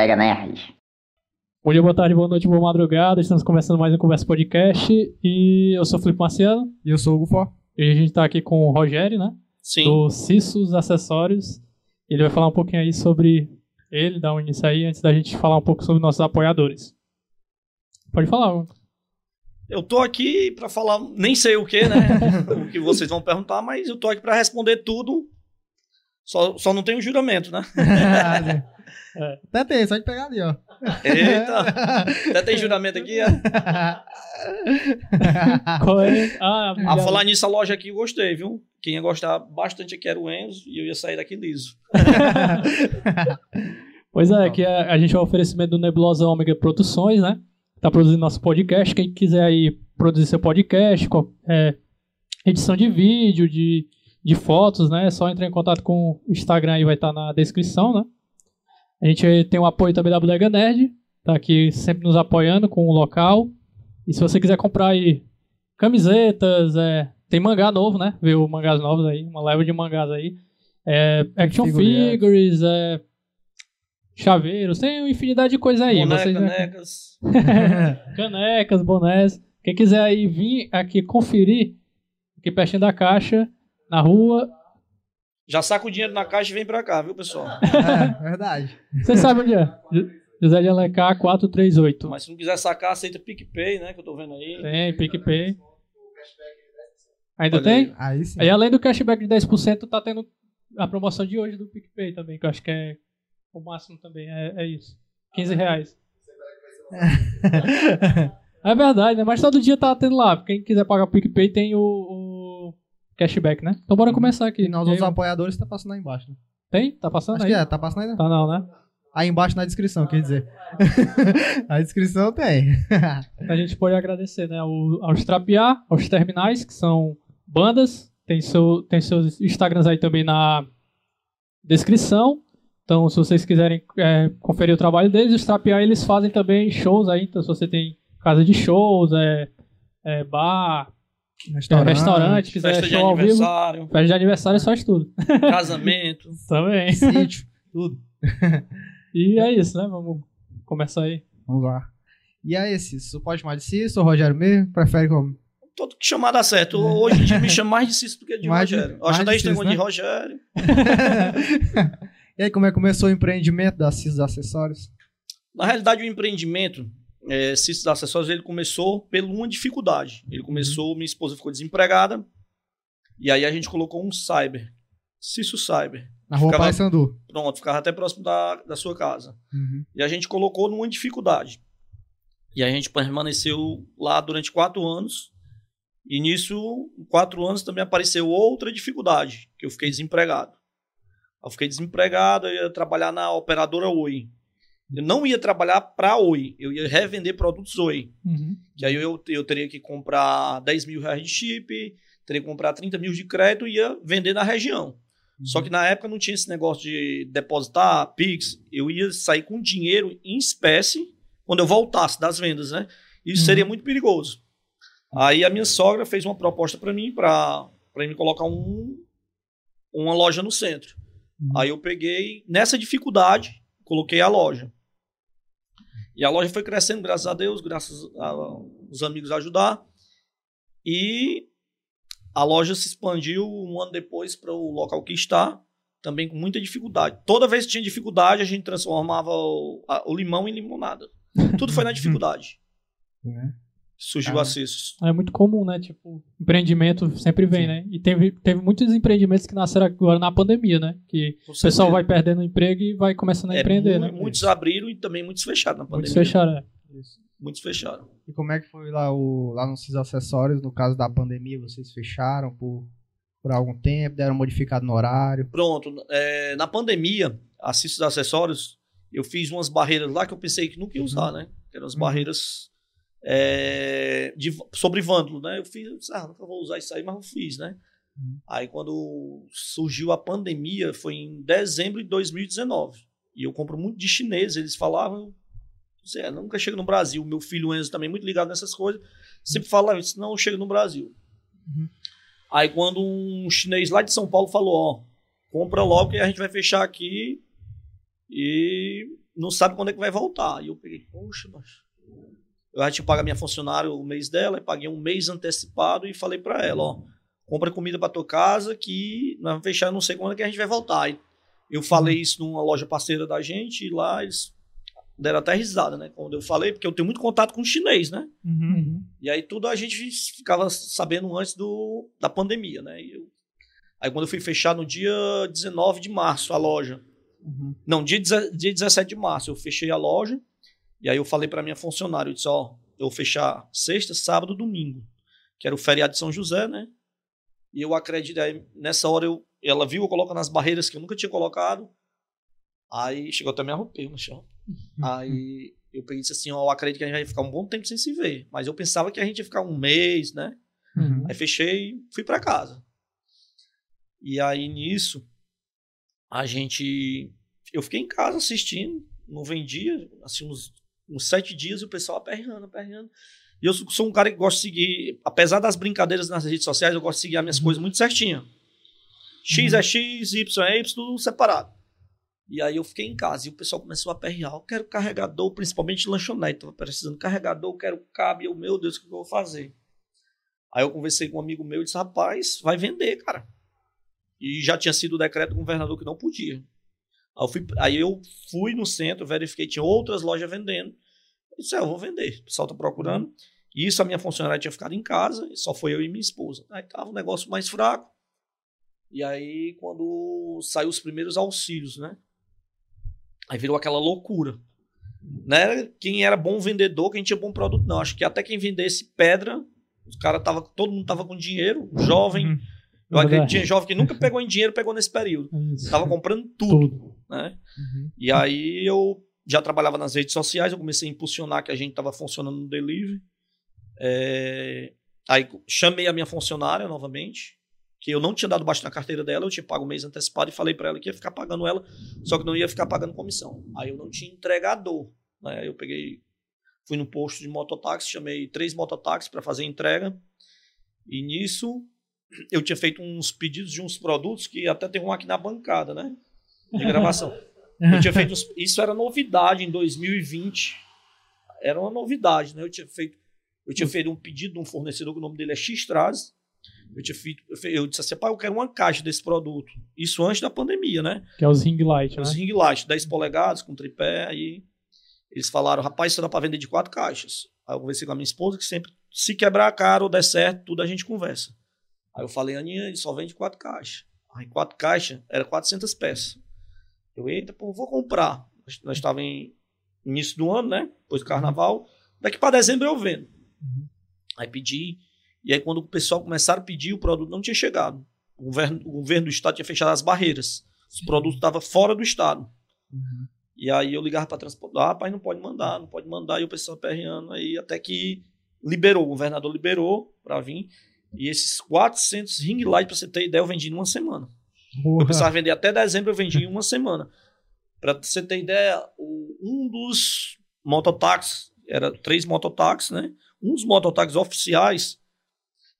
Bodega Nerd. Bom dia, boa tarde, boa noite, boa madrugada. Estamos começando mais um Conversa Podcast. E eu sou o Felipe Marciano. E eu sou o Hugo Fó. E a gente tá aqui com o Rogério, né? Sim. Do Cissos Acessórios. Ele vai falar um pouquinho aí sobre ele, dar um início aí, antes da gente falar um pouco sobre nossos apoiadores. Pode falar, Hugo. Eu tô aqui pra falar, nem sei o que, né? o que vocês vão perguntar, mas eu tô aqui pra responder tudo. Só, só não tem o juramento, né? É. Até tem, só de pegar ali, ó. Eita! Até tem juramento aqui. é? Qual é? Ah, A falar nisso, a loja aqui eu gostei, viu? Quem ia gostar bastante aqui era o Enzo e eu ia sair daqui liso. Pois é, que a, a gente vai oferecimento do Nebulosa Ômega Produções, né? Tá produzindo nosso podcast. Quem quiser aí produzir seu podcast, qual- é, edição de vídeo, de, de fotos, né? É só entrar em contato com o Instagram aí, vai estar na descrição, né? A gente tem o apoio também da Bodega Nerd, tá aqui sempre nos apoiando com o local. E se você quiser comprar aí camisetas, é, tem mangá novo, né? Viu mangás novos aí, uma leva de mangás aí. É, action Figurinhas. figures, é, chaveiros, tem uma infinidade de coisa aí. Boneca, Vocês já- canecas. Canecas, bonés. Quem quiser aí vir aqui conferir, aqui pertinho da caixa, na rua, Já saca o dinheiro na caixa e vem pra cá, viu, pessoal? É, verdade. você sabe onde é? José de Alencar 438. Mas se não quiser sacar, aceita PicPay, né? Que eu tô vendo aí. Tem, PicPay. Ainda Olha tem? Aí sim. Aí além do cashback de 10%, tá tendo a promoção de hoje do PicPay também, que eu acho que é o máximo também, é, é isso. 15 reais. É verdade, né? Mas todo dia tá tendo lá. Quem quiser pagar o PicPay tem o, o cashback, né? Então bora começar aqui. E nós, E aí, os apoiadores, tá passando aí embaixo. Né? Tem? Tá passando Acho aí? que é, tá passando aí. Né? Tá não, né? Aí embaixo na descrição, quer dizer. a descrição tem. A gente pode agradecer, né? ao- aos Trapear, aos Terminais, que são bandas. Tem, seu, tem seus Instagrams aí também na descrição. Então, se vocês quiserem é, conferir o trabalho deles, os Trapear, eles fazem também shows aí. Então, se você tem casa de shows, é, é bar, é, Restaurante. restaurante, quiser Festa de show ao vivo. aniversário, Festa de aniversário faz tudo. casamento. Também. Sítio, tudo. E é isso, né? Vamos começar aí. Vamos lá. E aí, Cício? Você pode chamar de Cício ou Rogério mesmo? Prefere como? Todo que chamar dá certo. Hoje em dia me chama mais de Cício do que de Mais de- Rogério. Eu mais acho de até estranho de né? Rogério. e aí, como é que começou o empreendimento da Cício Acessórios? Na realidade, o empreendimento, é, Cício dos Acessórios, ele começou por uma dificuldade. Ele começou, minha esposa ficou desempregada, e aí a gente colocou um cyber. Cício Cyber. Na rua Ficava- Pai Sandu. Pronto, ficava até próximo da, da sua casa. Uhum. E a gente colocou numa dificuldade. E a gente permaneceu lá durante quatro anos. E nisso, em quatro anos, também apareceu outra dificuldade, que eu fiquei desempregado. Eu fiquei desempregado, eu ia trabalhar na operadora Oi. Eu não ia trabalhar para Oi, eu ia revender produtos Oi. Uhum. Que aí eu, eu teria que comprar 10 mil reais de chip, teria que comprar 30 mil de crédito e ia vender na região. Só que na época não tinha esse negócio de depositar, Pix. Eu ia sair com dinheiro em espécie quando eu voltasse das vendas, né? Isso Uhum. seria muito perigoso. Aí a minha sogra fez uma proposta para mim para me colocar um, uma loja no centro. Uhum. Aí eu peguei, nessa dificuldade, coloquei a loja. E a loja foi crescendo, graças a Deus, graças aos amigos ajudar. E a loja se expandiu um ano depois para o local que está, também com muita dificuldade. Toda vez que tinha dificuldade, a gente transformava o, a- o limão em limonada. Tudo foi na dificuldade. Né? Surgiu Ah. acessos. É muito comum, né? Tipo, empreendimento sempre vem, né? E teve, teve muitos empreendimentos que nasceram agora na pandemia, né? Que Com o pessoal vai perdendo emprego e vai começando a É, empreender, mu- né? Muitos abriram e também muitos fecharam na Muitos pandemia. fecharam. é. Muitos fecharam. E como é que foi lá, o, lá nos Acessórios, no caso da pandemia, vocês fecharam por, por algum tempo, deram modificado no horário? Pronto. é, na pandemia, assisto acessórios, eu fiz umas barreiras lá que eu pensei que nunca ia usar, né? Que eram as Uhum. barreiras é, de, sobre vândalo, né? Eu fiz, eu disse, ah, nunca vou usar isso aí, mas eu fiz, né? Uhum. Aí quando surgiu a pandemia, foi em dezembro de 2019. E eu compro muito de chinês, eles falavam, Zé, nunca chega no Brasil. Meu filho Enzo também muito ligado nessas coisas. Sempre fala isso, não chega no Brasil. Uhum. Aí quando um chinês lá de São Paulo falou, ó, compra logo que a gente vai fechar aqui e não sabe quando é que vai voltar. E eu peguei, poxa, mas eu já tinha pago a minha funcionária o mês dela, e paguei um mês antecipado e falei para ela, ó, compra comida para tua casa que nós vamos fechar, não sei quando é que a gente vai voltar. E eu falei uhum. isso numa loja parceira da gente e lá eles deram até risada, né? Quando eu falei, porque eu tenho muito contato com chinês, né? Uhum. uhum. E aí tudo a gente ficava sabendo antes do, da pandemia, né? Eu, aí quando eu fui fechar no dia 19 de março a loja, uhum. não, dia, dia 17 de março eu fechei a loja e aí eu falei para minha funcionária, eu disse, ó, eu vou fechar sexta, sábado, domingo, que era o feriado de São José, né? E eu acredito, aí, nessa hora eu, ela viu eu colocando as barreiras que eu nunca tinha colocado, aí chegou até me arrupei no chão. Uhum. Aí eu peguei e disse assim: Ó, eu acredito que a gente vai ficar um bom tempo sem se ver. Mas eu pensava que a gente ia ficar um mês, né? Uhum. Aí fechei e fui para casa. E aí nisso, a gente. Eu fiquei em casa assistindo, não vendia, assim, uns, uns sete dias e o pessoal aperreando, aperreando. E eu sou um cara que gosta de seguir, apesar das brincadeiras nas redes sociais, eu gosto de seguir as minhas uhum. coisas muito certinho. X uhum. é X, Y é Y, tudo separado. E aí eu fiquei em casa e o pessoal começou a aperrear. Eu quero carregador, principalmente lanchonete. Tava precisando de carregador, eu quero cabo. E eu, meu Deus, o que eu vou fazer? Aí eu conversei com um amigo meu e disse, rapaz, vai vender, cara. E já tinha sido o decreto do governador que não podia. Aí eu fui, aí eu fui no centro, verifiquei, tinha outras lojas vendendo. Eu disse, é, eu vou vender. O pessoal tá procurando. E isso a minha funcionária tinha ficado em casa, só foi eu e minha esposa. Aí tava um negócio mais fraco. E aí, quando saiu os primeiros auxílios, né? Aí virou aquela loucura. Não era quem era bom vendedor, quem tinha bom produto, não. Acho que até quem vendesse pedra, os cara tava, todo mundo tava com dinheiro, jovem. Uhum. Eu acredito que tinha jovem que nunca pegou em dinheiro, pegou nesse período. Isso. Tava comprando tudo. tudo. Né? Uhum. E aí eu já trabalhava nas redes sociais, eu comecei a impulsionar que a gente tava funcionando no delivery. É... Aí chamei a minha funcionária novamente, que eu não tinha dado baixo na carteira dela, eu tinha pago um mês antecipado e falei para ela que ia ficar pagando ela, só que não ia ficar pagando comissão. Aí eu não tinha entregador, né? Eu peguei, fui no posto de mototáxi, chamei três mototáxis para fazer entrega. E nisso eu tinha feito uns pedidos de uns produtos que até tem um aqui na bancada, né? De gravação. Eu tinha feito uns, isso era novidade em 2020. Era uma novidade, né? Eu tinha feito eu tinha feito um pedido de um fornecedor que o nome dele é X-Traz eu, tinha feito, eu disse assim, pai, eu quero uma caixa desse produto. Isso antes da pandemia, né? Que é os ring light, né? Os ring light, 10 polegadas, com tripé. Aí eles falaram, rapaz, isso dá para vender de quatro caixas. Aí eu conversei com a minha esposa, que sempre, se quebrar a cara ou der certo, tudo a gente conversa. Aí eu falei, Aninha, ele só vende quatro caixas. Aí quatro caixas, era 400 peças. Eu, eita, pô, vou comprar. Nós estávamos em início do ano, né? Depois do carnaval. Daqui para dezembro eu vendo. Uhum. Aí pedi e aí, quando o pessoal começaram a pedir, o produto não tinha chegado. O governo, o governo do estado tinha fechado as barreiras. Os produtos estavam fora do estado. Uhum. E aí eu ligava para transportar, ah, rapaz, não pode mandar, não pode mandar. E o pessoal perreando aí, até que liberou, o governador liberou para vir. E esses 400 ring light, para você ter ideia, eu vendi em uma semana. Uhum. Eu precisava vender até dezembro, eu vendi em uma semana. Para você ter ideia, um dos mototáxis, era três mototáxis, né? Um dos mototáxis oficiais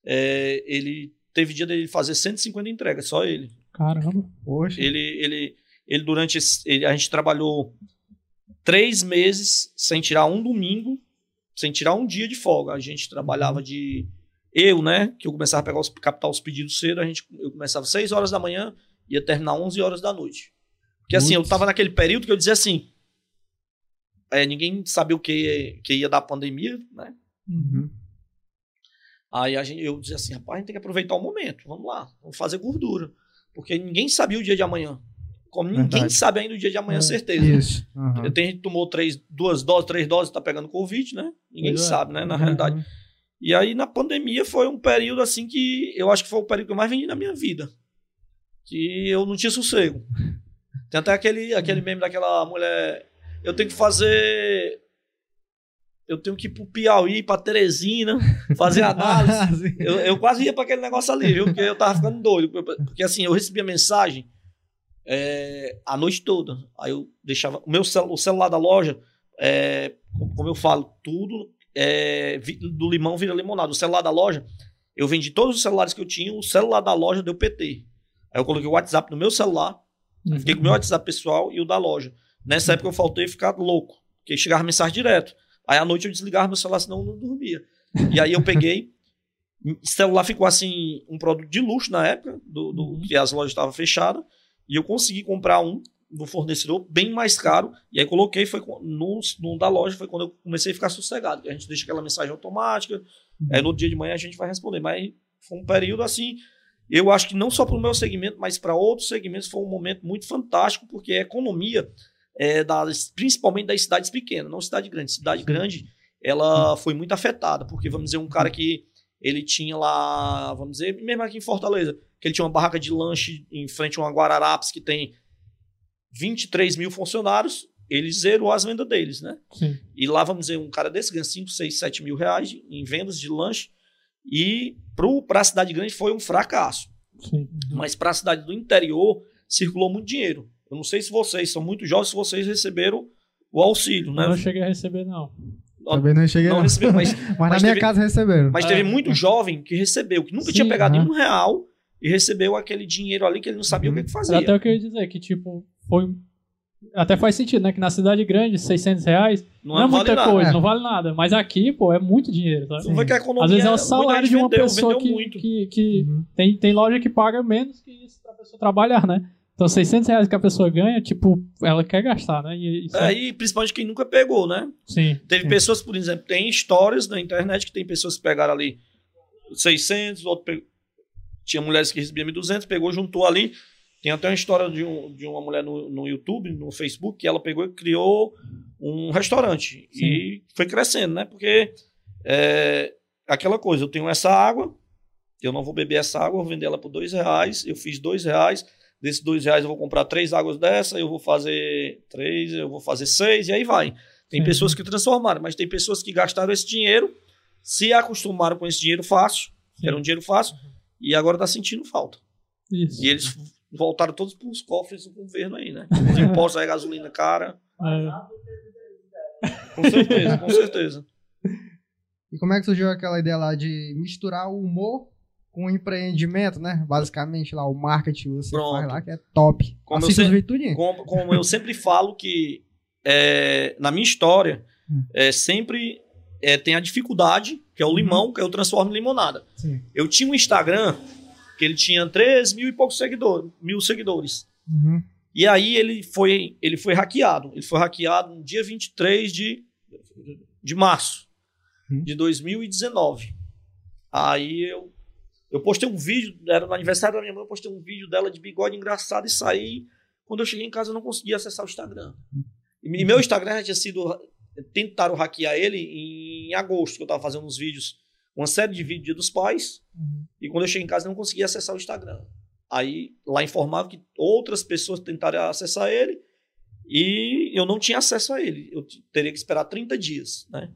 é, ele teve dia dele fazer 150 entregas, só ele. Caramba, poxa. Ele, ele, ele durante esse, ele, a gente trabalhou três meses sem tirar um domingo, sem tirar um dia de folga. A gente trabalhava uhum. de eu, né, que eu começava a pegar os, captar os pedidos cedo, a gente eu começava 6 horas da manhã e ia terminar 11 horas da noite. Porque assim, eu tava naquele período que eu dizia assim, é, ninguém sabia o que, que ia dar a pandemia, né? Uhum. Aí a gente, eu dizia assim, rapaz, a gente tem que aproveitar o momento, vamos lá, vamos fazer gordura. Porque ninguém sabia o dia de amanhã. Como Verdade. ninguém sabe ainda o dia de amanhã, é, certeza. Isso. Uhum. Tem gente que tomou três, duas doses, três doses, tá pegando Covid, né? Ninguém pois é. sabe, é. né? Na uhum. realidade. E aí, na pandemia, foi um período assim que eu acho que foi o período que eu mais vendi na minha vida. Que eu não tinha sossego. Tem até aquele, aquele meme daquela mulher. Eu tenho que fazer eu tenho que ir pro Piauí, pra Teresina, fazer análise. eu, eu quase ia para aquele negócio ali, viu? Porque eu tava ficando doido. Porque assim, eu recebia mensagem é, a noite toda. Aí eu deixava. O meu cel, o celular da loja, é, como eu falo, tudo é, do limão vira limonada. O celular da loja, eu vendi todos os celulares que eu tinha, o celular da loja deu PT. Aí eu coloquei o WhatsApp no meu celular, uhum. fiquei com o meu WhatsApp pessoal e o da loja. Nessa época eu faltei ficar louco, porque chegava mensagem direto. Aí à noite eu desligava meu celular, senão eu não dormia. E aí eu peguei, o celular ficou assim, um produto de luxo na época, do, do Uhum. que as lojas estavam fechadas, e eu consegui comprar um do fornecedor bem mais caro, e aí coloquei, foi no, no da loja, foi quando eu comecei a ficar sossegado, a gente deixa aquela mensagem automática, aí no outro dia de manhã a gente vai responder, mas foi um período assim, eu acho que não só para o meu segmento, mas para outros segmentos foi um momento muito fantástico, porque a economia, é, das, principalmente das cidades pequenas, não cidade grande. Cidade grande, ela foi muito afetada, porque, vamos dizer, um cara que ele tinha lá, vamos dizer, mesmo aqui em Fortaleza, que ele tinha uma barraca de lanche em frente a uma Guararapes que tem 23 mil funcionários, ele zerou as vendas deles, né? Sim. E lá, vamos dizer, um cara desse ganha 5, 6, 7 mil reais em vendas de lanche. E para a cidade grande foi um fracasso. Sim. Mas para a cidade do interior circulou muito dinheiro. Eu não sei se vocês são muito jovens, se vocês receberam o auxílio, né? Não cheguei a receber, não. Também não cheguei. Não Não receberam, mas, Mas, mas na minha teve- casa receberam. mas É. teve muito jovem que recebeu, que nunca Sim, tinha pegado aham. nenhum real e recebeu aquele dinheiro ali que ele não sabia Uhum. o que, que Era fazia. até o que eu ia dizer, que tipo, foi. Até faz sentido, né? Que na cidade grande, 600 reais não, é vale muita nada. coisa, É. não vale nada. Mas aqui, pô, é muito dinheiro, sabe? Você vê que a economia, Às vezes é o salário de uma vendeu, pessoa vendeu que, muito. que, que Uhum. tem, tem loja que paga menos que isso pra pessoa trabalhar, né? Então, 600 reais que a pessoa ganha, tipo, ela quer gastar, né? E, isso É, e principalmente quem nunca pegou, né? Sim. Teve Sim. pessoas, por exemplo, tem histórias na internet que tem pessoas que pegaram ali 600, outro pe- tinha mulheres que recebiam 1.200, pegou, juntou ali. Tem até uma história de, um- de uma mulher no, no YouTube, no Facebook, que ela pegou e criou um restaurante. E foi crescendo, né? Porque é aquela coisa, eu tenho essa água, eu não vou beber essa água, eu vou vender ela por dois reais, eu fiz dois reais, desses dois reais eu vou comprar três águas dessa, eu vou fazer três, eu vou fazer seis, e aí vai. Tem Sim. pessoas que transformaram, mas tem pessoas que gastaram esse dinheiro, se acostumaram com esse dinheiro fácil, Sim. era um dinheiro fácil, e agora tá sentindo falta. Isso. E eles voltaram todos para os cofres do governo aí, né? Os impostos aí, gasolina cara. É, Com certeza, com certeza. E como é que surgiu aquela ideia lá de misturar o humor com o empreendimento, né? Basicamente lá o marketing você Pronto. faz lá, que é top. Como eu Assista sei- vídeos tudinho. Como, como eu sempre falo que é, na minha história, Hum. é, sempre é, tem a dificuldade, que é o limão, que eu transformo em limonada. Sim. Eu tinha um Instagram que ele tinha 3 mil e poucos seguidores, mil seguidores. Uhum. E aí ele foi, ele foi hackeado. Ele foi hackeado no dia 23 de, de março Hum. de 2019. Aí eu, eu postei um vídeo, era no aniversário da minha mãe, eu postei um vídeo dela de bigode engraçado e saí. Quando eu cheguei em casa, eu não conseguia acessar o Instagram. E meu Instagram já tinha sido. Tentaram hackear ele em agosto, que eu tava fazendo uns vídeos, uma série de vídeos Dia dos pais. Uhum. E quando eu cheguei em casa, eu não conseguia acessar o Instagram. Aí lá informava que outras pessoas tentaram acessar ele e eu não tinha acesso a ele. Eu teria que esperar 30 dias, né?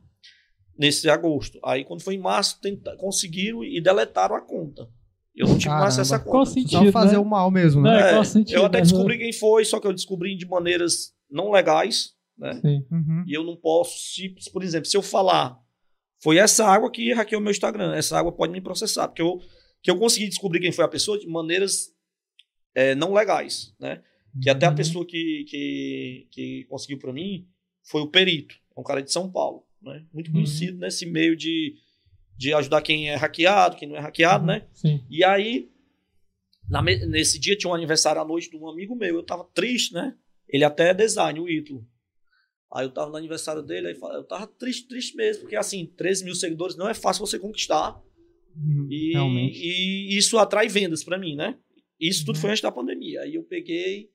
Nesse agosto. Aí quando foi em março, tenta- conseguiram e deletaram a conta. Eu não tive mais acesso à Qual conta. sentido, Só fazer né? o mal mesmo, né? É, É, qual sentido, eu até né? descobri quem foi, só que eu descobri de maneiras não legais, né? Sim. Uhum. E eu não posso, se, por exemplo, se eu falar, foi essa água que hackeou meu Instagram, essa água pode me processar, porque eu, que eu consegui descobrir quem foi a pessoa de maneiras é, não legais, né? Que até a Uhum. pessoa que, que, que conseguiu para mim foi o perito, é um cara de São Paulo, né? Muito Uhum. conhecido nesse meio de, de ajudar quem é hackeado, quem não é hackeado, Uhum. né? Sim. E aí, na nesse dia tinha um aniversário à noite de um amigo meu. Eu tava triste, né? Ele até é design, o Ítalo. Aí eu tava no aniversário dele, aí eu tava triste, triste mesmo, porque assim, 13 mil seguidores não é fácil você conquistar. Uhum. E, Realmente. e isso atrai vendas pra mim, né? Isso tudo Uhum. foi antes da pandemia. Aí eu peguei,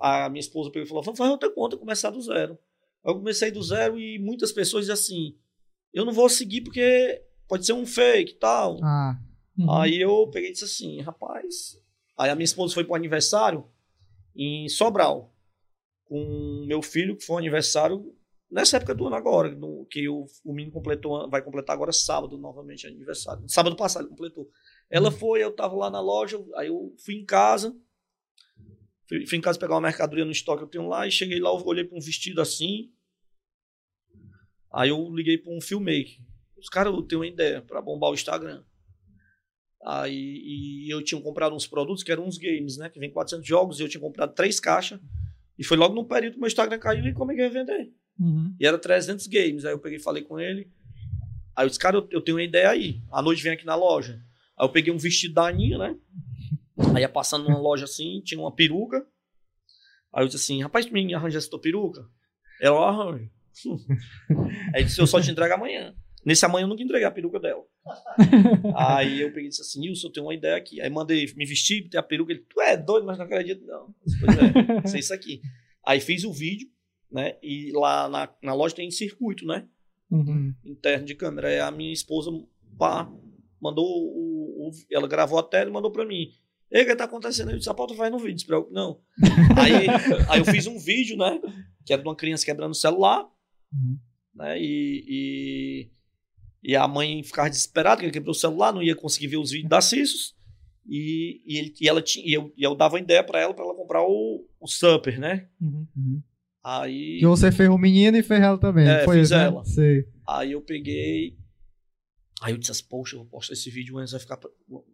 a minha esposa pegou e falou: vamos fazer outra conta, começar do zero. Aí eu comecei do zero e muitas pessoas dizem assim: eu não vou seguir porque pode ser um fake e tal. Ah, Uhum. Aí eu peguei e disse assim, rapaz. Aí a minha esposa foi pro aniversário em Sobral. Com meu filho, que foi um aniversário nessa época do ano agora, no- que o, o menino completou, vai completar agora sábado novamente aniversário. Sábado passado ele completou. Ela foi, eu tava lá na loja, aí eu fui em casa. Fui, fui em casa pegar uma mercadoria no estoque que eu tenho lá e cheguei lá, eu olhei para um vestido assim. Aí eu liguei para um filmmaker. Os caras, eu tenho uma ideia para bombar o Instagram. Aí e eu tinha comprado uns produtos que eram uns games, né? Que vem 400 jogos e eu tinha comprado três caixas. E foi logo no período que meu Instagram caiu e como é que eu ia vender? Uhum. E era 300 games. Aí eu peguei falei com ele. Aí eu disse, cara, eu, eu tenho uma ideia aí. À noite vem aqui na loja. Aí eu peguei um vestido da Aninha, né? Aí ia passando numa loja assim, tinha uma peruca. Aí eu disse assim, rapaz, tu me arranja essa tua peruca? Ela, eu arranjo. Aí disse, eu só te entrego amanhã. Nesse amanhã eu nunca entreguei a peruca dela. Aí eu peguei e disse assim, Nilson, eu tenho uma ideia aqui. Aí mandei me vestir, botei a peruca. Ele, tu é doido, mas não acredito, não. Pois é, sei isso aqui. Aí fiz o vídeo, né? E lá na, na loja tem circuito, né? Uhum. interno de câmera. Aí a minha esposa pá, mandou o, o- Ela gravou a tela e mandou pra mim. Ei, o que tá acontecendo? Eu disse, a pauta vai no vídeo, se preocupe, não. aí, aí eu fiz um vídeo, né? Que era de uma criança quebrando o celular, Uhum. né? E, e, e a mãe ficava desesperada, que ele quebrou o celular, não ia conseguir ver os vídeos da Cissos. E, e, ele, e ela tinha, e eu, e eu dava uma ideia pra ela, pra ela comprar o, o Super, né? Uhum. Aí. Que você fez o menino e fez ela também. É, foi fiz isso, né? ela. Sei. Aí eu peguei. Aí eu disse assim, poxa, eu vou postar esse vídeo, o Enzo vai ficar.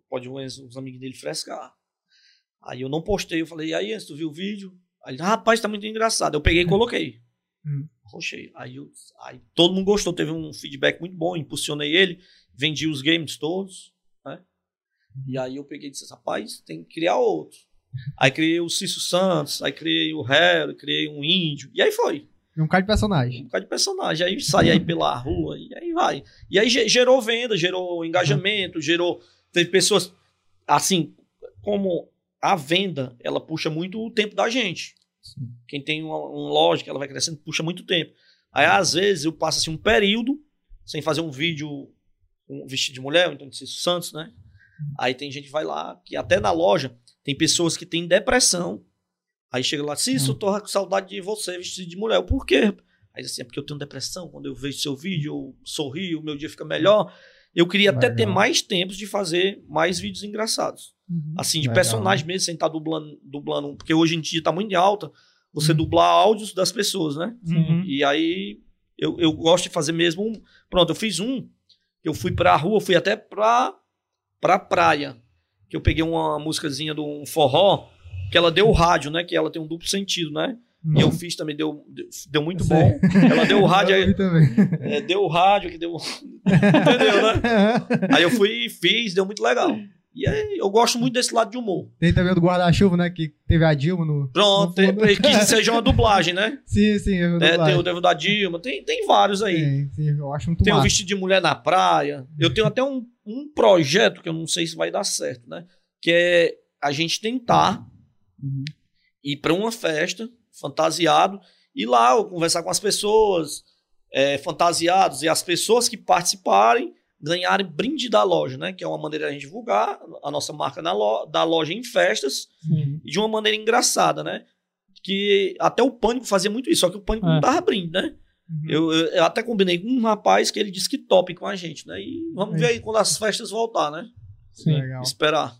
Pode o Enzo, os amigos dele frescar. Aí eu não postei, eu falei, e aí, Enzo, tu viu o vídeo? Aí ele, rapaz, tá muito engraçado. Eu peguei e coloquei. Hum. Aí, eu, aí todo mundo gostou, teve um feedback muito bom, impulsionei ele, vendi os games todos, né? E aí eu peguei e disse, rapaz, tem que criar outro. Aí criei o Cício Santos, aí criei o Hero, criei um índio, e aí foi um cara de personagem. um bocado de personagem. Aí sai aí pela rua e aí vai. E aí ge- gerou venda, gerou engajamento, gerou. Teve pessoas. Assim, como a venda, ela puxa muito o tempo da gente. Quem tem uma, uma loja que ela vai crescendo, puxa muito tempo. Aí, às vezes, eu passo assim, um período sem fazer um vídeo um vestido de mulher, então de Cício Santos, né? Aí tem gente que vai lá, que até na loja tem pessoas que têm depressão. Aí chega lá, Cício, eu tô com saudade de você vestido de mulher. Por quê? Aí assim, é porque eu tenho depressão, quando eu vejo seu vídeo, eu sorrio, o meu dia fica melhor. Eu queria até Legal. ter mais tempos de fazer mais vídeos engraçados. Uhum. Assim, de Legal. personagem mesmo, sem estar dublando, dublando. Porque hoje em dia tá muito em alta você Uhum. dublar áudios das pessoas, né? Sim. E aí eu, eu gosto de fazer mesmo um. Pronto, eu fiz um. Eu fui pra rua, fui até pra, pra praia. Que eu peguei uma músicazinha de um forró, que ela deu rádio, né? Que ela tem um duplo sentido, né? E eu fiz também, deu, deu, muito bom. Ela deu o rádio, aí, é, deu o rádio, que deu. Entendeu, né? Aí eu fui e fiz, deu muito legal. E aí eu gosto muito desse lado de humor. Tem também o do guarda-chuva, né? Que teve a Dilma no. Pronto, no tem, fundo. que seja uma dublagem, né? Sim, sim, eu É, tem o Devo da Dilma, tem, tem vários aí. Sim, sim, eu acho muito Tem o vestido de mulher na praia. Eu tenho até um, um projeto que eu não sei se vai dar certo, né? Que é a gente tentar Uhum. ir para uma festa fantasiado e lá eu conversar com as pessoas é, fantasiados e as pessoas que participarem ganharem brinde da loja, né? Que é uma maneira de a gente divulgar a nossa marca na lo da loja em festas Sim. e de uma maneira engraçada, né? Que até o Pânico fazia muito isso, só que o Pânico É. não dava brinde, né? Uhum. Eu, eu- eu até combinei com um rapaz que ele disse que top com a gente, né? E vamos ver aí quando as festas voltar, né? Sim. Legal. Esperar.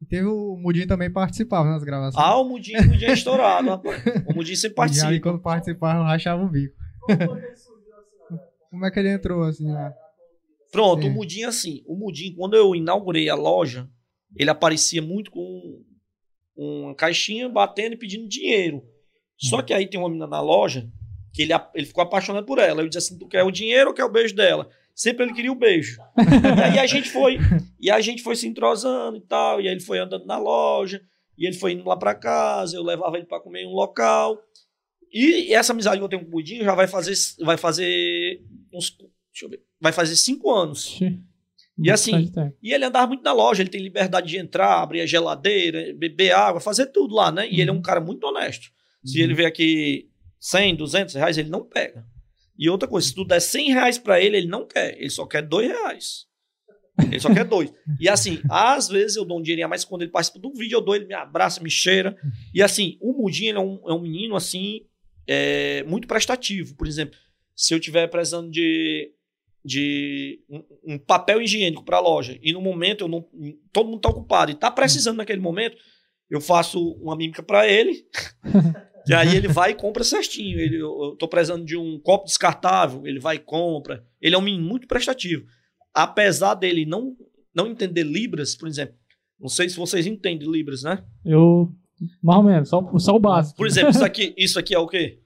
E teve o Mudinho também participava nas gravações. Ah, o Mudinho, o Mudinho é estourado, rapaz. O Mudinho sempre E já ali participa. quando participava, rachava o bico. Como é que ele entrou assim, né? Pronto, Sim. o Mudinho assim. O Mudinho, quando eu inaugurei a loja, ele aparecia muito com uma caixinha batendo e pedindo dinheiro. Só que aí tem uma menina na loja que ele, ele ficou apaixonado por ela. Eu disse assim: tu quer o dinheiro ou quer o beijo dela? Sempre ele queria o beijo. e aí a gente foi, e a gente foi se entrosando e tal. E aí ele foi andando na loja, e ele foi indo lá pra casa, eu levava ele pra comer em um local. E essa amizade que eu tenho com o Budinho já vai fazer, vai fazer uns. Deixa eu ver. Vai fazer cinco anos. E assim. E ele andava muito na loja, ele tem liberdade de entrar, abrir a geladeira, beber água, fazer tudo lá, né? E ele é um cara muito honesto. Se Uhum. ele vê aqui 100, 200 reais, ele não pega. E outra coisa, se tu der 100 reais pra ele, ele não quer. Ele só quer 2 reais. Ele só quer dois. E assim, às vezes eu dou um dinheirinho a mais quando ele participa de um vídeo, eu dou, ele me abraça, me cheira. E assim, o Mudinho é, um, é um menino, assim, é, muito prestativo. Por exemplo, se eu tiver precisando de, de um, um papel higiênico para a loja e no momento eu não, todo mundo tá ocupado e tá precisando naquele momento, eu faço uma mímica para ele. e aí ele vai e compra certinho. Ele, eu, tô precisando de um copo descartável, ele vai e compra. Ele é um menino muito prestativo. Apesar dele não não entender libras, por exemplo. Não sei se vocês entendem libras, né? Eu Mais ou menos, só, só o básico. Por exemplo, isso aqui, isso aqui é o quê?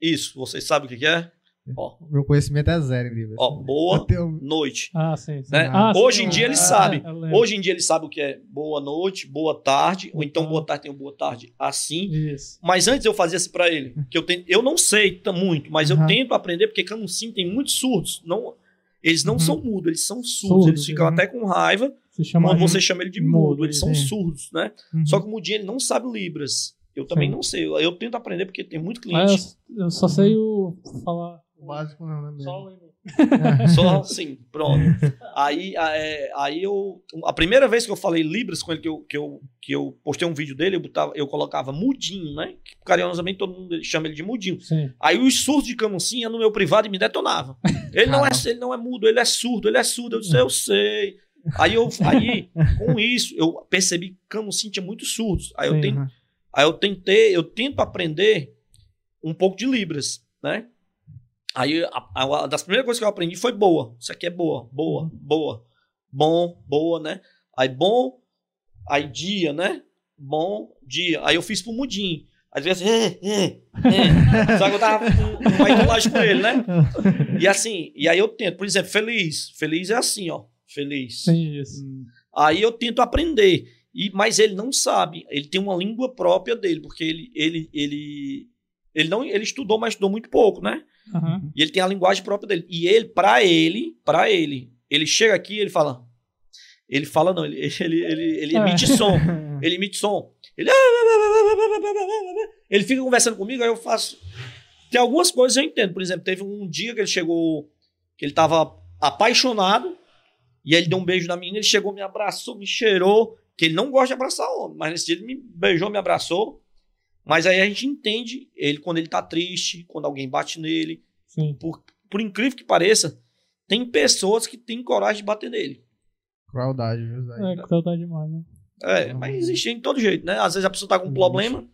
Isso, vocês sabem o que que é? Ó, Meu conhecimento é zero em Libras. ó, boa Eu tenho- noite. Ah, sim. sim. Né? Ah, sim, Hoje em eu- dia eles ah, eu lembro. Hoje em dia eles sabem o que é boa noite, boa tarde, ou então Boa boa tarde tem um boa tarde assim. Isso. Mas antes eu fazia assim pra ele, que eu tento, eu não sei muito, mas eu Uhum. tento aprender porque Camusim tem muitos surdos, não eles não Uhum. são mudos, eles são surdos, Surdos, eles ficam uhum. até com raiva Se chama quando você chama ele de mudo, mudo, eles são sim. surdos, né? Uhum. Só que o mudinho ele não sabe libras. Eu também Sim. não sei, eu, eu tento aprender porque tem muito Ah, cliente. eu, eu só sei o falar. O básico não, né? Só o Só assim, pronto. Aí, a- é, aí eu. A primeira vez que eu falei Libras com ele, que eu, que eu, que eu postei um vídeo dele, eu, botava, eu colocava mudinho, né? Que, Carinhosamente todo mundo chama ele de mudinho. Sim. Aí os surdos de Camusim iam no meu privado e me detonavam. Ele não, é, ele não é mudo, ele é surdo, ele é surdo. Eu disse, eu sei. Aí, eu, aí com isso, eu percebi que Camusim tinha muitos surdos. Aí eu, Sim. ten- aí eu tentei, eu tento aprender um pouco de Libras, né? Aí a, a- uma das primeiras coisas que eu aprendi foi boa. Isso aqui é boa, boa, boa. Bom, boa, né? Aí bom, aí dia, né? Bom, dia. Aí eu fiz pro mudinho. Às vezes, é, é, é. Só que eu tava com uma idolagem com ele, né? E assim, e aí eu tento, por exemplo, feliz. Feliz é assim, ó. Feliz. Sim, isso. Aí eu tento aprender. E, mas ele não sabe. Ele tem uma língua própria dele, porque ele, ele, ele, ele não ele estudou, mas estudou muito pouco, né? Aham. E ele tem a linguagem própria dele. E ele, pra ele, para ele, ele chega aqui e ele fala. Ele fala, não, ele, ele, ele, ele emite som. Ele emite som. Ele. Ele fica conversando comigo, aí eu faço. Tem algumas coisas que eu entendo. Por exemplo, teve um dia que ele chegou. Que ele tava apaixonado. E aí ele deu um beijo na menina, ele chegou, me abraçou, me cheirou. Que ele não gosta de abraçar homem. Mas nesse dia ele me beijou, me abraçou. Mas aí a gente entende ele quando ele tá triste, quando alguém bate nele. Sim. Por, por incrível que pareça, tem pessoas que têm coragem de bater nele. Crueldade, viu, Zé? É, crueldade demais, né? É, mas existe de todo jeito, né? Às vezes a pessoa tá com um problema,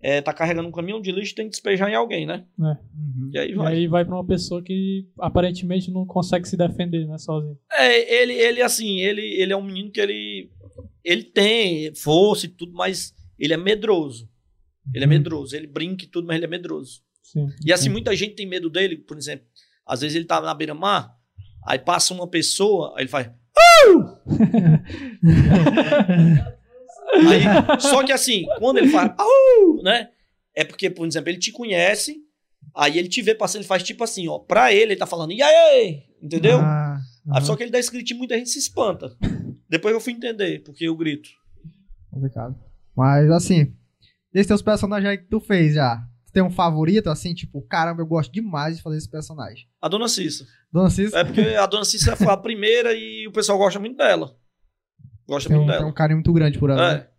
é, tá carregando um caminhão de lixo, tem que despejar em alguém, né? Uhum. E aí E vai. aí vai pra uma pessoa que aparentemente não consegue se defender, né, sozinho. É, ele, ele assim, ele, ele é um menino que ele, ele tem força e tudo, mas ele é medroso. Ele é Uhum. medroso, ele brinca e tudo, mas ele é medroso. Sim. E assim, muita gente tem medo dele, por exemplo, às vezes ele tá na beira-mar, aí passa uma pessoa, aí ele faz. Aí, só que assim, quando ele faz, né? É porque, por exemplo, ele te conhece, aí ele te vê passando, ele faz tipo assim, ó. Pra ele, ele tá falando, e aí? Entendeu? Ah, Ah. Só que ele dá esse gritinho, muita gente se espanta. Depois eu fui entender, porque eu grito. Complicado. Mas assim, desses teus personagens aí que tu fez já, tu tem um favorito, assim, tipo, caramba, eu gosto demais de fazer esse personagem. A dona Cissa. Dona Cissa É porque a dona Cissa foi a primeira e o pessoal gosta muito dela. Gosta tem um, muito tem um dela. carinho muito grande por ela. né? É.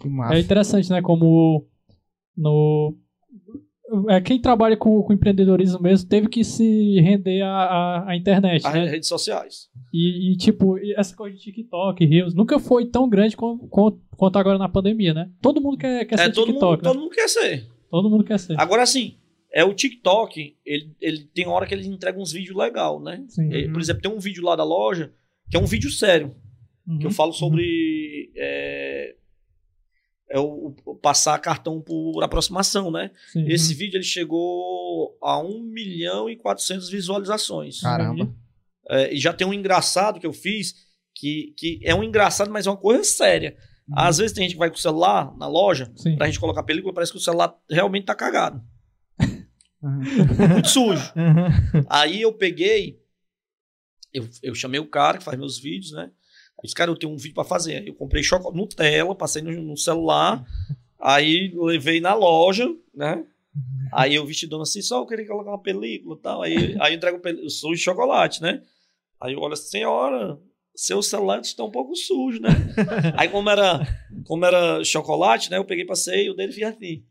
Que massa. É interessante, né? Como no. É, quem trabalha com, com empreendedorismo mesmo teve que se render à, à, à internet, As né? redes sociais. E, e, tipo, essa coisa de TikTok, Reels, nunca foi tão grande com- com- quanto agora na pandemia, né? Todo mundo quer, quer É, ser todo, TikTok, mundo, né? todo mundo quer ser. Todo mundo quer ser. Agora sim, é o TikTok, ele, ele tem hora que ele entrega uns vídeos legais, né? Sim. E, Por exemplo, tem um vídeo lá da loja, que é um vídeo sério, Uhum. que eu falo sobre é, é o, o passar cartão por aproximação, né? Sim. Esse vídeo ele chegou a 1 milhão e 400 visualizações. Caramba. É, e já tem um engraçado que eu fiz, que, que é um engraçado, mas é uma coisa séria. Uhum. Às vezes tem gente que vai com o celular na loja, Sim. pra gente colocar película, parece que o celular realmente tá cagado. Aham. Muito sujo. Aham. Aí eu peguei, eu, eu chamei o cara que faz meus vídeos, né? Disse, cara, eu tenho um vídeo pra fazer. Eu comprei chocolate, Nutella, passei no, no celular, aí levei na loja, né? Aí eu vesti dona assim, só eu queria colocar uma película e tal. Aí, aí eu entrego pel- sujo de chocolate, né? Aí eu olho assim, senhora, seu celular está um pouco sujo, né? Aí como era, como era chocolate, né? Eu peguei, passei, o dele fiz assim.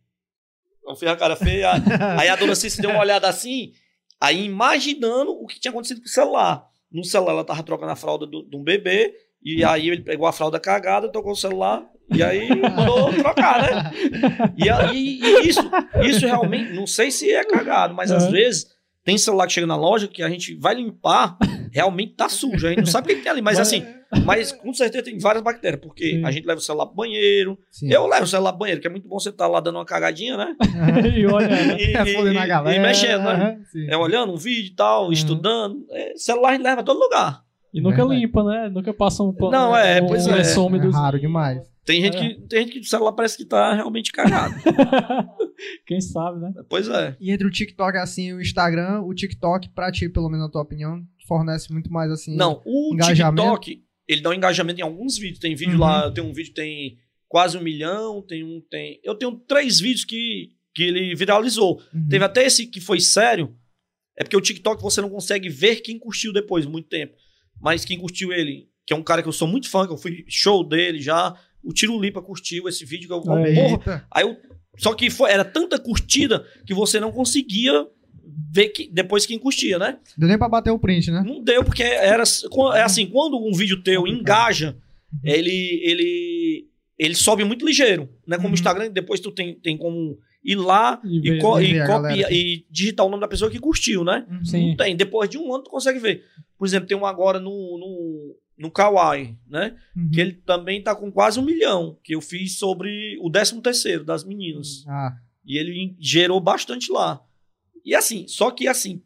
Eu fiz a cara feia. Aí a dona Cícia deu uma olhada assim, aí imaginando o que tinha acontecido com o celular. No celular ela tava trocando a fralda de um bebê, e aí ele pegou a fralda cagada, tocou o celular, e aí mandou trocar, né? E, aí e isso, isso realmente, não sei se é cagado, mas às É. vezes Tem celular que chega na loja que a gente vai limpar, realmente tá sujo. A gente não sabe o que, que tem ali. Mas assim, mas com certeza tem várias bactérias, porque Sim. a gente leva o celular pro banheiro. Sim. Eu levo o celular pro banheiro, que é muito bom você estar lá dando uma cagadinha, né? e olha, né? E, É, a e- galera. e mexendo, né? sim. É olhando um vídeo e tal, Uhum. estudando. É, celular a gente leva a todo lugar. E nunca Verdade. limpa, né? Nunca passa um pano. Não, é, um pois é. lençol É úmidozinho. raro demais. Tem gente, É. que, tem gente que o celular parece que tá realmente cagado. Quem sabe, né? pois é. E entre o TikTok assim e o Instagram, o TikTok, pra ti, pelo menos na tua opinião, fornece muito mais assim. Não, o Engajamento. TikTok, ele dá um engajamento em alguns vídeos. Tem vídeo Uhum. lá, tenho um vídeo que tem quase um milhão, tem um tem. Eu tenho três vídeos que, que ele viralizou. Uhum. Teve até esse que foi sério. É porque o TikTok você não consegue ver quem curtiu depois, muito tempo. Mas quem curtiu ele, que é um cara que eu sou muito fã, que eu fui show dele já. O Tiro Lipa curtiu esse vídeo que eu. Porra. Aí eu, só que foi, era tanta curtida que você não conseguia ver que, depois quem curtia, né? Deu nem pra bater o print, né? Não deu, porque era. É assim, quando um vídeo teu engaja, ele, ele, ele sobe muito ligeiro. Né? Como Uhum. o Instagram, depois tu tem, tem como ir lá E e, co- e Ver a copia galera. e digitar o nome da pessoa que curtiu, né? Uhum. Sim. Não tem. Depois de um ano tu consegue ver. Por exemplo, tem um agora no, no, no Kawaii, né? Uhum. Que ele também tá com quase um milhão. Que eu fiz sobre o 13 terceiro das meninas. Ah, E ele gerou bastante lá. E assim, só que assim,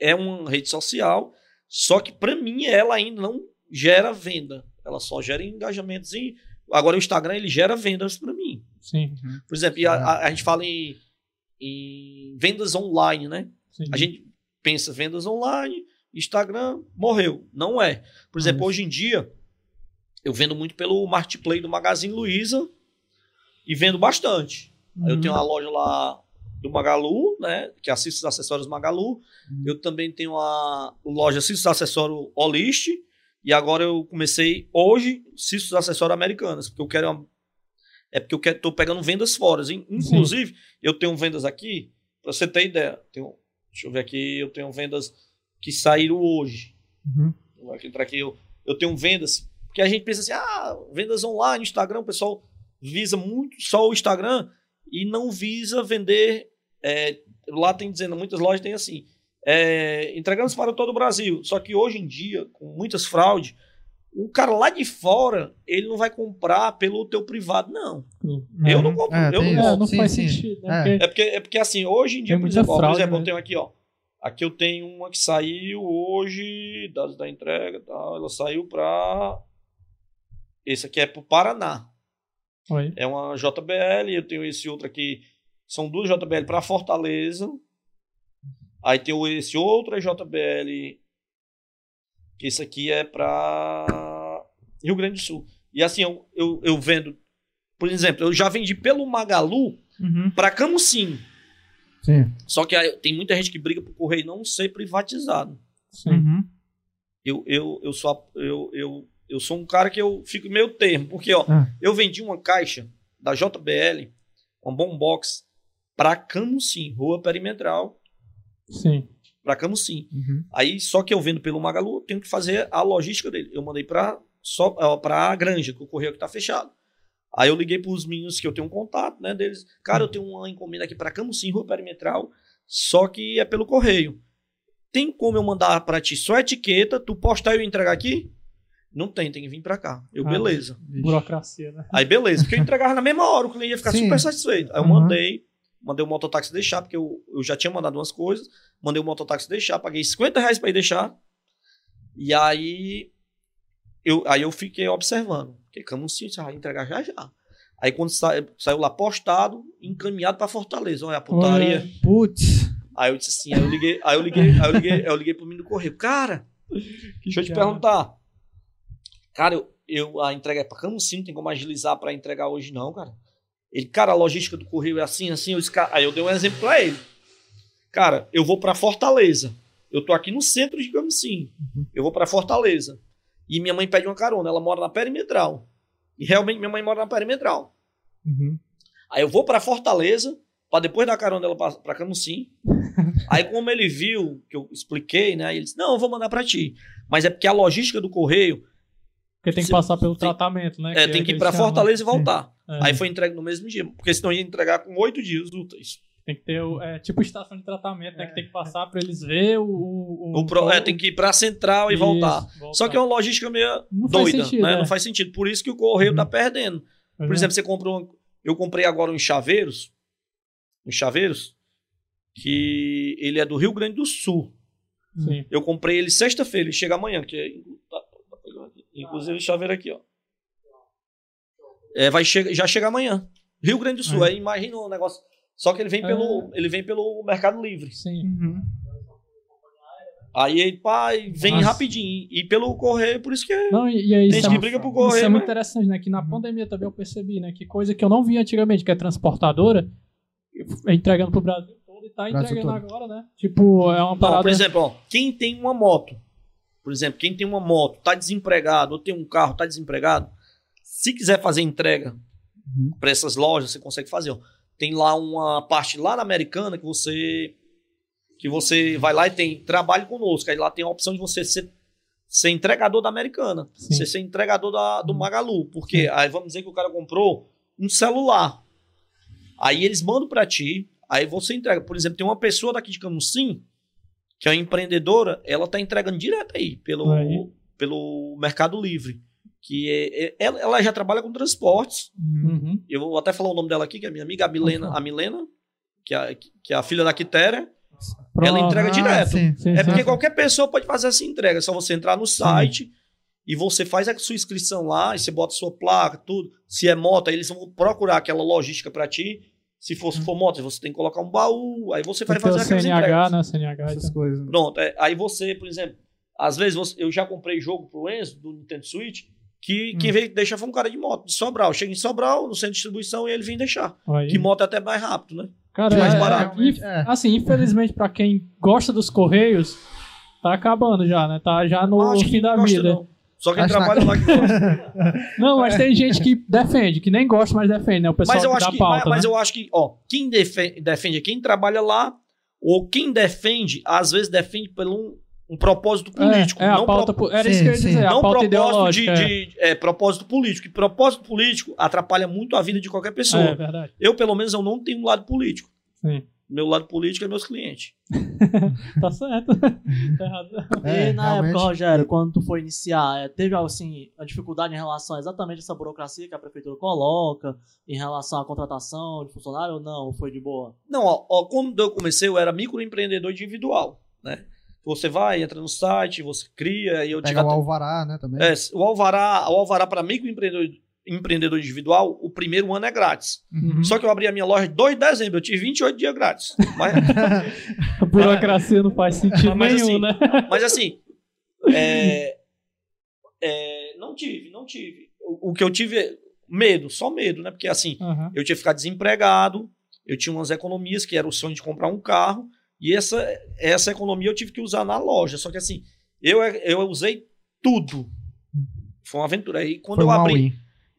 é uma rede social, só que pra mim ela ainda não gera venda. Ela só gera engajamentos e agora o Instagram ele gera vendas pra mim. Sim, Por exemplo, a, a- gente fala em, em vendas online, né? sim. A gente pensa vendas online, Instagram morreu. Não é. Por exemplo, Isso. hoje em dia, eu vendo muito pelo Marketplace do Magazine Luiza e vendo bastante. Eu Uhum. tenho uma loja lá do Magalu, né? Que é a Cistos Acessórios Magalu. Uhum. Eu também tenho a loja Cistos Acessório Olist. E agora eu comecei hoje Cistos Acessórios Americanas, porque eu quero uma- é porque eu tô pegando vendas fora. In- Inclusive, eu tenho vendas aqui, pra você ter ideia. Tenho, deixa eu ver aqui, eu tenho vendas que saíram hoje. uhum. Entrar aqui, eu, eu tenho vendas, porque a gente pensa assim, ah, vendas online, Instagram, o pessoal visa muito só o Instagram e não visa vender. é, lá tem dizendo, muitas lojas tem assim, é, entregamos para todo o Brasil. Só que hoje em dia, com muitas fraudes, o cara lá de fora, ele não vai comprar pelo teu privado, não. Eu não compro, É, eu não isso. É, não Sim, faz sim. sentido, né? É. Porque- é porque, é porque assim, hoje em dia, por exemplo, ó, por fraude, exemplo, né? eu tenho aqui, ó. Aqui eu tenho uma que saiu hoje, dados da entrega, tá? ela saiu para esse aqui é pro Paraná. Oi. É uma JBL, eu tenho esse outro aqui, são duas JBL para Fortaleza. Aí tem esse outro é JBL, que esse aqui é para Rio Grande do Sul. E assim, eu, eu, eu vendo, por exemplo, eu já vendi pelo Magalu Uhum. para Camusim. Sim. Só que aí tem muita gente que briga pro correio não ser privatizado. Sim. Uhum. Eu, eu, eu, sou, eu, eu, eu sou um cara que eu fico meio termo, porque ó, Ah. eu vendi uma caixa da JBL, uma bombox, pra Camusim, Rua Perimetral, Sim. Pra Camusim. Uhum. Aí só que eu vendo pelo Magalu, eu tenho que fazer a logística dele. Eu mandei ó, pra Granja, que o correio que tá fechado. Aí eu liguei pros meninos que eu tenho um contato, né, deles. Cara, eu tenho uma encomenda aqui pra Camusim, Rua Perimetral, só que é pelo correio. Tem como eu mandar pra ti só a etiqueta, tu postar e eu entregar aqui? Não tem, tem que vir pra cá. Eu, Ah, beleza. Burocracia, né? Aí beleza, porque eu entregava na mesma hora, o cliente ia ficar Sim. super satisfeito. Aí eu Uhum. mandei, mandei o mototáxi deixar, porque eu, eu já tinha mandado umas coisas, mandei o mototáxi deixar, paguei 50 reais pra ir deixar. E aí eu, aí eu fiquei observando, porque Camusim vai entregar já já. Aí quando sa- saiu lá postado, encaminhado pra Fortaleza, olha a putaria. Putz. Aí eu disse assim, aí eu liguei, aí eu liguei, aí eu liguei, aí eu liguei pro menino do correio. Cara, deixa eu te cara. perguntar. Cara, eu, eu a entrega é pra Camusim, não tem como agilizar pra entregar hoje não, cara. Ele, cara, a logística do correio é assim, assim, eu disse, cara- aí eu dei um exemplo pra ele. Cara, eu vou pra Fortaleza. Eu tô aqui no centro de Camusim. Eu vou pra Fortaleza. E minha mãe pede uma carona, ela mora na Perimetral. E realmente minha mãe mora na Perimetral. Uhum. Aí eu vou pra Fortaleza, pra depois dar carona dela pra, pra Camusim. aí, como ele viu, que eu expliquei, né? Ele disse: Não, eu vou mandar pra ti. Mas é porque a logística do correio Porque tem que passar pelo tem- tratamento, né? é, tem que ir chamam. Fortaleza e voltar. É. Aí foi entregue no mesmo dia, porque senão ia entregar com oito dias úteis. Tem que ter o, é, tipo estação de tratamento, né? Que tem que passar pra eles ver o. o, O pro- é, tem que ir pra central e Isso, voltar. voltar. Só que é uma logística meio Não faz doida, sentido, né? é. Não faz sentido. Por isso que o correio Uhum. tá perdendo. Por Uhum. exemplo, você comprou um, eu comprei agora um chaveiros, um chaveiros que ele é do Rio Grande do Sul. Sim. Eu comprei ele sexta-feira, ele chega amanhã, que é, tá- tá inclusive o chaveiro aqui, ó. É, vai chegar, já chega amanhã. Rio Grande do Sul, É. aí imagina o negócio. Só que ele vem pelo, ele vem pelo Mercado Livre. Sim. Uhum. Aí ele pai, vem Nossa. rapidinho e pelo correio, por isso que é. Não, e, e aí, Tem isso, gente é, que briga isso correio, é muito mas- interessante, né? Que na pandemia também eu percebi, né? Que coisa que eu não via antigamente, que é transportadora, é entregando pro Brasil todo e tá entregando agora, né? Tipo, é uma Não, parada. por exemplo, ó, quem tem uma moto, por exemplo, quem tem uma moto, tá desempregado, ou tem um carro, tá desempregado, se quiser fazer entrega Uhum. para essas lojas, você consegue fazer. Ó. Tem lá uma parte lá na Americana que você que você vai lá e tem trabalho conosco. Aí lá tem a opção de você ser, ser entregador da Americana, Sim. você ser entregador da, do Uhum. Magalu, porque aí vamos dizer que o cara comprou um celular. Aí eles mandam para ti, aí você entrega. Por exemplo, tem uma pessoa daqui de Camusim, que é uma empreendedora, ela tá entregando direto aí pelo, Aí. pelo Mercado Livre. Que é, é- ela, ela já trabalha com transportes. Uhum. Eu vou até falar o nome dela aqui, que é minha amiga, a Milena, a Milena que, é, a- que é a filha da Quitéria. Ela Pronto. entrega Ah, direto. sim. Sim, É sim. porque qualquer pessoa pode fazer essa entrega. É só você entrar no site e você faz a sua inscrição lá, e você bota sua placa, tudo. Se é moto, aí eles vão procurar aquela logística para ti. Se for, se for moto, você tem que colocar um baú, aí você vai fazer aquelas CNH, entregas. né? CNH. Essas então. coisas. Pronto, é, aí você, por exemplo, às vezes você- eu já comprei jogo pro Enzo, do Nintendo Switch, que quem Hum. veio deixar foi um cara de moto, de Sobral. Chega em Sobral, no centro de distribuição, e ele vem deixar. Aí. Que moto é até mais rápido, né? Cara, mais é- barato. é- inf- É. assim, infelizmente, pra quem gosta dos Correios, tá acabando já, né? Tá já no Acho fim da vida. não. Só quem Acho trabalha lá que gosta. Não, mas tem gente que defende, que nem gosta, mas defende, né? O pessoal mas eu que acho dá que, pauta, mas, mas né? eu acho que, ó, quem defende, defende é quem trabalha lá, ou quem defende, às vezes defende pelo um, um propósito político. É, é a não pauta, pro- era isso Sim, que eu ia sim. dizer, a não pauta propósito de, ideológica. é. de- é, propósito político. E propósito político atrapalha muito a vida de qualquer pessoa. É, verdade. Eu, pelo menos, eu não tenho um lado político. Sim. Meu lado político é meus clientes. Tá certo. tá errado. É, e na realmente. época, Rogério, quando tu foi iniciar, teve assim, a dificuldade em relação a exatamente essa burocracia que a prefeitura coloca em relação à contratação de funcionário ou não? Foi de boa? Não, ó, ó, quando eu comecei, eu era microempreendedor individual, né? Você vai, entra no site, você cria, e eu tive Pega o até- alvará, né, também. É, o alvará, o alvará para microempreendedor empreendedor individual, o primeiro ano é grátis. Uhum. Só que eu abri a minha loja 2 de dezembro, eu tive 28 dias grátis. Mas, A burocracia não faz sentido Mas, nenhum, assim, né? mas assim, é, é, não tive, não tive. O, o que eu tive é medo, só medo, né? Porque assim, Aham. eu tinha ficado desempregado, eu tinha umas economias que era o sonho de comprar um carro, e essa, essa economia eu tive que usar na loja. Só que assim, eu, eu usei tudo. Foi uma aventura. Aí quando Foi eu abri,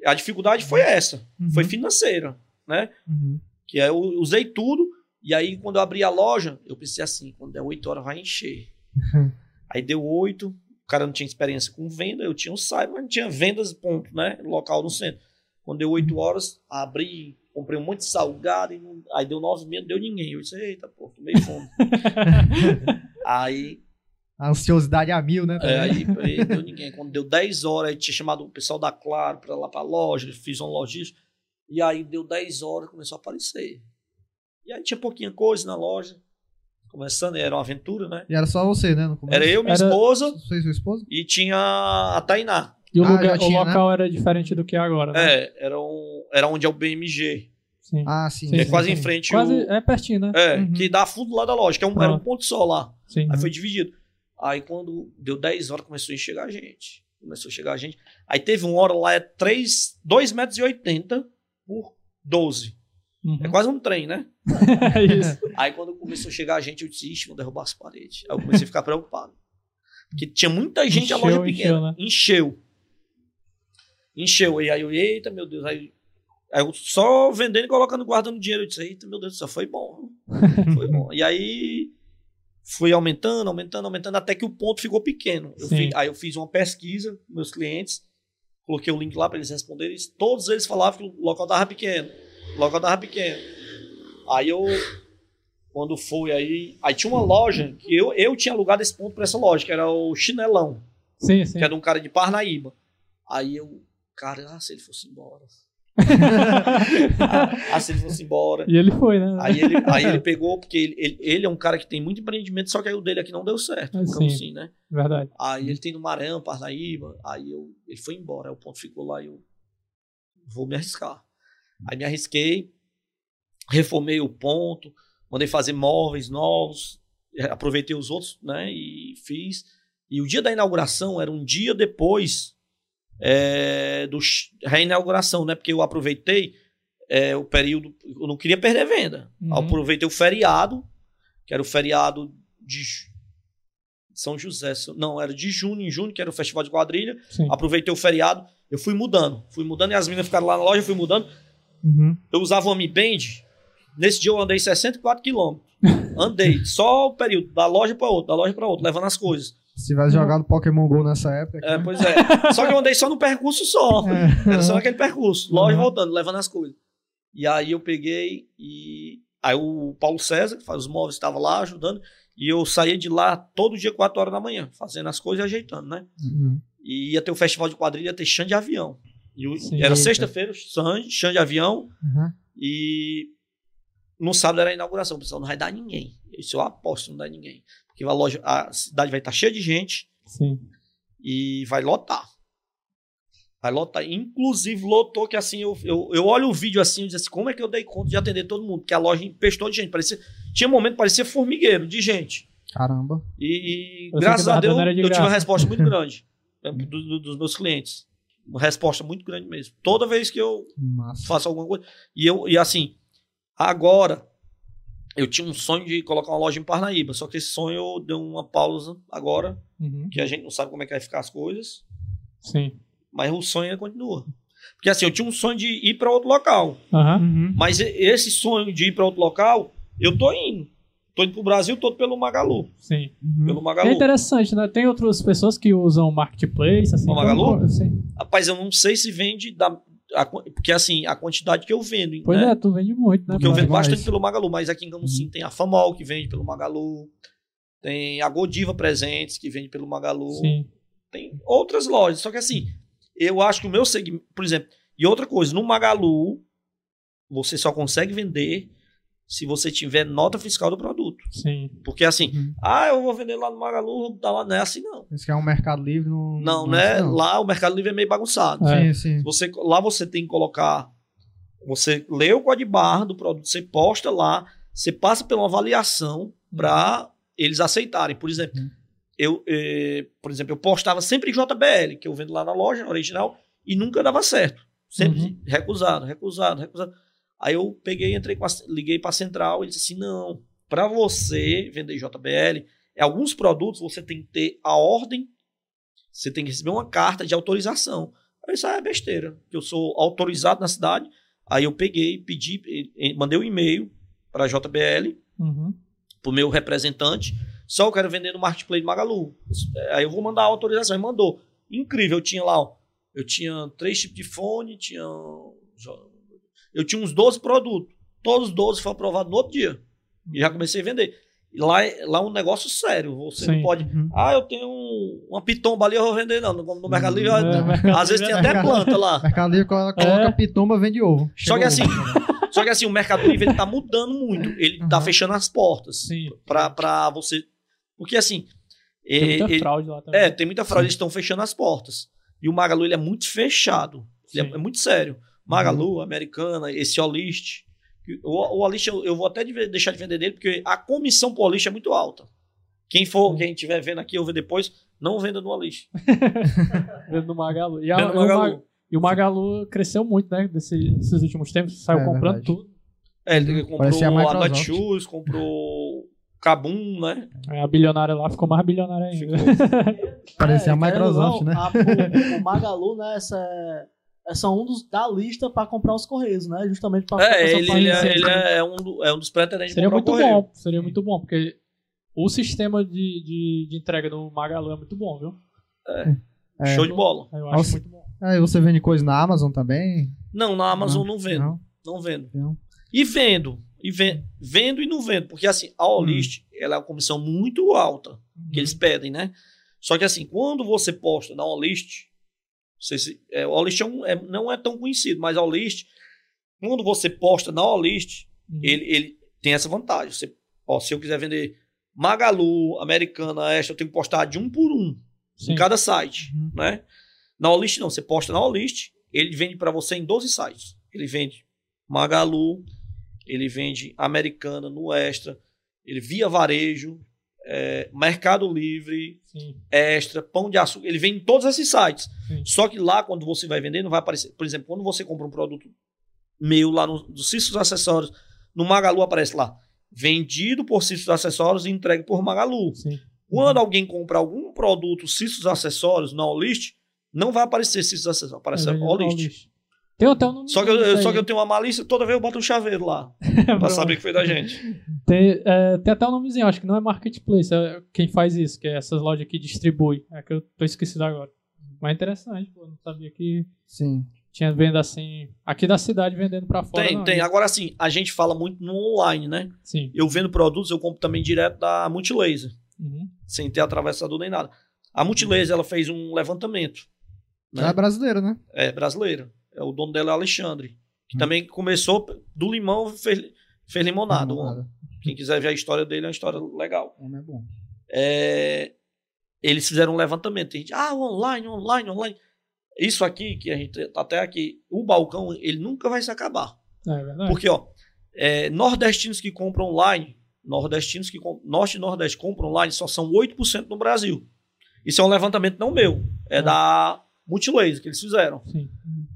a dificuldade foi essa, Uhum. foi financeira, né? Uhum. Que aí eu usei tudo, e aí quando eu abri a loja, eu pensei assim, quando der 8 horas vai encher. aí deu 8, o cara não tinha experiência com venda, eu tinha um site, mas não tinha vendas, ponto, né? Local no centro. Quando deu 8 horas, abri, comprei um monte de salgado, e não- aí deu 9 meses, não deu ninguém. Eu disse, eita, pô, tomei fome. aí A ansiosidade a mil, né? é, aí, aí deu ninguém. Quando deu 10 horas, aí tinha chamado o pessoal da Claro pra lá pra loja, fiz um logística. E aí deu 10 horas, começou a aparecer. E aí tinha pouquinha coisa na loja. Começando, era uma aventura, né? E era só você, né? No começo. Era eu, minha Era- esposa Você e sua esposa? e tinha a Tainá. E o, Ah, lugar, tinha, o local era diferente do que é agora, né? É, era, um, era onde é o BMG. Sim. Ah, sim. Sim, é sim, quase sim. em frente. Quase, o, é pertinho, né? é, Uhum. que dá fundo lá da loja, que é um, era um ponto só lá. Sim. Aí foi dividido. Aí quando deu 10 horas, começou a chegar gente. Começou a chegar gente. Aí teve uma hora lá, é 3, 2,80 metros e 80 por 12. Uhum. É quase um trem, né? É isso. Aí quando começou a chegar gente, eu disse, ixi, vou derrubar as paredes. Aí eu comecei a ficar preocupado. Porque tinha muita gente, a Encheu, loja pequena. encheu, né? Encheu. Encheu. E aí eu, eita, meu Deus. Aí, aí eu só vendendo e colocando, guardando dinheiro. Eu disse, eita, meu Deus céu, foi bom. Foi bom. E aí fui aumentando, aumentando, aumentando, até que o ponto ficou pequeno. Eu Sim. fi- aí eu fiz uma pesquisa com meus clientes, coloquei o link lá para eles responderem. Todos eles falavam que o local tava pequeno. O local tava pequeno. Aí eu quando foi aí. Aí tinha uma loja que eu, eu tinha alugado esse ponto pra essa loja, que era o Chinelão, Sim, sim. que era de um cara de Parnaíba. Aí eu, cara, ah, se ele fosse embora. ah, se ele fosse embora. E ele foi, né? Aí ele, aí ele pegou, porque ele, ele, ele é um cara que tem muito empreendimento, só que aí o dele aqui não deu certo. Então, sim. assim, né? Verdade. Aí ele tem no Maranhão, Parnaíba. Aí eu, ele foi embora. Aí o ponto ficou lá e eu vou me arriscar. Aí me arrisquei, reformei o ponto, mandei fazer móveis novos, aproveitei os outros, né? E fiz. E o dia da inauguração era um dia depois é, do reinauguração, né? Porque eu aproveitei é, o período. Eu não queria perder venda. Uhum. Aproveitei o feriado, que era o feriado de São José. Não, era de junho, em junho, que era o festival de quadrilha. Sim. Aproveitei o feriado, eu fui mudando. Fui mudando e as meninas ficaram lá na loja, eu fui mudando. Uhum. Eu usava o Mi Band. Nesse dia eu andei 64 quilômetros. Andei, só o período, da loja para outra, da loja para outra, levando as coisas. Se tivesse jogado Pokémon GO nessa época. É, pois é. Só que eu andei só no percurso só. Era só naquele percurso. Loja Uhum. voltando, levando as coisas. E aí eu peguei e. Aí o Paulo César, que faz os móveis, estava lá ajudando. E eu saía de lá todo dia, 4 horas da manhã, fazendo as coisas e ajeitando, né? Uhum. E ia ter o festival de quadrilha, ia ter chão de avião. E Sim. era sexta-feira, chão, chão de avião. Uhum. E no sábado era a inauguração. O pessoal não vai dar ninguém. Isso eu aposto, não dá ninguém. Porque a loja, a cidade vai estar cheia de gente Sim. e vai lotar. Vai lotar. Inclusive, lotou que assim, eu, eu, eu olho o vídeo assim e digo assim, como é que eu dei conta de atender todo mundo? Porque a loja empestou de gente. Parecia, tinha um momento que parecia formigueiro de gente. Caramba. E, e graças que a Deus, eu tive uma resposta muito grande é, do- do- dos meus clientes. Uma resposta muito grande mesmo. Toda vez que eu Massa. faço alguma coisa. E eu, e assim, agora, eu tinha um sonho de colocar uma loja em Parnaíba, só que esse sonho eu dei uma pausa agora, Uhum. que a gente não sabe como é que vai ficar as coisas, Sim. mas o sonho continua. Porque assim, eu tinha um sonho de ir para outro local. Uhum. mas esse sonho de ir para outro local, eu tô indo. Tô indo pro Brasil todo pelo Magalu. Sim. Uhum. Pelo É Magalu. interessante, né? Tem outras pessoas que usam marketplace, assim. O Magalu? como- Sim. Rapaz, eu não sei se vende da. A porque assim, a quantidade que eu vendo. Pois né? é, tu vende muito, né? Porque eu vendo bastante pelo Magalu, mas aqui em Camusim tem a Famol, que vende pelo Magalu. Tem a Godiva Presentes, que vende pelo Magalu. Sim. Tem outras lojas. Só que assim, eu acho que o meu segmento. Por exemplo, e outra coisa, no Magalu, você só consegue vender se você tiver nota fiscal do produto. Sim. Porque assim, Uhum. ah, eu vou vender lá no Magalu, vou botar lá. Não é assim, não. Esse que é um mercado livre. Não, Não, é né? não. Lá o Mercado Livre é meio bagunçado. É. Sim, sim. Você, lá você tem que colocar. Você lê o código barra do produto, você posta lá, você passa por uma avaliação para eles aceitarem. Por exemplo, Uhum. eu, eh, por exemplo, eu postava sempre JBL, que eu vendo lá na loja original, e nunca dava certo. Sempre Uhum. recusado, recusado, recusado. Aí eu peguei, entrei com a, liguei para a central e disse assim: não, para você vender JBL, é alguns produtos você tem que ter a ordem, você tem que receber uma carta de autorização. Aí isso aí é besteira, que eu sou autorizado na cidade. Aí eu peguei, pedi, mandei um e-mail para a JBL, Uhum. pro meu representante, só eu quero vender no Marketplace do Magalu. Aí eu vou mandar a autorização. Ele mandou. Incrível, eu tinha lá, ó, eu tinha três tipos de fone, tinha. Eu tinha uns 12 produtos. Todos os 12 foram aprovados no outro dia. E já comecei a vender. E lá, é- lá é um negócio sério. Você não Sim. pode. Uhum. Ah, eu tenho um- uma pitomba ali, eu vou vender, não. No, no Mercado Livre, É, às Mercado vezes tem Livre até Mercado- planta lá. Mercado Livre coloca, coloca É. pitomba, vende ovo. Só que Chegou assim. Só que assim, o Mercado Livre ele tá mudando muito. Ele tá Uhum. fechando as portas. Sim. Pra, pra você. Porque assim. Tem é- muita ele- fraude lá também. é, tem muita fraude, eles estão fechando as portas. E o Magalu ele é muito fechado. Ele é, Sim. é muito sério. Magalu, Americana, esse Olist. O, o Olist eu, eu vou até de- deixar de vender dele, porque a comissão pro Olist é muito alta. Quem for, quem estiver vendo aqui ou ver depois, não venda no Olist. Vendo no Magalu. E, a- Venda no e o Magalu. Mag- e o Magalu cresceu muito, né? Desse, desses últimos tempos. Saiu É, comprando verdade. tudo. É, ele comprou Parecia a a Microsoft. Netshoes, comprou Kabum, né? Aí A bilionária lá ficou mais bilionária ainda. Parecia a É, ou Microsoft, não, né? a- o, o Magalu, né, essa é, é só um dos, da lista pra comprar os Correios, né? Justamente pra É, essa ele, ele, é, ele é um, do- é um dos pretendentes de Seria muito bom. Seria muito bom, porque o sistema de, de, de entrega do Magalu é muito bom, viu? É. Show de bola. Eu acho Nossa. muito bom. Aí você vende coisa na Amazon também? Não, na Amazon não vendo. Não, Não, vendo. não. E vendo. E ven- vendo e não vendo. Porque assim, a Olist, ela é uma comissão muito alta que eles pedem, né? Só que assim, quando você posta na não sei se, é, o Olist é um- é- não é tão conhecido, mas a Olist, quando você posta na Olist, Uhum. ele, ele tem essa vantagem. Você, ó, se eu quiser vender Magalu, Americana, Extra, eu tenho que postar de um por um Sim. em cada site, Uhum. né? Na Olist não, você posta na Olist, ele vende para você em 12 sites. Ele vende Magalu, ele vende Americana no Extra, ele via varejo, é, Mercado Livre, Sim. Extra, Pão de Açúcar, ele vende em todos esses sites. Sim. Só que lá, quando você vai vender, não vai aparecer. Por exemplo, quando você compra um produto meu lá no, do Cistos Acessórios, no Magalu aparece lá, vendido por Cistos Acessórios e entregue por Magalu. Sim. Quando alguém compra algum produto Cistos Acessórios na Olist, não vai aparecer Cistos Acessórios, aparece É, a Olist. Tem até um nome. Só que, eu, só que eu tenho uma malícia, toda vez eu boto um chaveiro lá, pra saber que foi da gente. Tem, é, tem até um nomezinho, acho que não é Marketplace, é quem faz isso, que é essas lojas que distribui. É que eu tô esquecido agora. Mas é interessante, pô, não sabia que Sim. tinha venda assim, aqui da cidade vendendo pra fora. Tem, não. tem. Agora sim, a gente fala muito no online, né? Sim. Eu vendo produtos, eu compro também direto da Multilaser. Uhum. sem ter atravessador nem nada. A Multilaser ela fez um levantamento. Né? Já é brasileiro, né? É brasileira. É, o dono dela é Alexandre. Que Hum. também começou do limão fez, fez limonada. o homem. Nada. Quem quiser ver a história dele, é uma história legal. Homem é bom. É, eles fizeram um levantamento. Tem gente, ah, online, online, online. Isso aqui, que a gente tá até aqui, o balcão, ele nunca vai se acabar. É verdade. Porque, ó, é, nordestinos que compram online, nordestinos que norte e nordeste compram online só são 8% no Brasil. Isso é um levantamento não meu, é Ah. da Multilaser que eles fizeram. Sim.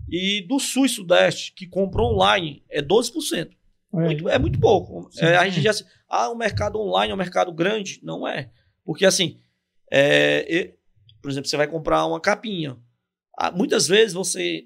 Uhum. E do sul e sudeste que compram online é 12%. É, Muito- é muito pouco. É, a gente já assim, ah, o mercado online é um mercado grande. Não é. Porque assim, é, por exemplo, você vai comprar uma capinha. Ah, muitas vezes você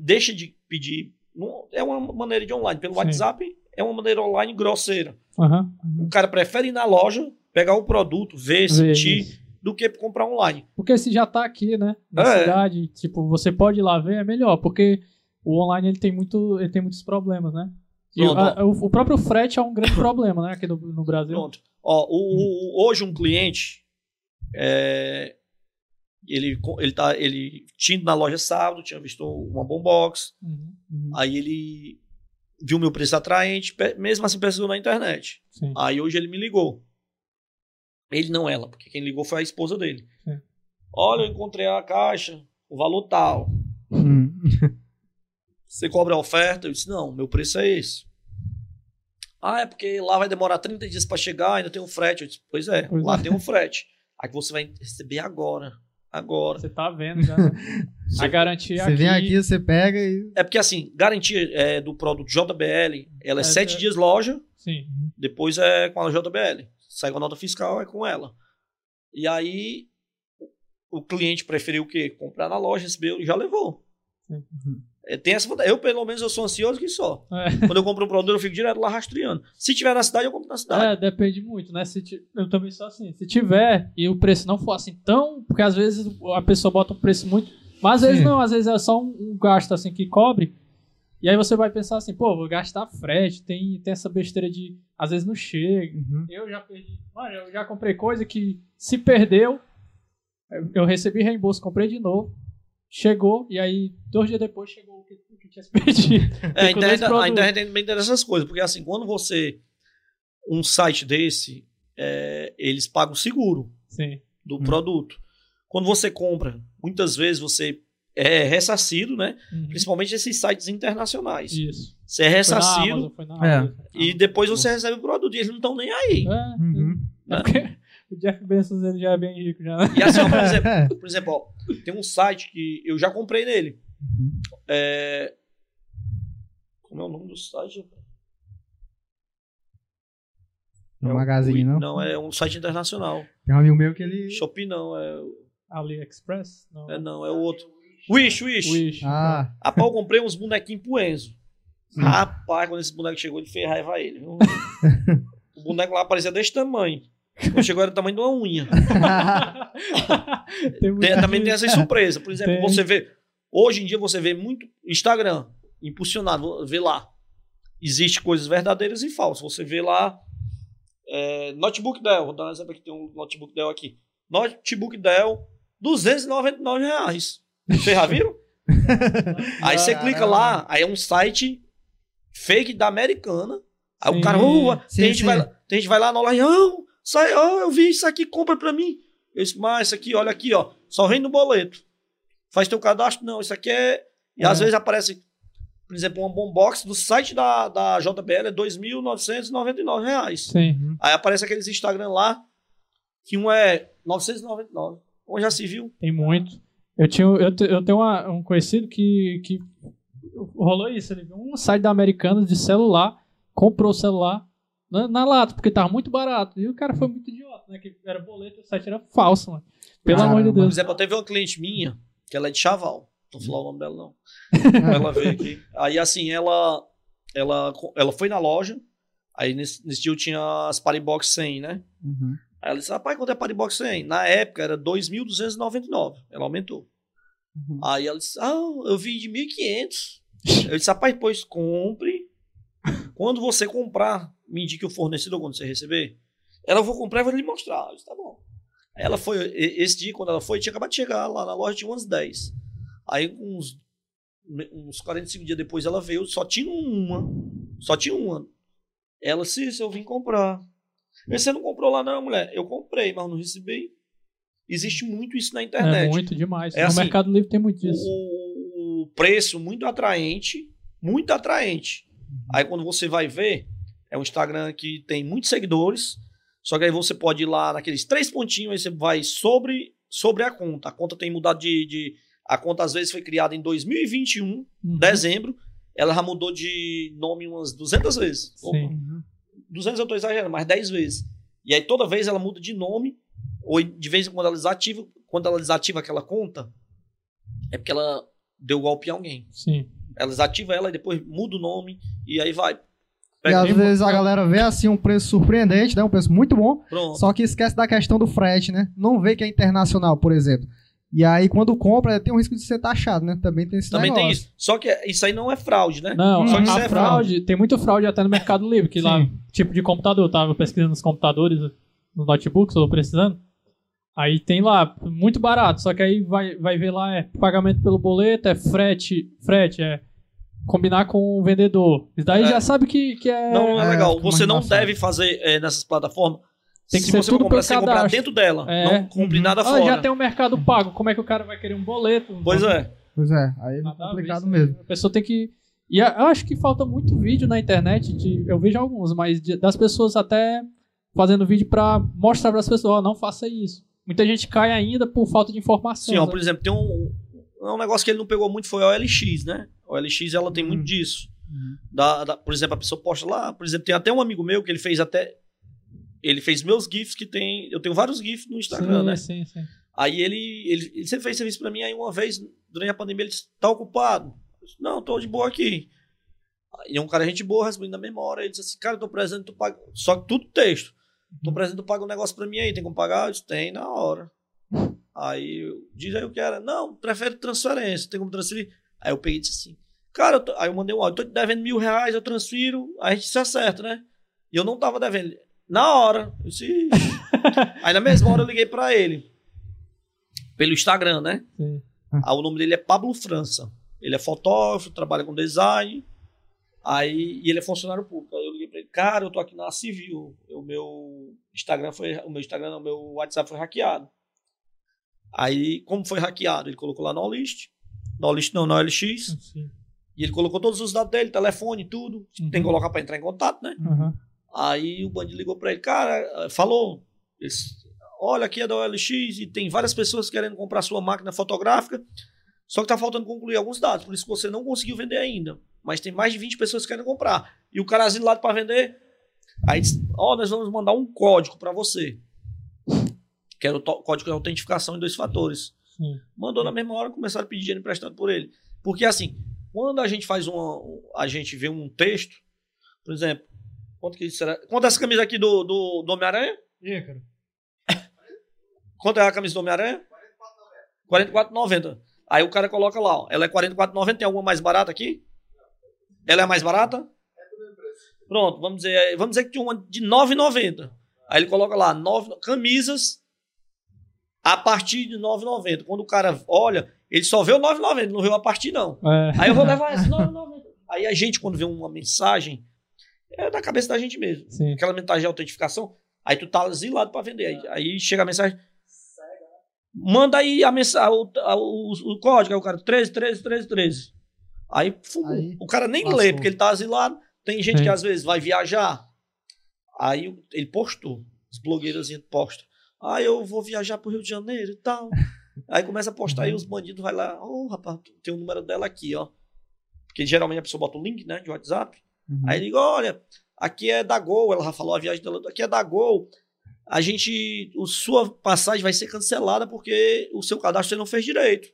deixa de pedir. não- é uma maneira de online. Pelo Sim. WhatsApp é uma maneira online grosseira. Aham, uhum. O cara prefere ir na loja, pegar o produto, ver, sentir. Do que comprar online. Porque se já tá aqui, né, na É. cidade, tipo, você pode ir lá ver, é melhor, porque o online ele tem, muito, ele tem muitos problemas, né? E o, a- o- o próprio frete é um grande problema, né, aqui no, no Brasil. Pronto. Ó, o- hoje um cliente, é, ele, ele, tá, ele tinha ido na loja sábado, tinha visto uma bombox, Uhum, uhum, aí ele viu meu preço atraente, mesmo assim pesquisou na internet. sim. Aí hoje ele me ligou. Ele não ela, porque quem ligou foi a esposa dele. Sim. Olha, eu encontrei a caixa, o valor tal. Hum. Você cobra a oferta? Eu disse, não, meu preço é esse. Ah, é porque lá vai demorar 30 dias para chegar, ainda tem um frete. Eu disse, pois é, Pois lá é. tem um frete. Aí que você vai receber agora. Agora. Você tá vendo já, né? A garantia Você vem aqui, você pega e. É porque assim, garantia é, do produto JBL, ela é É, 7 é. dias loja, Sim. depois é com a JBL. Sai com a nota fiscal, é com ela. E aí, o cliente preferiu o quê? Comprar na loja, recebeu e já levou. Sim. É, tem essa. Eu, pelo menos, eu sou ansioso que só. É. Quando eu compro um produto, eu fico direto lá rastreando. Se tiver na cidade, eu compro na cidade. É, depende muito, né? Se ti- Eu também sou assim. Se tiver e o preço não for assim tão. Porque às vezes a pessoa bota um preço muito. Mas às vezes Sim. não, às vezes é só um, um gasto assim que cobre. E aí você vai pensar assim, pô, vou gastar frete, tem, tem essa besteira de. Às vezes não chega. Uhum. Eu já perdi. Mano, eu já comprei coisa que se perdeu. eu- recebi reembolso, comprei de novo. Chegou, e aí, dois dias depois, chegou o que, o que tinha se perdido. É, a internet, a também tem dessas coisas, porque assim, quando você. Um site desse, é, eles pagam seguro Sim. do Hum. produto. Quando você compra, muitas vezes você é ressarcido, né? Uhum. Principalmente esses sites internacionais. Isso. Você é ressarcido É. E depois você recebe o produto e eles não estão nem aí. É, Uhum. é porque o Jeff Bezos ele já é bem rico já. né? E assim, ó, por exemplo, É. por exemplo ó, tem um site que eu já comprei nele. Uhum. É... Como é o nome do site? No É o- magazine, não? Não, é um site internacional. Tem um amigo meu que ele. Shopee não, é, AliExpress? Não. é não, é o outro. Wish, Wish. Wish. Ah, Rapaz, eu comprei uns bonequinhos pro Enzo. Sim. Rapaz, quando esse boneco chegou, ele fez raiva a ele. viu? o boneco lá parecia desse tamanho. Quando chegou era do tamanho de uma unha. tem Tem- também tem essa surpresa. Por exemplo, Tem. você vê. Hoje em dia você vê muito Instagram impulsionado, vê lá. Existem coisas verdadeiras e falsas. Você vê lá. é, notebook Dell, vou dar um exemplo aqui, tem um notebook Dell aqui. Notebook Dell, 299 reais. Vocês já viram? aí você clica lá, aí é um site fake da americana. Aí Sim. o cara, "Ô, Sim, tem, gente sim. vai lá, tem gente vai lá na loja, não, sai, ó, eu vi isso aqui, compra pra mim. Eu disse, mas isso aqui, olha aqui, ó, só vem no boleto. Faz teu cadastro, não, isso aqui é. E às É. vezes aparece, por exemplo, uma bombox do site da, da JBL é 2.999 reais. Sim. Aí aparece aqueles Instagram lá, que um é 999. Onde já se viu? Tem muito. Eu, tinha, eu, eu tenho uma- um conhecido que, que rolou isso. Ele viu um site da Americanas de celular, comprou o celular na, na lata, porque tava muito barato. E o cara foi muito idiota, né? Que era boleto, o site era falso, mano. Pelo Caramba. amor de Por Deus. exemplo, teve uma cliente minha, que ela é de Chaval. Não vou falar o nome dela, não. ela veio aqui. Aí, assim, ela, ela, ela foi na loja. Aí, nesse, nesse dia, eu tinha as Paribox 100, né? Uhum. Aí ela disse, rapaz, quanto é Paribox 100? Na época, era 2.299. Ela aumentou. Uhum. Aí ela disse, ah, eu vi de 1.500. Eu disse, rapaz, pois compre. Quando você comprar, me indique o fornecedor quando você receber. Ela, eu vou comprar e vou lhe mostrar. Eu disse, tá bom. Aí ela foi, esse dia, quando ela foi, tinha acabado de chegar lá na loja, tinha umas 10. Aí, uns, uns 45 dias depois, ela veio, só tinha uma. Só tinha uma. Ela, sim, eu vim comprar. Disse, Você não comprou lá, não, mulher? Eu comprei, mas não recebi. Existe muito isso na internet É muito demais. É no assim, Mercado Livre tem muito disso. o, o preço muito atraente, muito atraente. Aí quando você vai ver, é um Instagram que tem muitos seguidores, só que aí você pode ir lá naqueles três pontinhos, aí você vai sobre, sobre a conta. A conta tem mudado de, de- A conta às vezes foi criada em 2021, Uhum. dezembro, ela já mudou de nome umas 200 vezes. Opa, Sim. 200 eu tô exagerando, mas 10 vezes. E aí toda vez ela muda de nome, ou de vez em quando ela desativa, quando ela desativa aquela conta, é porque ela deu golpe em alguém. Sim. Ela desativa ela e depois muda o nome e aí vai. E às mesmo, vezes a galera vê assim um preço surpreendente, né? Um preço muito bom, pronto. só que esquece da questão do frete, né? Não vê que é internacional, por exemplo. E aí, quando compra, tem um risco de ser taxado, né? Também tem esse Também tem negócio. isso. Só que isso aí não é fraude, né? Não, Só que a isso é fraude, tem muito fraude até no Mercado Livre, que lá, tipo de computador, eu tava pesquisando nos computadores, nos notebooks, eu tô precisando. Aí tem lá, muito barato, só que aí vai, vai ver lá, é pagamento pelo boleto, é frete, frete, é combinar com o vendedor. Isso daí É. já sabe que, que é... Não é, É, legal. fica Você não deve fazer é, nessas plataformas. Tem que Se ser você tudo comprar, você comprar dentro dela. É. Não compre nada Ah, fora. já tem o mercado pago, como é que o cara vai querer um boleto? Pois é. Pois é, aí é Nada a ver complicado isso. mesmo. A pessoa tem que. E eu acho que falta muito vídeo na internet. De, eu vejo alguns, mas de- das pessoas até fazendo vídeo pra mostrar para as pessoas: ó, não faça isso. Muita gente cai ainda por falta de informação. Sim, ó, né? por exemplo, tem um, um negócio que ele não pegou muito foi a OLX, né? A OLX ela tem muito Uhum. disso. Da, da- por exemplo, a pessoa posta lá, por exemplo, tem até um amigo meu que ele fez até ele fez meus GIFs que tem, eu tenho vários GIFs no Instagram, sim, né? sim, sim. Aí ele, ele, ele sempre fez serviço pra mim, aí uma vez, durante a pandemia, ele disse, tá ocupado? Disse, não, tô de boa aqui. E um cara, gente boa, respondendo na mesma hora, ele disse assim, cara, eu tô precisando, tu paga, só que tudo texto. Tô precisando, tu paga um negócio pra mim aí, tem como pagar? Eu disse, tem, na hora. Aí, eu, diz aí o que era, não, prefere transferência, tem como transferir? Aí eu peguei e disse assim, cara, eu tô- aí eu mandei um áudio, tô te devendo mil reais, eu transfiro, aí a gente se acerta, né? E eu não tava devendo. Na hora, eu disse, aí na mesma hora eu liguei pra ele pelo Instagram, né? Sim. Aí o nome dele é Pablo França. Ele é fotógrafo, trabalha com design. Aí, e ele é funcionário público. Aí eu liguei pra ele, cara, eu tô aqui na Civil. O meu Instagram foi. O meu Instagram, não, o meu WhatsApp foi hackeado. Aí, como foi hackeado? Ele colocou lá no Olist. No Olist não, no OLX. sim. E ele colocou todos os dados dele, telefone, tudo. Uhum. Tem que colocar pra entrar em contato, né? Uhum. Aí o bandido ligou pra ele, cara, falou, olha aqui é da OLX e tem várias pessoas querendo comprar sua máquina fotográfica, só que tá faltando concluir alguns dados, por isso que você não conseguiu vender ainda. Mas tem mais de 20 pessoas querendo comprar. E o cara asilado para vender, aí disse, ó, nós vamos mandar um código para você. Que era o código de autentificação em dois fatores. Sim. Mandou na mesma hora, começaram a pedir dinheiro emprestado por ele. Porque assim, quando a gente faz uma. A gente vê um texto, por exemplo, quanto que será? Quanto é essa camisa aqui do, do, do Homem-Aranha? Quanto é a camisa do Homem-Aranha? 44,90. Aí o cara coloca lá, ó. Ela é 44,90. Tem alguma mais barata aqui? Ela é a mais barata? Pronto, vamos dizer, vamos dizer que tinha uma de 9,90. Aí ele coloca lá, nove, camisas a partir de 9,90. Quando o cara olha, ele só vê o 9,90, não vê a partir não. É. Aí eu vou levar esse 9,90. Aí a gente, quando vê uma mensagem, é da cabeça da gente mesmo. Sim. Aquela mensagem de autentificação, aí tu tá zilado pra vender. Aí, aí chega a mensagem, manda aí a mensagem, o, o, o código, aí o cara 13, 13, 13, 13. Aí, fumou. Aí, o cara nem lascou. lê, porque ele tá asilado. Tem gente Sim. que às vezes vai viajar. Aí ele postou, as blogueiras postam. Ah, eu vou viajar pro Rio de Janeiro e tal. Aí começa a postar aí os bandidos vai lá, ô rapaz, tem o número dela aqui, ó. Porque geralmente a pessoa bota o link, né, de WhatsApp. Uhum. Aí liga, olha, aqui é da Gol, ela já falou a viagem dela, aqui é da Gol. A gente, o sua passagem vai ser cancelada porque o seu cadastro você não fez direito.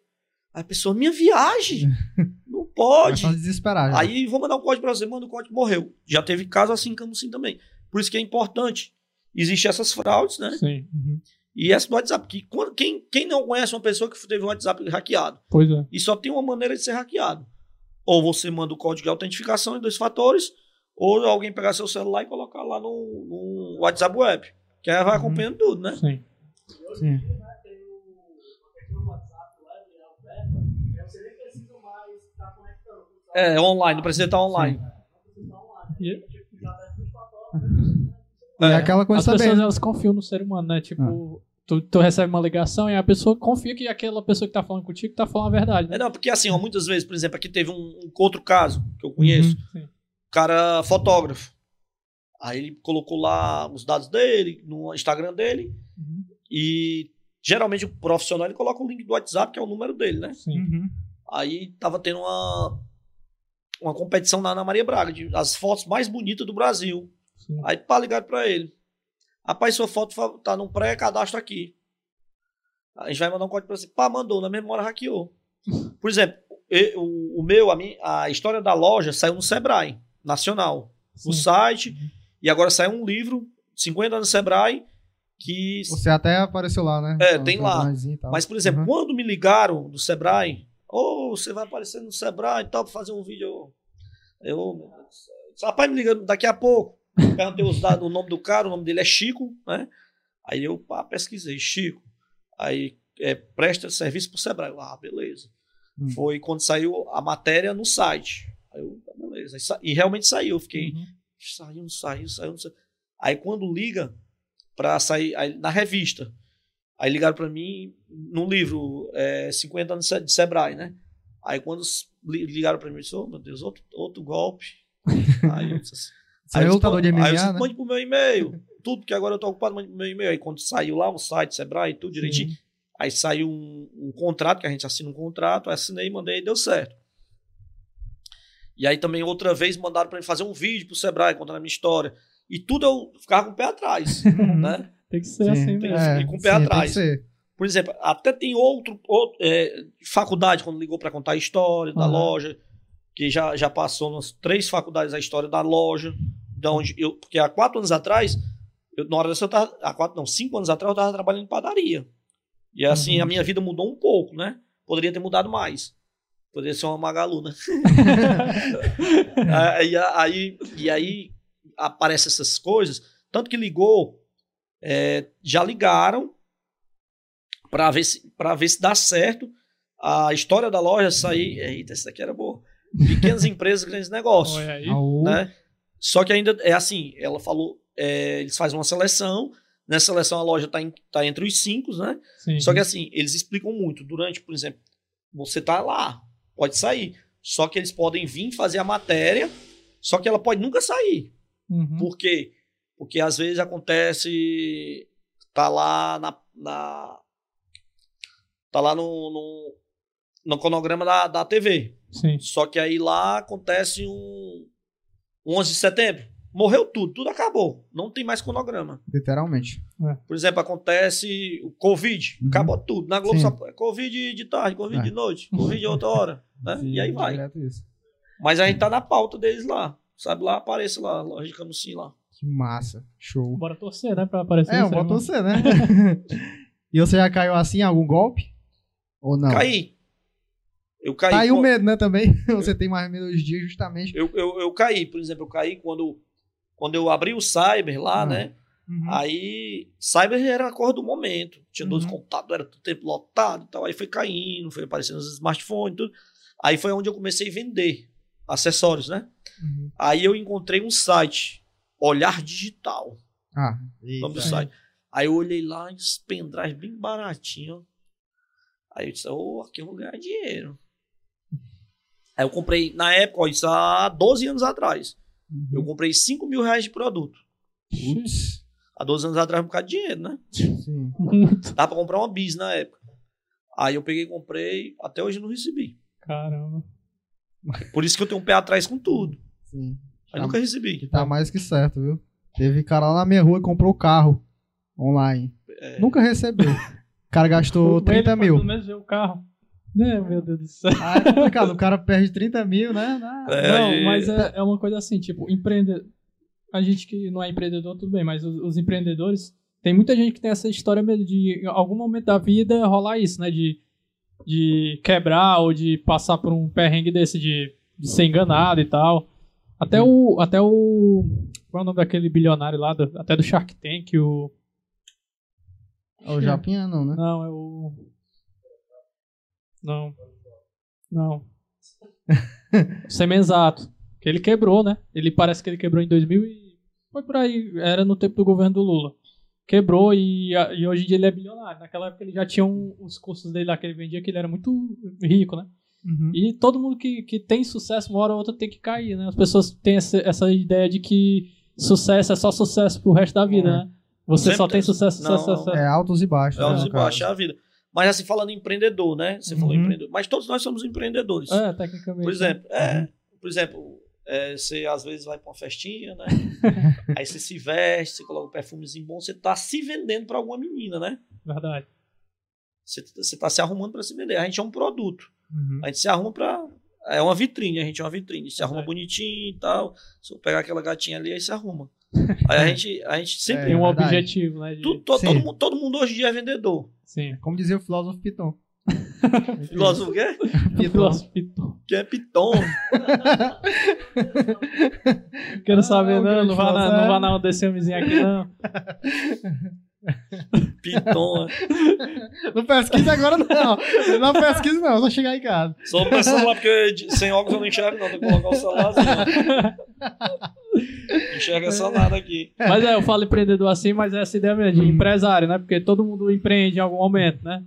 Aí a pessoa, minha viagem, não pode. A desesperar. Aí vou mandar um código pra você, manda o código, morreu. Já teve caso assim em Camusim também. Por isso que é importante. Existem essas fraudes, né? Sim. Uhum. E essa do WhatsApp. Que quem, quem não conhece uma pessoa que teve um WhatsApp hackeado? Pois é. E só tem uma maneira de ser hackeado. Ou você manda o código de autentificação em dois fatores, ou alguém pegar seu celular e colocar lá no, no WhatsApp Web. Que aí vai acompanhando tudo, né? Sim. Sim. É, online, não precisa estar online. E É. aquela coisa as também. pessoas elas confiam no ser humano, né? Tipo, tu, tu recebe uma ligação e a pessoa confia que aquela pessoa que tá falando contigo tá falando a verdade. É, Né? não, porque assim, ó, muitas vezes, por exemplo, aqui teve um, um outro caso que eu conheço. O cara fotógrafo. Aí ele colocou lá os dados dele, no Instagram dele. Uhum. E geralmente o profissional ele coloca o link do WhatsApp, que é o número dele, né? Sim. Uhum. Aí tava tendo uma, uma competição na Ana Maria Braga, de as fotos mais bonitas do Brasil. Sim. Aí pá, ligaram pra ele. Rapaz, sua foto tá num pré-cadastro aqui. A gente vai mandar um código pra você. Pá, mandou, na mesma hora hackeou. Por exemplo, e- o, o meu, a, minha, a história da loja saiu no Sebrae Nacional, no Sim. site. E agora saiu um livro, 50 anos no Sebrae, que. Você até apareceu lá, né? É, tem lá. Mas, por exemplo, Uhum. quando me ligaram do Sebrae, ou você vai aparecer no Sebrae e tal, pra fazer um vídeo. Eu, Rapaz, me liga daqui a pouco. Perguntei os dados, o nome do cara, o nome dele é Chico, né? Aí eu pá, pesquisei, Chico. Aí é, presta serviço pro Sebrae. Eu, ah, beleza. Hum. Foi quando saiu a matéria no site. Aí eu, tá, beleza. E realmente saiu. Eu fiquei, Uhum. saiu, saiu, saiu, saiu. Aí quando liga pra sair aí, na revista, aí ligaram pra mim no livro é, 50 anos de Sebrae, né? Aí quando ligaram pra mim, eu disse, oh, meu Deus, outro, outro golpe. aí eu disse assim, É eu lutador de aí MMA, disse, né? mande pro meu e-mail. Tudo, que agora eu tô ocupado, mande pro meu e-mail. Aí quando saiu lá o site, Sebrae, tudo direitinho, Sim. aí saiu um, um contrato, que a gente assina um contrato, aí assinei, mandei e deu certo. E aí também outra vez mandaram pra mim fazer um vídeo pro Sebrae, contando a minha história. E tudo eu ficava com o pé atrás, Uhum. né? Tem que ser Sim, assim tem- mesmo. É, e com o pé sim, tem atrás. que ser. Por exemplo, até tem outro, outro é, faculdade, quando ligou para contar a história da Aham. loja, que já, já passou nas três faculdades a história da loja, de onde eu, porque há quatro anos atrás, eu, na hora dessa eu tava, há quatro, não, cinco anos atrás eu estava trabalhando em padaria. E assim, Uhum. a minha vida mudou um pouco, né? Poderia ter mudado mais. Poderia ser uma Magalu, né? aí, aí, e aí aparecem essas coisas. Tanto que ligou, é, já ligaram para ver, se- ver se dá certo a história da loja sair. Eita, essa daqui era boa. Pequenas empresas, grandes negócios. Olha aí. Aú. Né? Só que ainda é assim, ela falou, é, eles fazem uma seleção. Nessa seleção a loja está tá entre os cinco, né? Sim. Só que assim, eles explicam muito. Durante, por exemplo, você tá lá, pode sair. Só que eles podem vir fazer a matéria, só que ela pode nunca sair. Uhum. Por quê? Porque às vezes acontece. Tá lá na. na tá lá no, no, no cronograma da, da TV. Sim. Só que aí lá acontece um. 11 de setembro. Morreu tudo, tudo acabou. Não tem mais cronograma. Literalmente. Por exemplo, acontece o Covid, Uhum. acabou tudo. Na Globo Sim. só é Covid de tarde, Covid É. de noite, Covid de outra hora. né? Sim, E aí vai. Mas a gente tá na pauta deles lá. Sabe, lá aparece lá, loja de Camusim lá. Que massa. Show. Bora torcer, né? Pra aparecer É, mano. você, né? e você já caiu assim em algum golpe? Ou não? Caí. Eu caí. Tá aí o medo, né, também. Você tem mais medo hoje em dia, justamente. eu, eu, eu caí, por exemplo, eu caí quando quando eu abri o Cyber lá, Ah. né? Uhum. Aí, Cyber era a cor do momento. Tinha 12 Uhum. contatos, era todo tempo lotado e tal. Aí foi caindo, foi aparecendo os smartphones, tudo. Aí foi onde eu comecei a vender acessórios, né? Uhum. Aí eu encontrei um site, Olhar Digital, Ah, o nome do site. Aí eu olhei lá, os pendrives bem baratinho. Aí eu disse, ô, aqui eu vou ganhar dinheiro. Aí eu comprei, na época, ó, isso há 12 anos atrás, eu Uhum. comprei 5 mil reais de produto. Putz. Há 12 anos atrás, um bocado de dinheiro, né? Sim. Dá pra comprar uma bis na época. Aí eu peguei e comprei, até hoje eu não recebi. Caramba. Por isso que eu tenho um pé atrás com tudo. Sim. Aí Tá- nunca Que recebi. tá mais que certo, viu? Teve cara lá na minha rua que comprou carro online. É, Nunca recebeu. O cara gastou 30 Ele mil. Pelo menos ver o carro. É, meu Deus do céu. Ah, é complicado. O cara perde 30 mil, né? Na- É, não, aí- mas é, é uma coisa assim, tipo, empreender. A gente que não é empreendedor, tudo bem, mas os, os empreendedores. Tem muita gente que tem essa história mesmo de, em algum momento da vida, rolar isso, né? De, de quebrar ou de passar por um perrengue desse, de, de ser enganado e tal. Até o. Até o. Qual é o nome daquele bilionário lá? do- até do Shark Tank, o. O Japinha não, né? Não, é o. Não. Não. Semenzato. Que ele quebrou, né? Ele parece que ele quebrou em 2000 e. Foi por aí. Era no tempo do governo do Lula. Quebrou e, e hoje em dia ele é bilionário. Naquela época ele já tinha um- os cursos dele lá que ele vendia, que ele era muito rico, né? Uhum. E todo mundo que, que tem sucesso, uma hora ou outra tem que cair, né? As pessoas têm essa, essa ideia de que sucesso é só sucesso pro resto da vida, É. né? Você Sempre só tem tem- sucesso, Não. sucesso, sucesso. É altos e baixos. É né, altos no e baixos, é a vida. Mas assim, falando em empreendedor, né? Você falou Uhum. empreendedor. Mas todos nós somos empreendedores. É, tecnicamente. Por exemplo, é, Uhum. por exemplo, é, você às vezes vai pra uma festinha, né? Aí você se veste, você coloca um perfumezinho bom, você tá se vendendo pra alguma menina, né? Verdade. Você, você tá se arrumando pra se vender. A gente é um produto. Uhum. A gente se arruma pra. É uma vitrine, a gente é uma vitrine. Se arruma É. bonitinho e tal. Se eu pegar aquela gatinha ali, aí se arruma. Aí a gente, a gente sempre. Tem um verdade. objetivo, né? de- tu- to- Sim. todo, mundo, todo mundo hoje em dia é vendedor. Sim. Como dizia o filósofo Piton. Filósofo o quê? Piton. Filósofo Piton. Que é piton. Não quero Ah, saber, não. Não vá, na, não é. vá na onda desse homenzinho aqui, não. Piton. Não pesquisa agora, não. Não pesquisa, não. Só chegar em casa. Só pra celular, porque sem óculos eu não enxergo, não. Tem que colocar o celular assim. Não enxerga só nada aqui. Mas é, eu falo empreendedor assim, mas essa ideia mesmo, de Uhum. empresário, né? Porque todo mundo empreende em algum momento, né?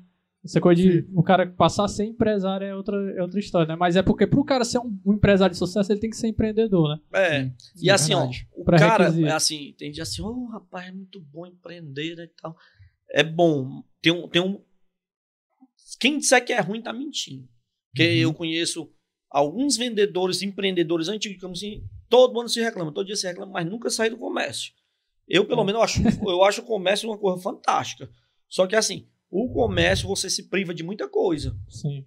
Essa coisa de o cara passar a ser empresário é outra, é outra história, né? Mas é porque pro cara ser um, um empresário de sucesso, ele tem que ser empreendedor, né? É. Sim, E assim, ó, verdade. o Pra cara requisito. é assim, tem dia assim, ô rapaz, é muito bom empreender né, e tal. É bom. Tem um, tem um. Quem disser que é ruim tá mentindo. Porque Uhum. eu conheço alguns vendedores, empreendedores antigos, como assim, todo ano se reclama, todo dia se reclama, mas nunca sai do comércio. Eu, pelo menos, eu acho, eu acho o comércio uma coisa fantástica. Só que assim, o comércio você se priva de muita coisa. Sim.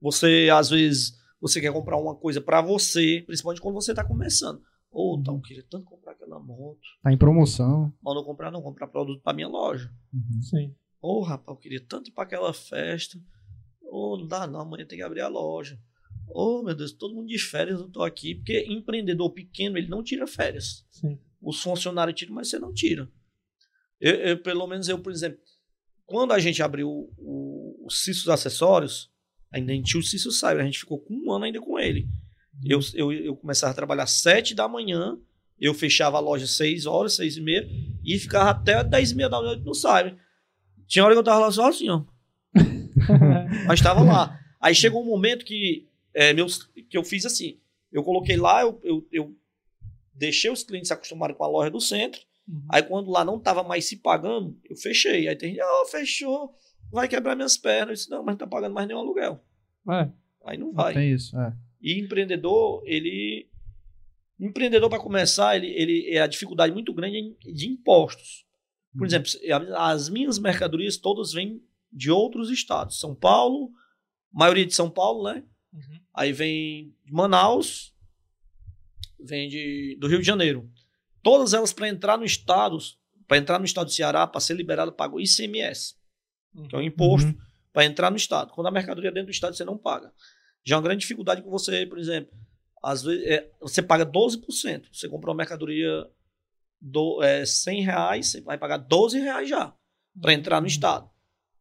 Você, às vezes, você quer comprar uma coisa pra você, principalmente quando você tá começando. Ô, Uhum. tá, eu queria tanto comprar aquela moto. Tá em promoção. Mas não comprar, não, comprar produto pra minha loja. Uhum. Sim. Ô, rapaz, eu queria tanto ir pra aquela festa. Ô, não dá não, amanhã tem que abrir a loja. Ô, meu Deus, todo mundo de férias, eu tô aqui. Porque empreendedor pequeno, ele não tira férias. Sim. Os funcionários tiram, mas você não tira. Eu, eu, pelo menos eu, por exemplo, quando a gente abriu o, o Cissos Acessórios, ainda a gente tinha o Cissos Cyber, a gente ficou com um ano ainda com ele. Eu, eu, eu começava a trabalhar às 7 da manhã, eu fechava a loja às 6 horas, 6 e meia, e ficava até 10 e meia da noite no Cyber. Tinha hora que eu tava lá sozinho, ó. mas estava lá. Aí chegou um momento que, é, meus, que eu fiz assim, eu coloquei lá, eu, eu, eu deixei os clientes se acostumarem com a loja do centro, Uhum. Aí quando lá não tava mais se pagando, eu fechei. Aí tem gente, ah, fechou, vai quebrar minhas pernas. Eu disse, não, mas não tá pagando mais nenhum aluguel. É. Aí não Não vai. tem isso, é. E empreendedor, ele. Empreendedor, para começar, ele, ele é a dificuldade muito grande de impostos. Por Uhum. exemplo, as minhas mercadorias todas vêm de outros estados. São Paulo, maioria de São Paulo, né? Uhum. Aí vem de Manaus, vem de, do Rio de Janeiro. Todas elas, para entrar no estado, para entrar no estado do Ceará, para ser liberado, pagou ICMS, que é um imposto Uhum. para entrar no estado. Quando a mercadoria é dentro do estado, você não paga. Já é uma grande dificuldade que você, por exemplo, às vezes, é, você paga 12%. Você comprou uma mercadoria do, é, 100 reais, você vai pagar 12 reais já para entrar no Uhum. Estado.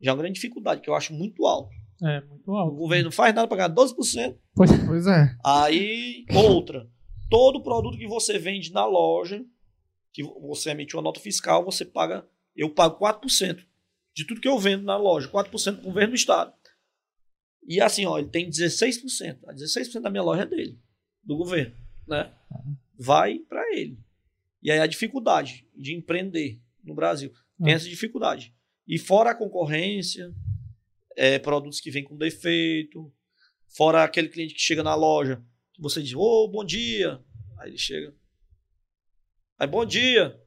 Já é uma grande dificuldade, que eu acho muito alto. É, muito O alto. governo não faz nada para pagar 12%. Pois é. Aí, outra. Todo produto que você vende na loja, que você emite uma nota fiscal, você paga. Eu pago 4% de tudo que eu vendo na loja. 4% do governo do Estado. E assim, ó, ele tem 16%. A 16% da minha loja é dele, do governo. Né? Vai para ele. E aí a dificuldade de empreender no Brasil. Tem É. essa dificuldade. E fora a concorrência, é, produtos que vêm com defeito, fora aquele cliente que chega na loja, você diz, ô, bom dia. Aí ele chega. Aí, bom dia.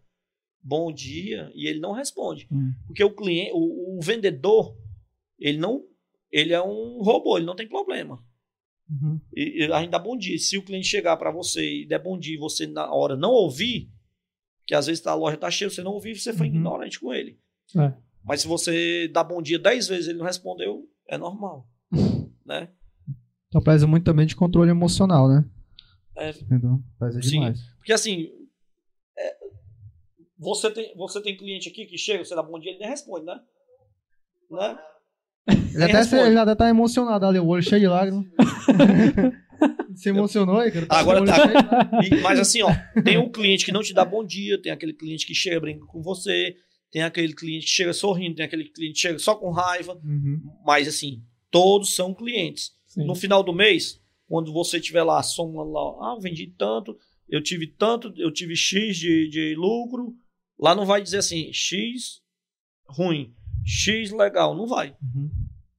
Bom dia. E ele não responde. Hum. Porque o cliente, o, o vendedor, ele não. Ele é um robô, ele não tem problema. Uhum. E, e a gente dá bom dia. Se o cliente chegar para você e der bom dia e você na hora não ouvir, que às vezes a loja tá cheia, você não ouvir, você foi Uhum. ignorante com ele. É. Mas se você dá bom dia 10 vezes e ele não respondeu, é normal. né? Então pesa muito também de controle emocional, né? É, Entendeu? Pesa Sim. demais. porque assim, é, você, tem, você tem cliente aqui que chega, você dá bom dia, ele nem responde, né? né? Ele até, se, ele até tá emocionado ali, o olho cheio de lágrimas. Se emocionou aí, cara? Tá Agora tá. E- mas assim, ó, tem um cliente que não te dá bom dia, tem aquele cliente que chega brincando com você, tem aquele cliente que chega sorrindo, tem aquele cliente que chega só com raiva. Uhum. Mas assim, todos são clientes. Sim. No final do mês, quando você tiver lá, soma lá, ah, eu vendi tanto, eu tive tanto, eu tive X de, de lucro. Lá não vai dizer assim, X ruim, X legal, não vai. Uhum.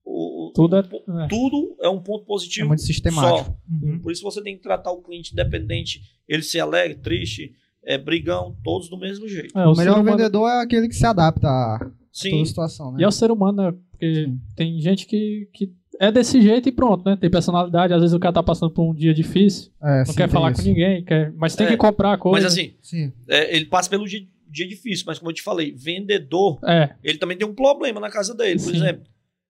O- Tudo é. é. tudo é um ponto É positivo muito sistemático. só. Uhum. Por isso você tem que tratar o cliente independente, ele ser alegre, triste, é, brigão, todos do mesmo jeito. É, O o melhor humano- vendedor é aquele que se adapta a Sim, toda situação, né? E é o ser humano, né? Porque Sim. tem gente que, que é desse jeito e pronto, né? Tem personalidade. Às vezes o cara tá passando por um dia difícil, É, não sim, quer falar isso. com ninguém, quer, mas tem É, que comprar a coisa. mas assim, Sim. é, ele passa pelo dia, dia difícil, mas como eu te falei, vendedor, É, ele também tem um problema na casa dele. Por Sim. exemplo,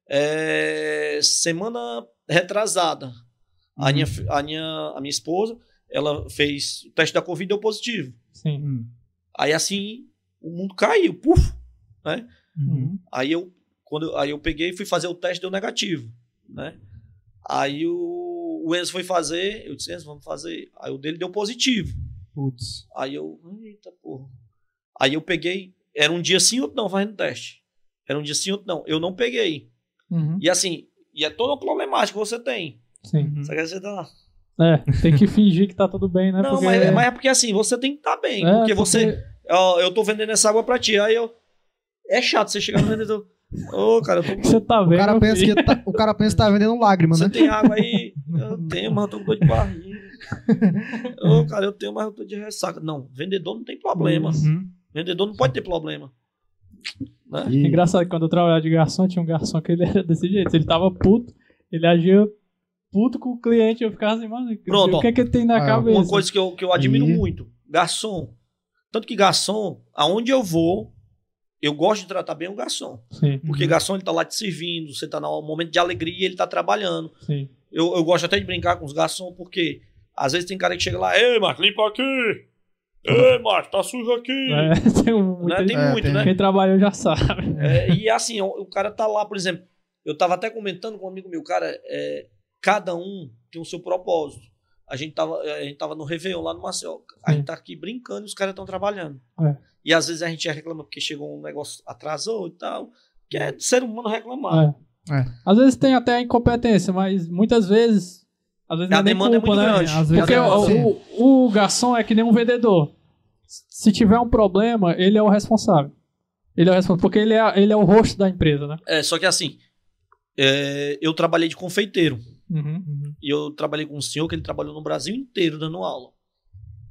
é, semana retrasada, a, Uhum. minha, a, minha, a minha esposa, ela fez o teste da Covid e deu positivo. sim. Hum. Aí assim, o mundo caiu, puf, né? Uhum. Aí eu, quando, aí eu peguei e fui fazer o teste, deu negativo, né? Aí o, o Enzo foi fazer, eu disse, Enzo, vamos fazer. Aí o dele deu positivo. Putz. Aí eu, eita porra. Aí eu peguei, era um dia sim, outro não, fazendo teste. Era um dia sim, outro não. Eu não peguei. Uhum, E assim, e é toda uma problemática que você tem. sim. Uhum. Você quer dizer, tá... É, tem que fingir que tá tudo bem, né? Não, Porque- mas, mas é porque assim, você tem que estar bem. É, porque você, ó, eu tô vendendo essa água pra ti. Aí eu, é chato você chegar no vendedor, ô cara, eu tô Você tá O vendo? cara, meu pensa que tá, o cara pensa que tá vendendo lágrima, Você né? tem água aí? Eu tenho, mas eu tô com dor de barriga. Ô, cara, eu tenho, mas eu tô de ressaca. Não, vendedor não tem problema. Uhum. Vendedor não pode ter problema. Né? E- Engraçado que quando eu trabalhava de garçom, tinha um garçom que ele era desse jeito. Ele tava puto, ele agia puto com o cliente. Eu ficava assim, mano, Pronto, o que é que ele tem na Ah, cabeça? Uma coisa que eu, que eu admiro Aí- muito: garçom. Tanto que garçom, aonde eu vou, eu gosto de tratar bem o garçom. Sim, Porque Uhum. garçom ele tá lá te servindo, você tá num momento de alegria e ele tá trabalhando. sim. Eu, eu gosto até de brincar com os garçons, porque às vezes tem cara que chega lá, ei, Marcos, limpa aqui! Ei, Marcos, tá sujo aqui! É, tem um, muita Né? Tem É, muito, tem. né? Quem trabalhou já sabe. É, e assim, o, o cara tá lá, por exemplo, eu tava até comentando com um amigo meu, cara, é, cada um tem o seu propósito. A gente tava, a gente tava no Réveillon lá no Maceió. A Sim. gente tá aqui brincando e os caras estão trabalhando. É. E às vezes a gente reclama porque chegou um negócio, atrasou e tal. Que é do ser humano reclamar. É. É. Às vezes tem até a incompetência, mas muitas vezes. Às vezes A não é demanda é culpa, muito né? grande. Às vezes Porque é, o, o, o garçom é que nem um vendedor. Se tiver um problema, ele é o responsável. Ele é o responsável, porque ele é, ele é o rosto da empresa, né? É, só que assim, é, eu trabalhei de confeiteiro. Uhum. E eu trabalhei com um senhor que ele trabalhou no Brasil inteiro dando aula.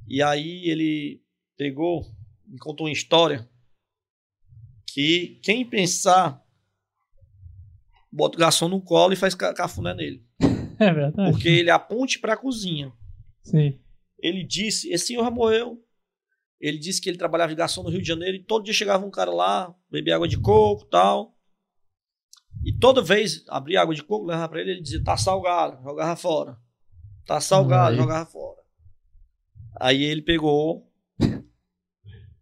E aí ele pegou, me contou uma história que quem pensar bota o garçom no colo e faz ca- cafuné nele. É verdade. Porque ele é a ponte para a cozinha. Sim. Ele disse, esse senhor já morreu. Ele disse que ele trabalhava de garçom no Rio de Janeiro e todo dia chegava um cara lá, bebia água de coco tal. E toda vez abria água de coco, levava pra ele, ele dizia, tá salgado, jogava fora. Tá salgado, Aí. jogava fora. Aí ele pegou,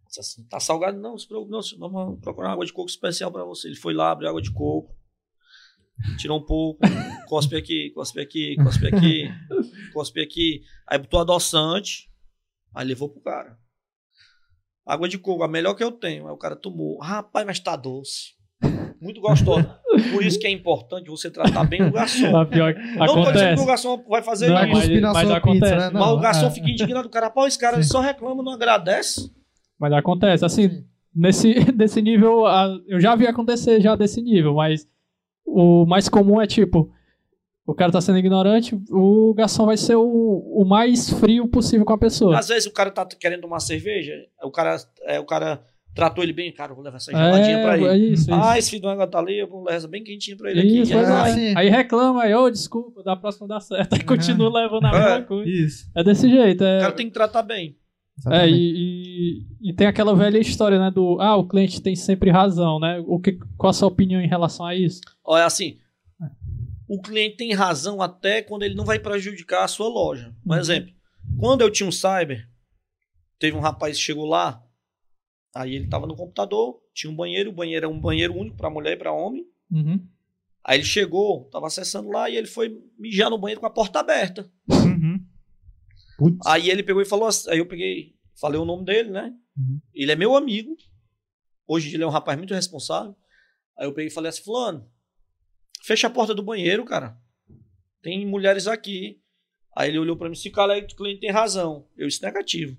Disse assim, tá salgado? Não, se preocupe, não, senhor, vamos procurar água de coco especial pra você. Ele foi lá, abriu água de coco, tirou um pouco, cospe aqui, cospe aqui, cospe aqui, cospe aqui. Aí botou adoçante, aí levou pro cara. Água de coco, a melhor que eu tenho. Aí o cara tomou. Rapaz, mas tá doce. Muito gostosa. Por isso que é importante você tratar bem o garçom. Mas pior Não tô dizendo que o garçom vai fazer Não, isso. mas- mas sua acontece. pizza, né? Mas o garçom é. fica indignado, o cara, pô, esse cara Sim. só reclama, não agradece. Mas acontece, assim, nesse, desse nível, eu já vi acontecer já desse nível, mas o mais comum é tipo, o cara tá sendo ignorante, o garçom vai ser o, o mais frio possível com a pessoa. Às vezes o cara tá querendo tomar cerveja, o cara, é, o cara tratou ele bem, cara, eu vou levar essa geladinha É, pra ele. é isso, isso. Ah, esse filho do água tá ali, eu vou levar essa bem quentinha pra ele aqui. Isso, E aí é. sim. Aí reclama, aí, ô, desculpa, da próxima dá certo. Aí continua levando a É. mesma coisa. Isso. É desse jeito. O É, cara tem que tratar bem. é e, e, e tem aquela velha história, né, do, ah, o cliente tem sempre razão, né? O que, qual a sua opinião em relação a isso? Olha, assim, o cliente tem razão até quando ele não vai prejudicar a sua loja. Um Uhum. exemplo, quando eu tinha um cyber, teve um rapaz que chegou lá, aí ele tava no computador, tinha um banheiro, o banheiro é um banheiro único pra mulher e pra homem. Uhum. Aí ele chegou, tava acessando lá e ele foi mijar no banheiro com a porta aberta. Uhum. Aí ele pegou e falou assim, aí eu peguei, falei o nome dele, né? Uhum. Ele é meu amigo. Hoje ele é um rapaz muito responsável. Aí eu peguei e falei assim, fulano, fecha a porta do banheiro, cara. Tem mulheres aqui. Aí ele olhou pra mim, se cara, o cliente tem razão. Eu disse, negativo.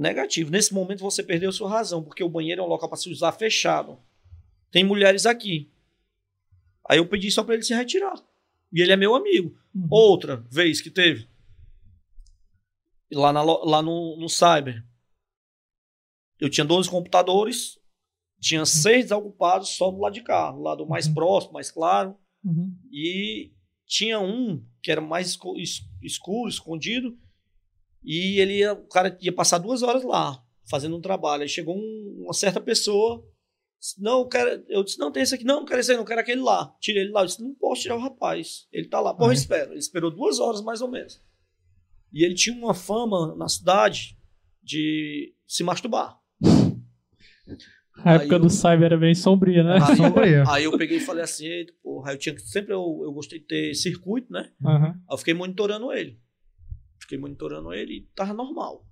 Negativo. Nesse momento você perdeu sua razão, porque o banheiro é um local para se usar fechado. Tem mulheres aqui. Aí eu pedi só pra ele se retirar. E ele é meu amigo. Uhum. Outra vez que teve. Lá, na lá no, no Cyber. Eu tinha 12 computadores. Tinha seis desocupados só do lado de cá. Do lado mais Uhum. próximo, mais claro. Uhum. E tinha um que era mais escuro, escondido. E ele ia, o cara ia passar duas horas lá, fazendo um trabalho. Aí chegou um- uma certa pessoa. disse, Não, eu, quero, eu disse, não, tem esse aqui. Não, não quero esse aí, não quero aquele lá. Tirei ele lá. Eu disse, não posso tirar o rapaz. Ele tá lá. Porra, espera. Ele esperou duas horas, mais ou menos. E ele tinha uma fama na cidade de se masturbar. A Aí época eu- do Cyber era bem sombria, né? Aí, Sombrio. aí eu peguei e falei assim, "Eita, porra, eu tinha que- sempre eu, eu gostei de ter circuito, né? Aham. Aí eu fiquei monitorando ele. Fiquei monitorando ele e tava normal.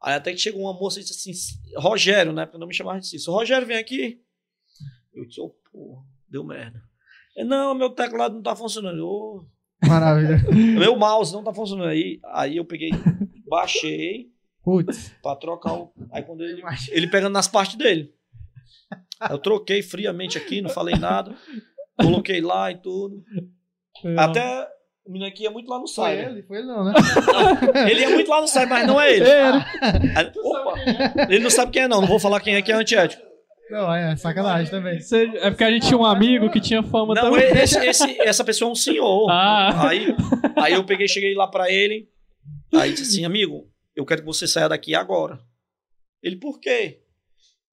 Aí até que chegou uma moça e disse assim, Rogério, né? Porque não me chamava de isso. Rogério, vem aqui. Eu disse, ô, porra, deu merda. Ele, não, meu teclado não tá funcionando. Ô, Maravilha. meu mouse não tá funcionando. Aí, aí eu peguei, baixei Putz. pra trocar o. Aí quando ele. Ele pegando nas partes dele. Eu troquei friamente aqui, não falei nada. Coloquei lá e tudo. Eu- Até o menino aqui ia muito lá no Foi site. ele? Foi ele não, né? Ele ia muito lá no site, mas não é ele. Ele. Aí, opa, ele não sabe quem é, não. Não vou falar quem é que é antiético. Não, é sacanagem também. Você- É porque a gente tinha um amigo que tinha fama Não, também. esse, esse- essa pessoa é um senhor. Ah. Aí, aí eu peguei, cheguei lá pra ele. Aí disse assim, amigo, eu quero que você saia daqui agora. Ele, por quê?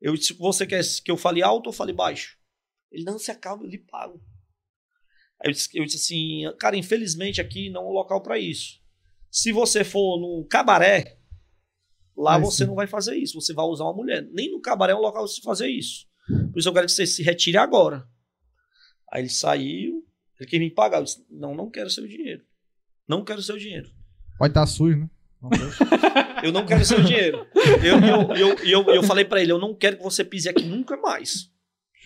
Eu disse, você quer que eu fale alto ou fale baixo? Ele, não, se acalma, eu lhe pago. Eu disse, eu disse assim, cara, infelizmente aqui não é um local pra isso. Se você for num cabaré, lá você sim. não vai fazer isso. Você vai usar uma mulher. Nem no cabaré é um local pra se fazer isso. Por isso eu quero que você se retire agora. Aí ele saiu, ele quis me pagar. Eu disse, não, não quero seu dinheiro. Não quero seu dinheiro. Pode estar sujo, né? Eu não quero seu dinheiro. Eu, eu, eu, eu, eu falei pra ele, eu não quero que você pise aqui nunca mais.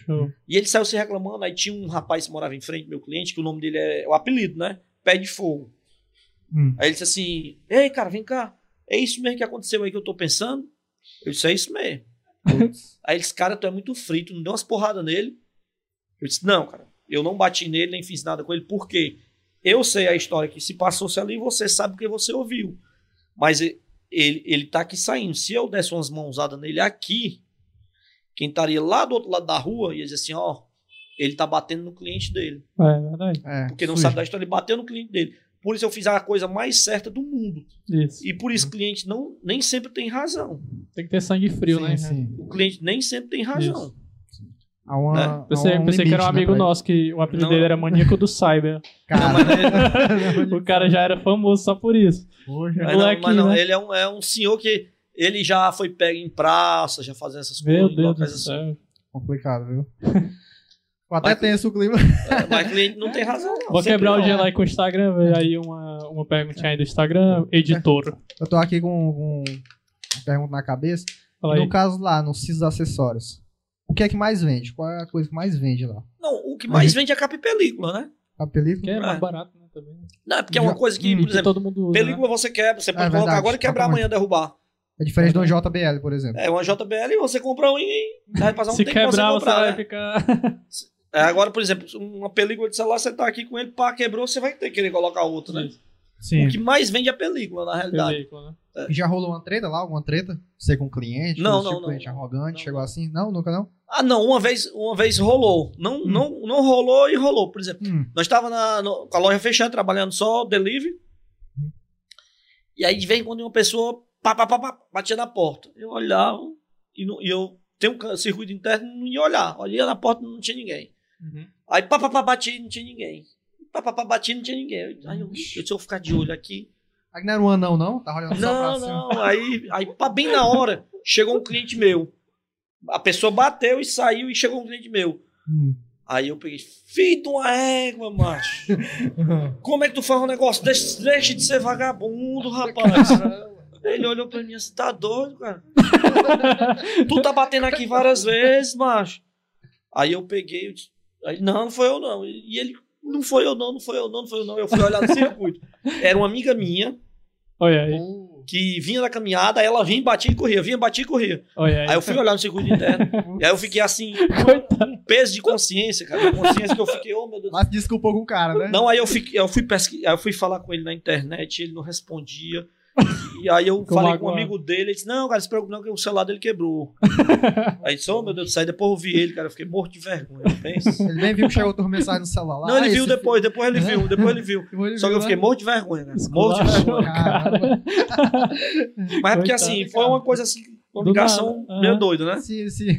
Show. E ele saiu se reclamando. Aí tinha um rapaz que morava em frente, meu cliente, que o nome dele é o apelido, né? Pé de fogo. Hum. Aí ele disse assim: Ei, cara, vem cá. É isso mesmo que aconteceu aí que eu tô pensando? Eu disse: É isso mesmo. Aí ele disse: Cara, tu é muito frito, não deu umas porradas nele. Eu disse: Não, cara, eu não bati nele, nem fiz nada com ele, por quê? Eu sei a história que se passou-se ali, você sabe porque você ouviu. Mas ele, ele tá aqui saindo. Se eu desse umas mãozadas nele aqui, quem estaria lá do outro lado da rua ia dizer assim: Ó, ele tá batendo no cliente dele. É verdade. É, Porque não sujo. sabe da história, ele bateu no cliente dele. Por isso eu fiz a coisa mais certa do mundo. Isso. E por isso o cliente não, nem sempre tem razão. Tem que ter sangue frio, sim, né? Sim. O cliente nem sempre tem razão. Há uma, Né? há Pensei, um pensei que era um né, amigo pra nosso, que o apelido Não. dele era maníaco do Cyber. isso. Cara, o cara já era famoso só por isso. Poxa. Mas, Moleque, não, mas não, né? ele é um, é um senhor que Ele já foi pego em praça, já fazendo essas Meu coisas, em Deus do assim. céu. Complicado, viu? Até Mas- tenso o clima. É, mas cliente não tem razão. Não. Vou Sempre quebrar o gelo aí com o Instagram, ver aí uma, uma perguntinha aí do Instagram, editor. Eu tô aqui com, com uma pergunta na cabeça. Fala aí. No caso lá, no CIS Acessórios, o que é que mais vende? Qual é a coisa que mais vende lá? Não, o que mais vende é capa e película, né? A película? Que é mais É. barato, né, também. Não, é porque é uma coisa que, por exemplo, todo mundo usa, né? película você quebra, você pode É colocar verdade, agora e quebrar amanhã derrubar. É diferente de um JBL, por exemplo. É uma JBL, você compra um e vai passar um Se tempo quebrar, você comprar, vai né? ficar... É, agora, por exemplo, uma película de celular, você tá aqui com ele, pá, quebrou, você vai ter que querer colocar outro, né? Sim. O que mais vende é a película, na realidade. Película, né? E já rolou uma treta lá? Alguma treta? Você com cliente? Não, não, tipo, não, cliente arrogante, Não, chegou assim? Não, nunca não? Ah, não, uma vez, uma vez rolou. Não, Hum. não, não rolou e rolou. Por exemplo, Hum. nós estávamos com a loja fechada, trabalhando só delivery. E aí, de vez em quando, uma pessoa pá, pá, pá, pá, batia na porta. Eu olhava e, não- e eu tenho um circuito interno não ia olhar. Olhia na porta não tinha ninguém. Aí, pá, pá, pá, batia e não tinha ninguém. Pá, pá, pá, batia e não tinha ninguém. Aí eu, "Ixi, se eu ficar de olho aqui. Aí não era um anão, não? Tá olhando Não, não. Aí, aí pá, bem na hora, chegou um cliente meu. A pessoa bateu e saiu e chegou um cliente meu. Hum. Aí eu peguei, filho de uma égua, macho. Como é que tu faz um negócio desse? Deixa de ser vagabundo, rapaz. Ele olhou pra mim assim, tá doido, cara? tu tá batendo aqui várias vezes, macho. Aí eu peguei, eu disse, aí, não, não foi eu não. E ele, não foi eu não, não foi eu não, não foi eu não. Eu fui olhar no circuito. Era uma amiga minha Olha aí, que vinha da caminhada, ela vinha, batia e corria, vinha, batia e corria. olha aí. Aí eu fui olhar no circuito interno, e aí eu fiquei assim, Coitado. um peso de consciência, cara. Uma consciência que eu fiquei, oh meu Deus. Mas desculpou com o cara, né? Não, aí eu, fiquei, eu fui pesqui- aí eu fui falar com ele na internet, ele não respondia. E aí eu falei com um amigo dele, ele disse, não, cara, se preocupe não, que o celular dele quebrou. aí disse, oh meu Deus do céu, aí depois eu vi ele, cara, eu fiquei morto de vergonha, pensa. Ele nem viu que chegou outra mensagem no celular lá. Não, ele Ah, viu depois, depois ele viu, depois ele viu. filho- ele Só que viu, eu fiquei né? morto de vergonha, cara. Morto de vergonha. Caramba. Mas é porque assim, cara. foi uma coisa assim, uma ligação meio doida, né? Sim, sim.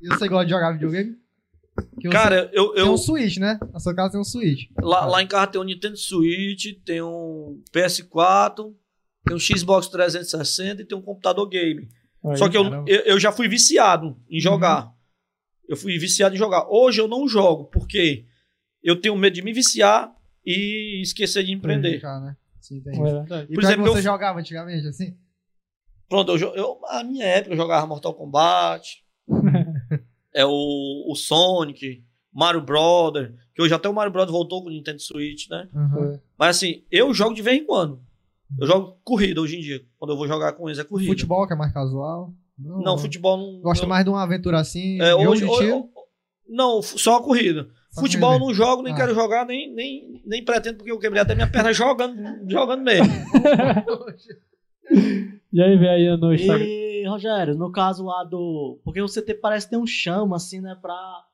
E você gosta de jogar videogame? Que você- Cara, eu, tem eu um Switch, né? Na sua casa tem um Switch. lá, lá em casa tem um Nintendo Switch, tem um PS4, tem um Xbox 360 e tem um computador game. Olha Só aí. que eu, eu, eu já fui viciado em jogar. Uhum. Eu fui viciado em jogar. Hoje eu não jogo, porque eu tenho medo de me viciar e esquecer de empreender. Né? Sim, tem É. E Por exemplo, você eu- jogava antigamente, assim? Pronto, eu, eu, a minha época eu jogava Mortal Kombat, é o, o Sonic, Mario Brother, que hoje até o Mario Brother voltou com o Nintendo Switch, né? Uhum. Mas assim, eu jogo de vez em quando. Eu jogo corrida hoje em dia. Quando eu vou jogar com eles é corrida. Futebol, que é mais casual. Não, Não, futebol não. Gosta eu- mais de uma aventura assim, É, jogo hoje, de hoje- não, só a corrida. Só Futebol não jogo, nem Ah. quero jogar, nem, nem, nem pretendo, porque eu quebrei até minha perna jogando, jogando mesmo. E aí, vem aí no Instagram. E, Rogério, no caso lá do. Porque você tem, parece ter um chama, assim, né? Pra.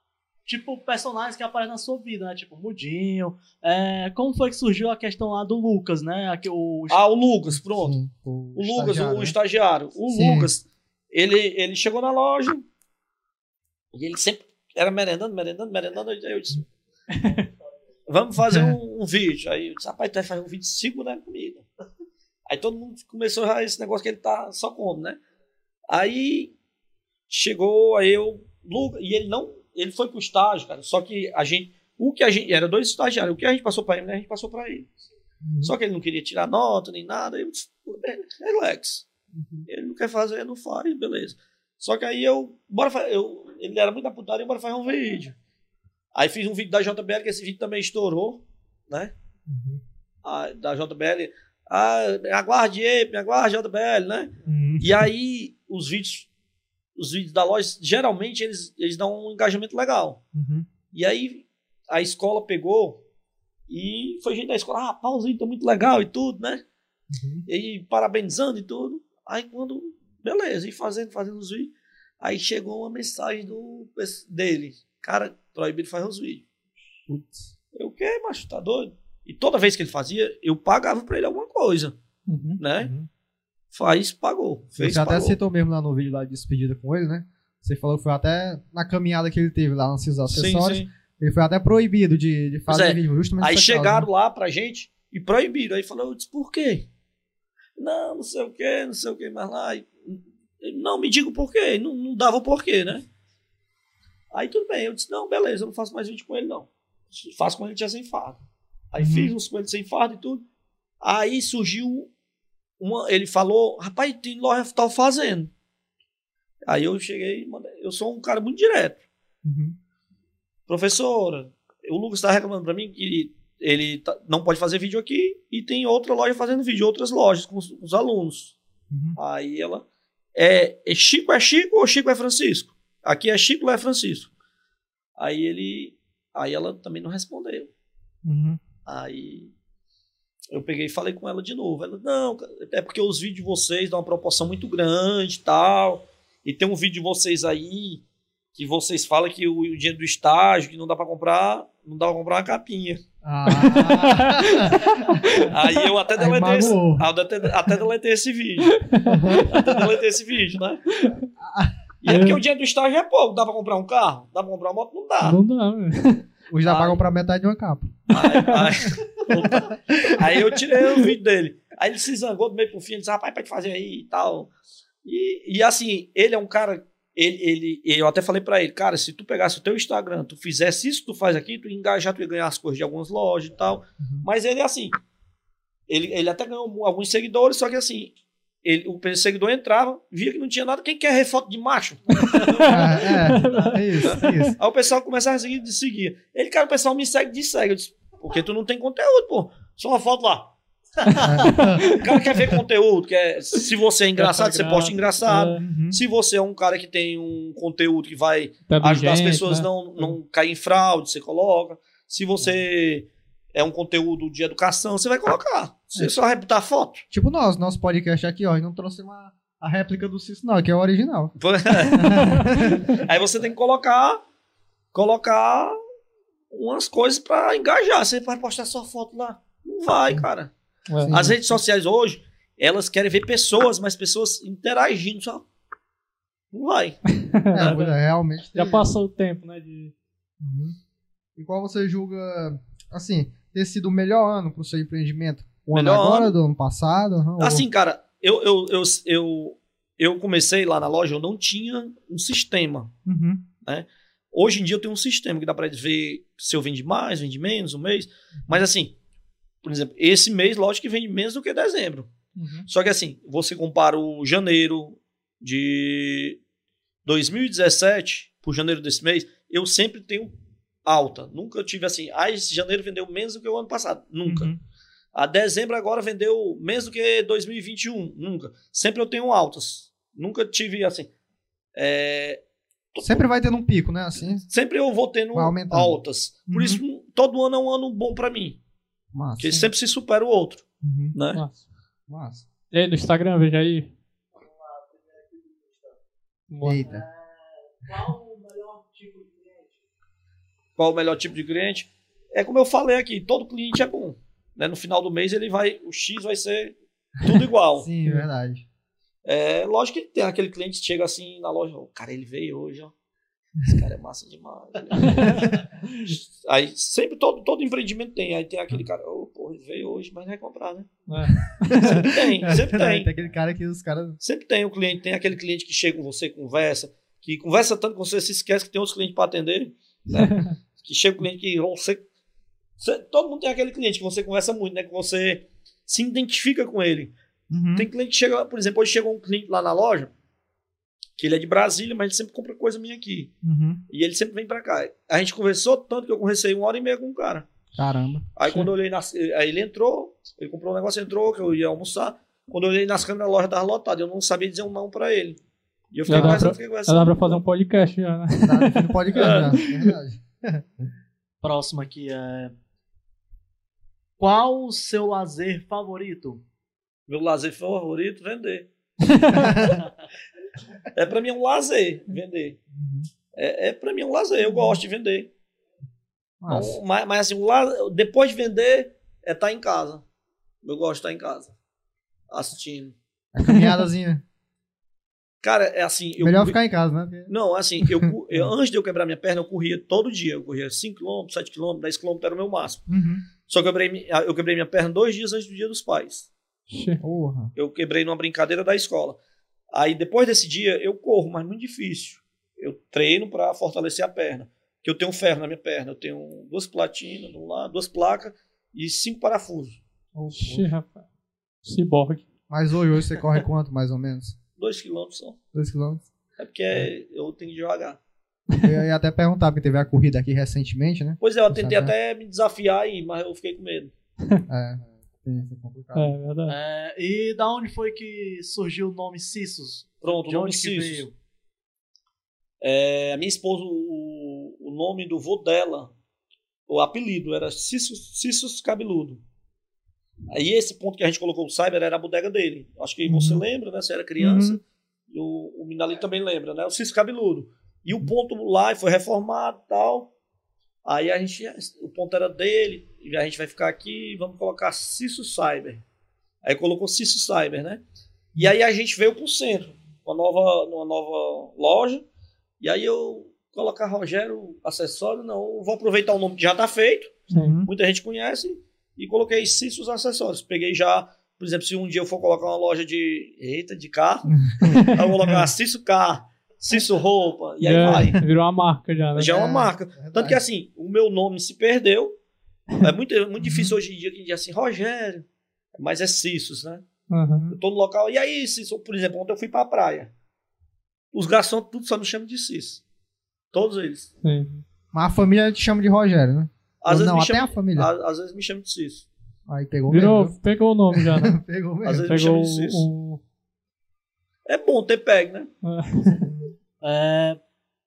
Tipo, personagens que aparecem na sua vida, né? Tipo, Mudinho. É, como foi que surgiu a questão lá do Lucas, né? Aqui, o, Ah, o Lucas, pronto. Sim, O Lucas, estagiário, o, né? estagiário. O Sim. Lucas, ele, ele chegou na loja e ele sempre era merendando, merendando, merendando. Aí eu disse: Vamos fazer um, um vídeo. Aí eu disse: Rapaz, tu vai fazer um vídeo de 5 da comida. Aí todo mundo começou a esse negócio que ele tá só come, né? Aí chegou, aí eu, e ele não, ele foi pro estágio, cara. Só que a gente, o que a gente, era dois estagiários, o que a gente passou pra ele, né, a gente passou pra ele. Uhum. Só que ele não queria tirar nota nem nada. Eu disse, relax. Ele não quer fazer, não faz, beleza. Só que aí eu, bora eu ele era muito aputado e bora fazer um vídeo. Aí fiz um vídeo da JBL, que esse vídeo também estourou, né? Uhum. Ah, da JBL. Ah, me aguarde aí, me aguarde JBL, né? Uhum. E aí os vídeos, os vídeos da loja, geralmente eles, eles dão um engajamento legal. Uhum. E aí a escola pegou e foi gente da escola, ah, Pauzinho, tá muito legal e tudo, né? Uhum. E aí, parabenizando e tudo. Aí quando, beleza, e fazendo, fazendo os vídeos. Aí chegou uma mensagem do, dele, cara, proibido fazer os vídeos. Putz. Eu, o quê, macho, tá doido? E toda vez que ele fazia, eu pagava pra ele alguma coisa, Uhum. né? Uhum. Faz, pagou. Fez, Você até pagou. citou mesmo lá no vídeo lá de despedida com ele, né? Você falou que foi até na caminhada que ele teve lá nos seus Sim, acessórios. sim. Ele foi até proibido de, de fazer é. vídeo, justamente Aí nessa causa, chegaram né? lá pra gente e proibiram. Aí falou, eu disse, por quê? Não, não sei o que, não sei o que mais lá. E, não, me diga o porquê. Não, não dava o porquê, né? Aí tudo bem, eu disse, não, beleza, eu não faço mais vídeo com ele, não. Faço com ele já sem fardo. Aí Uhum. fiz uns com ele sem fardo e tudo. Aí surgiu uma. Ele falou, rapaz, tem loja que tá fazendo. Aí eu cheguei, eu sou um cara muito direto. Uhum. Professora, o Lucas está reclamando para mim que ele tá- não pode fazer vídeo aqui e tem outra loja fazendo vídeo, outras lojas com os, com os alunos. Uhum. Aí ela. É, é Chico é Chico ou Chico é Francisco? Aqui é Chico ou é Francisco? Aí ele. Aí ela também não respondeu. Uhum. Aí eu peguei e falei com ela de novo. Ela, não, é porque os vídeos de vocês dão uma proporção muito grande e tal. E tem um vídeo de vocês aí que vocês falam que o, o dinheiro do estágio, que não dá pra comprar, não dá pra comprar uma capinha. Ah. Aí eu até Aí deletei, esse, ah, até, até deletei esse vídeo. até deletei esse vídeo, né? E é porque o dinheiro do estágio é pouco. Dá pra comprar um carro? Dá pra comprar uma moto? Não dá. Não dá, velho. Hoje dá pra Ai. comprar metade de uma capa. Aí, aí- aí eu tirei o vídeo dele. Aí ele se zangou do meio pro fim, ele disse, rapaz, pode fazer aí e tal. E, e assim, ele é um cara. Ele, ele, eu até falei pra ele, cara, se tu pegasse o teu Instagram, tu fizesse isso que tu faz aqui, tu ia engajar, tu ia ganhar as coisas de algumas lojas e tal. Uhum. Mas ele é assim. Ele, ele até ganhou alguns seguidores, só que assim, ele, o seguidor entrava, via que não tinha nada. Quem quer ver foto de macho? É, é, é isso, é isso. Aí o pessoal começava a seguir de seguir. Ele, cara, o pessoal me segue de segue. Eu disse, porque tu não tem conteúdo, pô. Só uma foto lá. É. O cara quer ver conteúdo, quer, se você é engraçado, você posta engraçado. É, Uhum. Se você é um cara que tem um conteúdo que vai tá ajudar as pessoas né? não não cair em fraude, você coloca. Se você é um conteúdo de educação, você vai colocar. Você só vai botar foto. Tipo nós, nosso podcast aqui, ó, e não trouxe uma, a réplica do Cis, não, que é o original. Aí você tem que colocar colocar umas coisas pra engajar. Você vai postar sua foto lá. Não vai, cara. É. Sim. As redes sociais hoje, elas querem ver pessoas, mas pessoas interagindo só. Não vai. É, é, realmente. Já passou o tempo, né? De... Uhum. E qual você julga, assim, ter sido o melhor ano pro seu empreendimento? O ano Melhor agora, ano? do ano passado? Uhum, ou- Assim, cara, eu, eu, eu, eu, eu comecei lá na loja, eu não tinha um sistema. Uhum. Hoje em dia eu tenho um sistema que dá pra ver se eu vende mais, vende menos, um mês. Mas assim, por exemplo, esse mês, lógico que vende menos do que dezembro. Uhum. Só que assim, você compara o janeiro de 2017 por janeiro desse mês, eu sempre tenho alta. Nunca tive assim, ah, esse janeiro vendeu menos do que o ano passado. Nunca. Uhum. A dezembro agora vendeu menos do que 2021. Nunca. Sempre eu tenho altas. Nunca tive assim. é, Sempre vai tendo um pico, né? Assim, sempre eu vou tendo altas. Por Uhum. isso, todo ano é um ano bom pra mim. massa. Porque sempre se supera o outro. Uhum. Né? Massa. Massa. E aí, no Instagram, veja aí. Eita. Qual o melhor tipo de cliente? Qual o melhor tipo de cliente? É como eu falei aqui, todo cliente é bom. Né? No final do mês ele vai, o X vai ser tudo igual. Sim, verdade. É, lógico que tem aquele cliente que chega assim na loja, "Ô, cara, ele veio hoje, ó. Esse cara é massa demais. aí sempre todo, todo empreendimento tem. Aí tem aquele cara, ô, porra, ele veio hoje, mas não vai comprar, né? É. Sempre tem, sempre tem. Tem aquele cara que os caras. Sempre tem um cliente, tem aquele cliente que chega com você, conversa, que conversa tanto com você, se esquece que tem outros clientes para atender. né? que chega um cliente que você, você- Todo mundo tem aquele cliente que você conversa muito, né? Que você se identifica com ele. Uhum. Tem cliente que chega, por exemplo, hoje chegou um cliente lá na loja, que ele é de Brasília, mas ele sempre compra coisa minha aqui. Uhum. E ele sempre vem pra cá. A gente conversou tanto que eu conversei uma hora e meia com o cara. Caramba. Aí quando eu olhei nas. Aí ele entrou, ele comprou um negócio, entrou, que eu ia almoçar. Quando eu olhei nas câmeras, a loja tava lotada. Eu não sabia dizer um não pra ele. E eu fiquei Já dá conversando, pra- fiquei Já conversando. dá pra fazer um podcast já, né? Tá no fim do podcast já. Verdade. Próximo aqui é. Qual o seu lazer favorito? Meu lazer favorito, vender. é pra mim um lazer, vender. Uhum. É, é pra mim um lazer, eu gosto de vender. Então, mas, mas assim, o la- depois de vender, é estar em casa. Eu gosto de estar em casa. Assistindo. A caminhadazinha. Cara, é assim. Eu Melhor corri- ficar em casa, né? Não, assim, eu, eu- antes de eu quebrar minha perna, eu corria todo dia. Eu corria 5km, 7km, 10km era o meu máximo. Uhum. Só que eu quebrei, eu quebrei minha perna dois dias antes do dia dos pais. Porra. Eu quebrei numa brincadeira da escola. Aí depois desse dia eu corro, mas muito difícil. Eu treino para fortalecer a perna. Que eu tenho um ferro na minha perna. Eu tenho duas platinas de um lado, duas placas e cinco parafusos. Xe, rapaz. Ciborgue. Mas hoje, hoje você corre quanto, mais ou menos? Dois quilômetros só. 2 quilômetros? É porque eu tenho que devagar. Eu ia até perguntar, porque teve a corrida aqui recentemente, né? Pois é, eu tentei Sabe, até me desafiar aí, mas eu fiquei com medo. É, isso é complicado. É verdade. É, e da onde foi que surgiu o nome Cissos? Pronto, De o nome onde que Cissos. veio? É, a minha esposa, o, o nome do vô dela, o apelido era Cissos, Cissos Cabeludo. Aí esse ponto que a gente colocou o Cyber era a bodega dele. Acho que você Uhum. lembra, né? Você era criança. E o, o Minali também lembra, né? O Cissos Cabeludo. E o ponto lá foi reformado e tal. Aí a gente, o ponto era dele, e a gente vai ficar aqui vamos colocar Cisso Cyber. Aí colocou Cisso Cyber, né? E aí a gente veio pro centro, uma nova, numa nova loja. E aí eu colocar Rogério acessório, não, vou aproveitar o nome que já tá feito, Uhum. muita gente conhece, e coloquei Cissos Acessórios. Peguei já, por exemplo, se um dia eu for colocar uma loja de, eita, de carro, eu vou colocar Cisso Car, Cisso Roupa, e aí Já vai. Virou uma marca já, né? Já é uma É, marca. verdade. Tanto que assim, o meu nome se perdeu. É muito, muito difícil hoje em dia que a gente diz assim, Rogério. Mas é Cissos, né? Aham. Eu tô no local. E aí, Cisso, por exemplo, ontem eu fui pra praia. Os garçons tudo só me chamam de Cisso. Todos eles. Sim. Mas a família te chama de Rogério, né? Às Ou vezes não, me até chamam, a família. às, às vezes me chamam de Cisso. Aí pegou Virou, mesmo. pegou o nome já, né? Pegou Às mesmo. vezes me Pegou chamam de Cisso. o- É bom ter pego, né? É,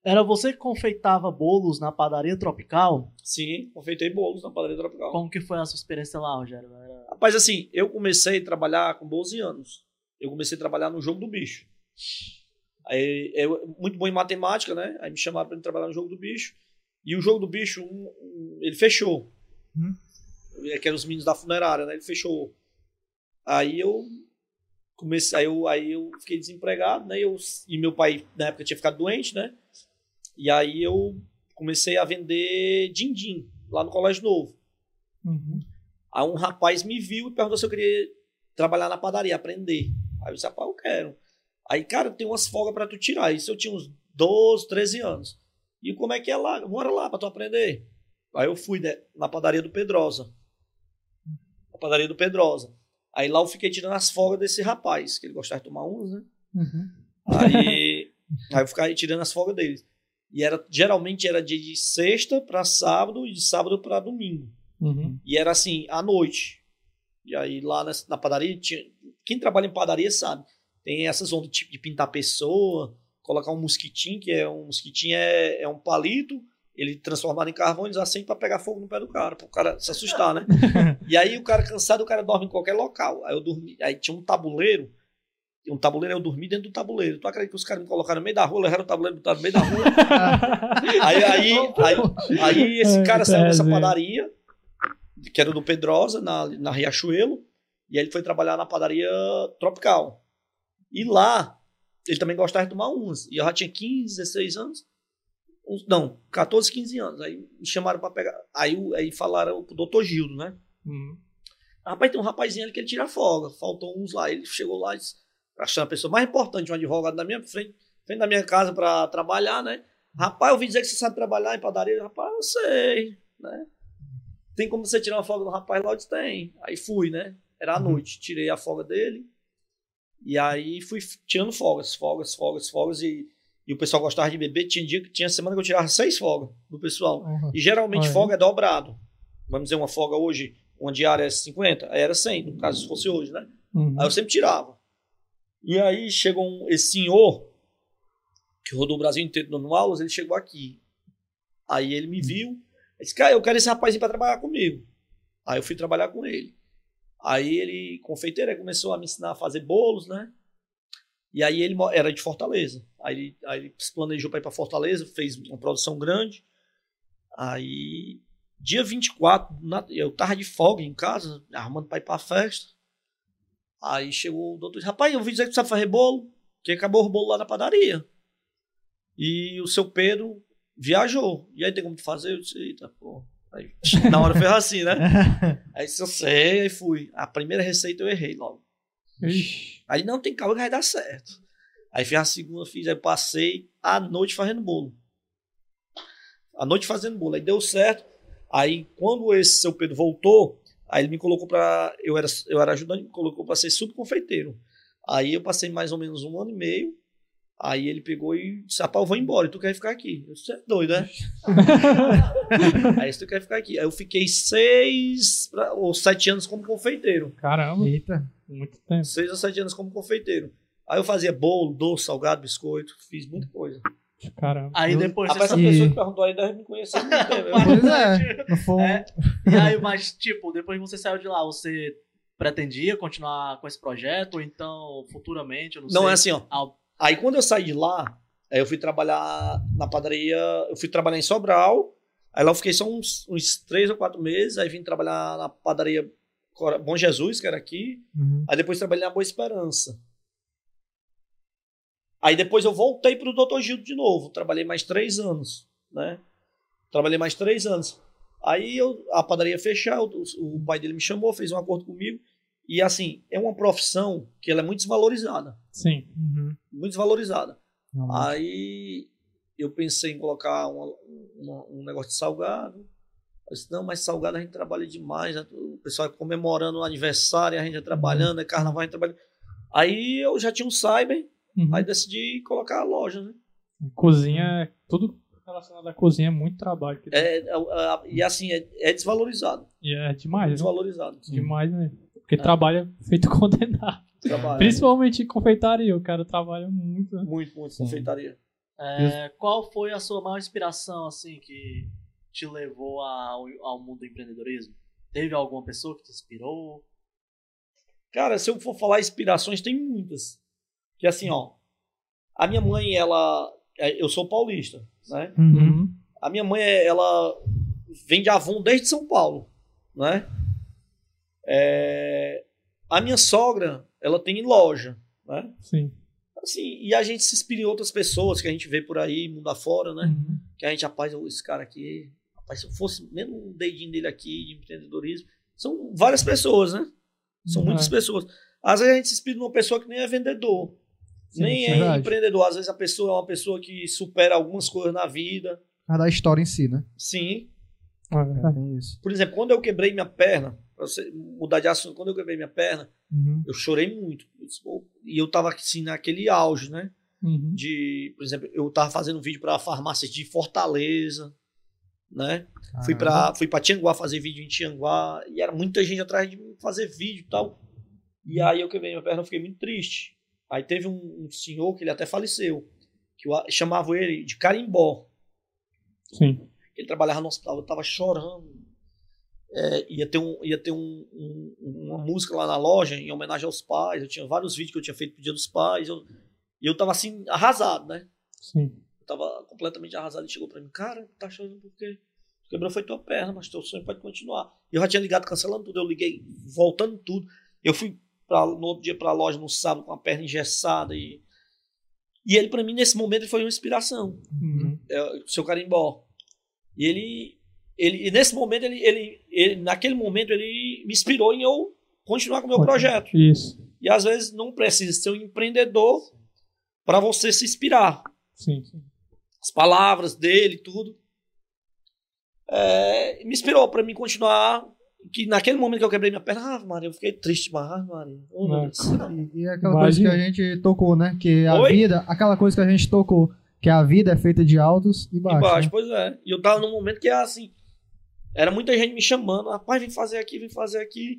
era você que confeitava bolos na padaria tropical? Sim, confeitei bolos na padaria tropical. Como que foi a sua experiência lá, Rogério? Era- Rapaz, assim, eu comecei a trabalhar com 12 anos. Eu comecei a trabalhar no jogo do bicho. Aí, eu, muito bom em matemática, né? Aí me chamaram para trabalhar no jogo do bicho. E o jogo do bicho, um- um- ele fechou. Hum. Que eram os meninos da funerária, né? Ele fechou. Aí eu comecei, aí eu, aí eu fiquei desempregado, né? Eu, e meu pai, na época, tinha ficado doente, né? E aí eu comecei a vender din-din lá no Colégio Novo. Uhum. Aí um rapaz me viu e perguntou se eu queria trabalhar na padaria, aprender. Aí eu disse, rapaz, eu quero. Aí, cara, tem umas folgas pra tu tirar. Isso eu tinha uns 12, 13 anos. E como é que é lá? Bora lá pra tu aprender. Aí eu fui né, na padaria do Pedrosa. Na padaria do Pedrosa. Aí lá eu fiquei tirando as folgas desse rapaz, que ele gostava de tomar uns, né? Uhum. Aí, aí eu ficava tirando as folgas deles. E era, geralmente era dia de sexta pra sábado e de sábado pra domingo. Uhum. E era assim, à noite. E aí lá na, na padaria, tinha, quem trabalha em padaria sabe. Tem essas ondas tipo de pintar pessoa, colocar um mosquitinho, que é um mosquitinho é, é um palito, ele transformado em carvão, eles acendem pra pegar fogo no pé do cara, pro cara se assustar, né? e aí o cara cansado, o cara dorme em qualquer local. Aí eu dormi, aí tinha um tabuleiro, um tabuleiro, eu dormi dentro do tabuleiro. Tu acredita que os caras me colocaram no meio da rua, levaram o tabuleiro, botaram no meio da rua. aí, aí, aí, aí esse cara saiu dessa padaria, que era do Pedrosa, na, na Riachuelo, e aí ele foi trabalhar na padaria Tropical. E lá, ele também gostava de tomar umas. E eu já tinha 15, 16 anos. Uns- não, 14, 15 anos. Aí me chamaram pra pegar. Aí, aí falaram pro doutor Gildo, né? Uhum. Rapaz, tem um rapazinho ali que ele tira folga. Faltou uns lá. Ele chegou lá e disse, achando a pessoa mais importante, um advogado na minha frente, frente da minha casa pra trabalhar, né? Rapaz, eu ouvi dizer que você sabe trabalhar em padaria. Rapaz, eu sei, né? Tem como você tirar uma folga do rapaz lá? Eu disse, tem. Aí fui, né? Era à Uhum. noite. Tirei a folga dele. E aí fui tirando folgas, folgas, folgas, folgas. E, e o pessoal gostava de beber. Tinha dia que tinha semana que eu tirava seis folgas do pessoal. Uhum. E geralmente folga é dobrado. Vamos dizer, uma folga hoje, uma diária é 50, aí era 100, no caso, se fosse hoje, né? Uhum. Aí eu sempre tirava. E aí chegou um, esse senhor, que rodou o Brasil inteiro dando aulas, ele chegou aqui. Aí ele me viu, ele disse, cara, eu quero esse rapazinho para trabalhar comigo. Aí eu fui trabalhar com ele. Aí ele, confeiteiro, começou a me ensinar a fazer bolos, né? E aí ele era de Fortaleza. Aí aí ele se planejou para ir para Fortaleza, fez uma produção grande. Aí, dia 24, na- eu tava de folga em casa, arrumando para ir para festa. Aí chegou o doutor e disse, rapaz, eu ouvi dizer que tu sabe fazer bolo, que acabou o bolo lá na padaria. E o seu Pedro viajou. E aí tem como fazer? Eu disse, eita, pô. Aí, na hora foi assim, né? Aí disse, eu sei, aí fui. A primeira receita eu errei logo. Ixi. Aí não tem calma que vai dar certo. Aí fiz a segunda, fiz, aí passei a noite fazendo bolo. A noite fazendo bolo. Aí deu certo. Aí quando esse seu Pedro voltou, aí ele me colocou pra. Eu era, eu era ajudante, me colocou pra ser subconfeiteiro. Aí eu passei mais ou menos um ano e meio. Aí ele pegou e disse: Rapaz, eu vou embora, e tu quer ficar aqui? Eu disse: Você é doido, né? aí tu quer ficar aqui. Aí eu fiquei seis pra- ou sete anos como confeiteiro. Caramba, Eita. muito tempo. Seis ou sete anos como confeiteiro. Aí eu fazia bolo, doce, salgado, biscoito, fiz muita coisa. Caramba. Aí Eu- depois você essa E- pessoa que perguntou aí deve me conhecer. Pois é. Não foi. É. E aí, mas, tipo, depois que você saiu de lá, você pretendia continuar com esse projeto? Ou então, futuramente, eu não, sei. Não é assim, ó. Ah, Aí quando eu saí de lá, aí eu fui trabalhar na padaria, eu fui trabalhar em Sobral, aí lá eu fiquei só uns, uns três ou quatro meses, aí vim trabalhar na padaria Bom Jesus, que era aqui, Uhum. aí depois trabalhei na Boa Esperança. Aí depois eu voltei pro Dr. Gildo de novo, trabalhei mais três anos, né? Trabalhei mais três anos. Aí eu, a padaria ia fechar, o, o pai dele me chamou, fez um acordo comigo, e assim, é uma profissão que ela é muito desvalorizada, Sim. Uhum. muito desvalorizada. Realmente. Aí eu pensei em colocar uma- uma- um negócio de salgado. Eu disse, não, mas salgado a gente trabalha demais. né? O pessoal comemorando o aniversário, a gente é trabalhando, é carnaval, a gente trabalha. Aí eu já tinha um cyber, Uhum. aí decidi colocar a loja, né? Cozinha, tudo relacionado à cozinha é muito trabalho. que tem. É, é, é, e assim, é, é desvalorizado. E é demais, né? Desvalorizado. Demais, né? Porque É. trabalha feito condenado. Trabalho. Principalmente em confeitaria, o cara trabalha muito. né? Muito, muito Sim. confeitaria. é, qual foi a sua maior inspiração, assim, que te levou ao, ao mundo do empreendedorismo? Teve alguma pessoa que te inspirou? Cara, se eu for falar inspirações, tem muitas. Que assim, ó. A minha mãe, ela. é, Eu sou paulista, né? Uhum. A minha mãe, ela vem de Avon desde São Paulo, né? É, a minha sogra, ela tem loja, né? Sim. Assim, e a gente se inspira em outras pessoas que a gente vê por aí, mundo afora, né? Uhum. Que a gente, rapaz, esse cara aqui, rapaz, se eu fosse mesmo um dedinho dele aqui de empreendedorismo, são várias pessoas, né? São Uhum. muitas pessoas. Às vezes a gente se inspira numa pessoa que nem é vendedor, Sim, nem é verdade. empreendedor. Às vezes a pessoa é uma pessoa que supera algumas coisas na vida. Causa da história em si, né? Sim, É É, tem isso. Por exemplo, quando eu quebrei minha perna, pra você mudar de assunto, quando eu quebrei minha perna, Uhum. eu chorei muito. E eu tava assim naquele auge, né? Uhum. De, por exemplo, eu tava fazendo vídeo para farmácias de Fortaleza, né? Fui para fui para Tianguá fazer vídeo em Tianguá e era muita gente atrás de mim fazer vídeo e tal. E aí eu quebrei minha perna, eu fiquei muito triste. Aí teve um, um senhor que ele até faleceu, que eu a- chamavam ele de Carimbó. Sim. ele trabalhava no hospital, eu tava chorando. É, ia ter, um, ia ter um, um- uma música lá na loja em homenagem aos pais. Eu tinha vários vídeos que eu tinha feito pro Dia dos Pais. Eu, e eu tava assim, arrasado, né? Sim. Eu tava completamente arrasado. Ele chegou pra mim, cara, tá chorando por quê? Quebrou foi tua perna, mas teu sonho pode continuar. Eu já tinha ligado cancelando tudo. Eu liguei, voltando tudo. Eu fui pra, no outro dia pra loja no sábado com a perna engessada. E, e ele, pra mim, nesse momento, ele foi uma inspiração Uhum. é, seu carimbó. E ele, ele e nesse momento, ele, ele, ele- naquele momento, ele me inspirou em eu continuar com o meu projeto. Isso. E às vezes não precisa ser um empreendedor para você se inspirar. Sim. sim. As palavras dele, tudo. É, me inspirou para mim continuar. Que naquele momento que eu quebrei minha perna, ah, Maria, eu fiquei triste, mas, ah, Maria. oh, meu É. Deus. E, e aquela coisa que Imagina. a gente tocou, né? Que a Oi? vida, aquela coisa que a gente tocou, que a vida é feita de altos e baixos. Embaixo, né? pois é. E eu tava num momento que assim, era muita gente me chamando, rapaz, vem fazer aqui, vem fazer aqui.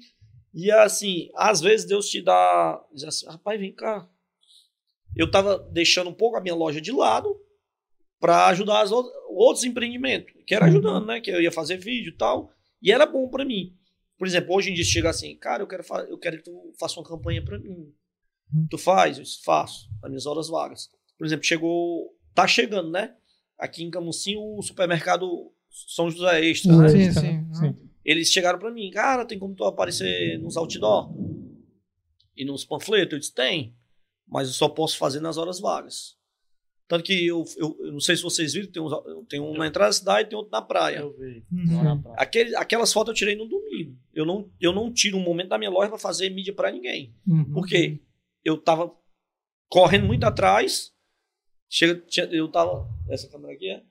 E assim, às vezes Deus te dá, diz assim, rapaz, vem cá. Eu tava deixando um pouco a minha loja de lado para ajudar as outras, outros empreendimentos, que era Uhum. ajudando, né? Que eu ia fazer vídeo e tal, e era bom para mim. Por exemplo, hoje em dia chega assim, cara, eu quero, eu quero que tu faça uma campanha para mim. Uhum. Tu faz? Eu disse, faço, nas minhas horas vagas. Por exemplo, chegou, tá chegando, né? Aqui em Camusim, o supermercado São José Extra, Sim, né? sim, sim. né? Sim. Eles chegaram pra mim, cara, tem como tu aparecer nos outdoor e nos panfletos? Eu disse, tem, mas eu só posso fazer nas horas vagas. Tanto que eu, eu, eu não sei se vocês viram, tem, uns, tem um na entrada da cidade e tem outro na praia. Eu vi. Uhum. Na praia. Aquele, aquelas fotos eu tirei no domingo. eu não, eu não tiro um momento da minha loja para fazer mídia para ninguém. Uhum. Por quê? Eu tava correndo muito atrás. Chega, tinha- eu tava. Essa câmera aqui é?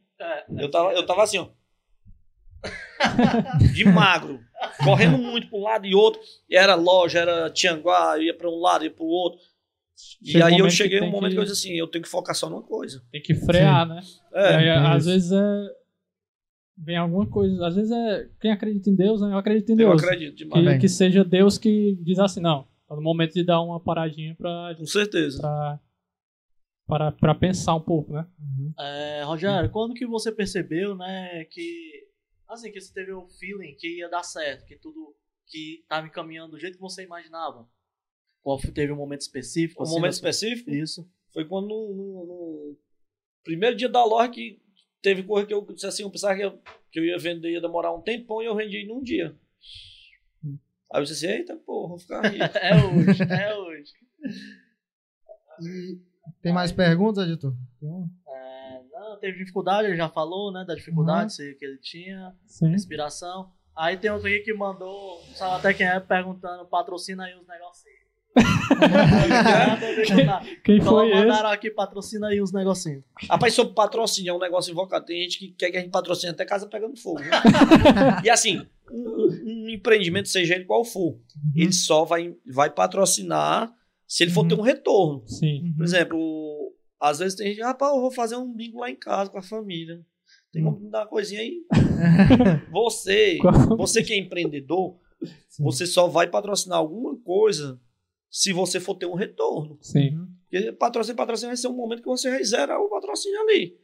Eu tava, eu tava assim, ó. De magro. Correndo muito para um lado e outro. E era loja, era Tianguá, eu ia para um lado, ia para o outro. E Chega um aí eu cheguei um momento que- que eu disse assim, eu tenho que focar só numa coisa. Tem que frear, né? É, E aí, às isso. vezes é. Vem alguma coisa. Às vezes é. Quem acredita em Deus, né? Eu acredito em eu Deus. acredito demais. Que, que seja Deus que diz assim, não. Tá no momento de dar uma paradinha pra, Com certeza. pra, pra, pra pensar um pouco, né? É, Rogério, quando que você percebeu, né, que assim que você teve o feeling que ia dar certo, que tudo que tava encaminhando do jeito que você imaginava? Qual teve um momento específico? Um assim, momento específico Isso. foi quando no, no- no primeiro dia da loja que teve coisa que eu disse assim, eu pensava que eu, que eu ia vender, ia demorar um tempão e eu vendi num dia. Aí eu disse assim, eita porra, vou ficar rico. É hoje, é hoje. E tem mais perguntas, editor? É, não, teve dificuldade, ele já falou, né, da dificuldade que ele tinha, Sim. inspiração. Aí tem outro aí que mandou, não sabe até quem é, perguntando, patrocina aí os negocinhos. Quem Então foi esse? mandaram aqui, patrocina aí os negocinhos. Rapaz, sobre patrocínio, é um negócio invocado. Tem gente que quer que a gente patrocine até casa pegando fogo. né? e assim, um, um empreendimento, seja ele qual for, ele só vai, vai patrocinar se ele for Uhum. ter um retorno. Sim. Por exemplo, às vezes tem gente, rapaz, eu vou fazer um bingo lá em casa com a família. Tem como me dar uma coisinha aí? Você, você que é empreendedor, Sim. você só vai patrocinar alguma coisa se você for ter um retorno. Sim. Porque patrocínio, patrocínio vai ser um momento que você vai zerar o patrocínio ali.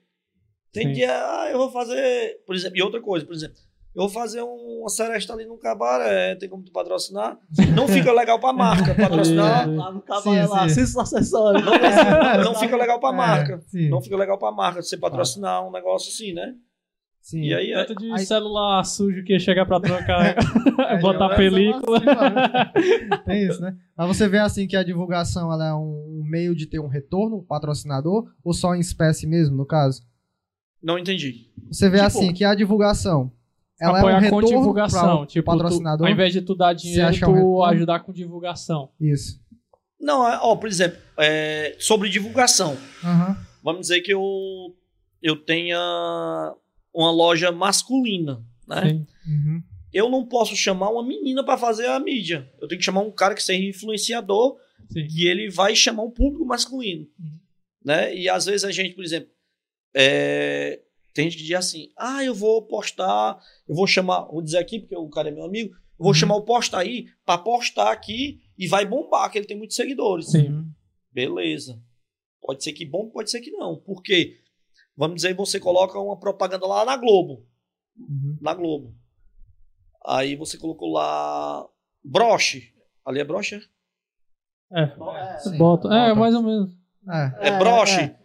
Tem Sim. dia, ah, eu vou fazer, por exemplo, e outra coisa, por exemplo, eu vou fazer um- uma seresta ali num cabaré, tem como tu patrocinar? Não fica legal pra marca, patrocinar É. Lá no cabaré, Sim, lá, assista os acessórios. não, não fica legal pra marca. É. Não fica legal pra marca você patrocinar um negócio assim, né? Sim. E aí, é, Tanto de Aí- celular sujo que ia chegar pra trocar, botar É, película. assim. Tem isso, né? Mas você vê assim que a divulgação ela é um meio de ter um retorno, um patrocinador, ou só em espécie mesmo, no caso? não entendi. Você vê Tipo, assim que a divulgação ela apoiar é um com retorno divulgação. pra Tipo, patrocinador. Tu, ao invés de tu dar dinheiro, acha tu um ajudar com divulgação. Isso. Não, é- ó, por exemplo, é, sobre divulgação. Aham. Vamos dizer que eu, eu tenha uma loja masculina, né? Uhum. eu não posso chamar uma menina para fazer a mídia. Eu tenho que chamar um cara que seja influenciador Sim. e ele vai chamar um público masculino. Uhum. Né? E às vezes a gente, por exemplo, é, tem gente que diz assim: ah, eu vou postar, eu vou chamar, vou dizer aqui, porque o cara é meu amigo, eu vou Uhum. chamar o posta aí para postar aqui e vai bombar, que ele tem muitos seguidores. Sim. Beleza. Pode ser que bom, pode ser que não. Por quê? Vamos dizer, você coloca uma propaganda lá na Globo. Uhum. Na Globo. Aí você colocou lá broche. Ali é broche? é? É. Sim. Bota. É, mais ou menos. É. É, É, broche. é.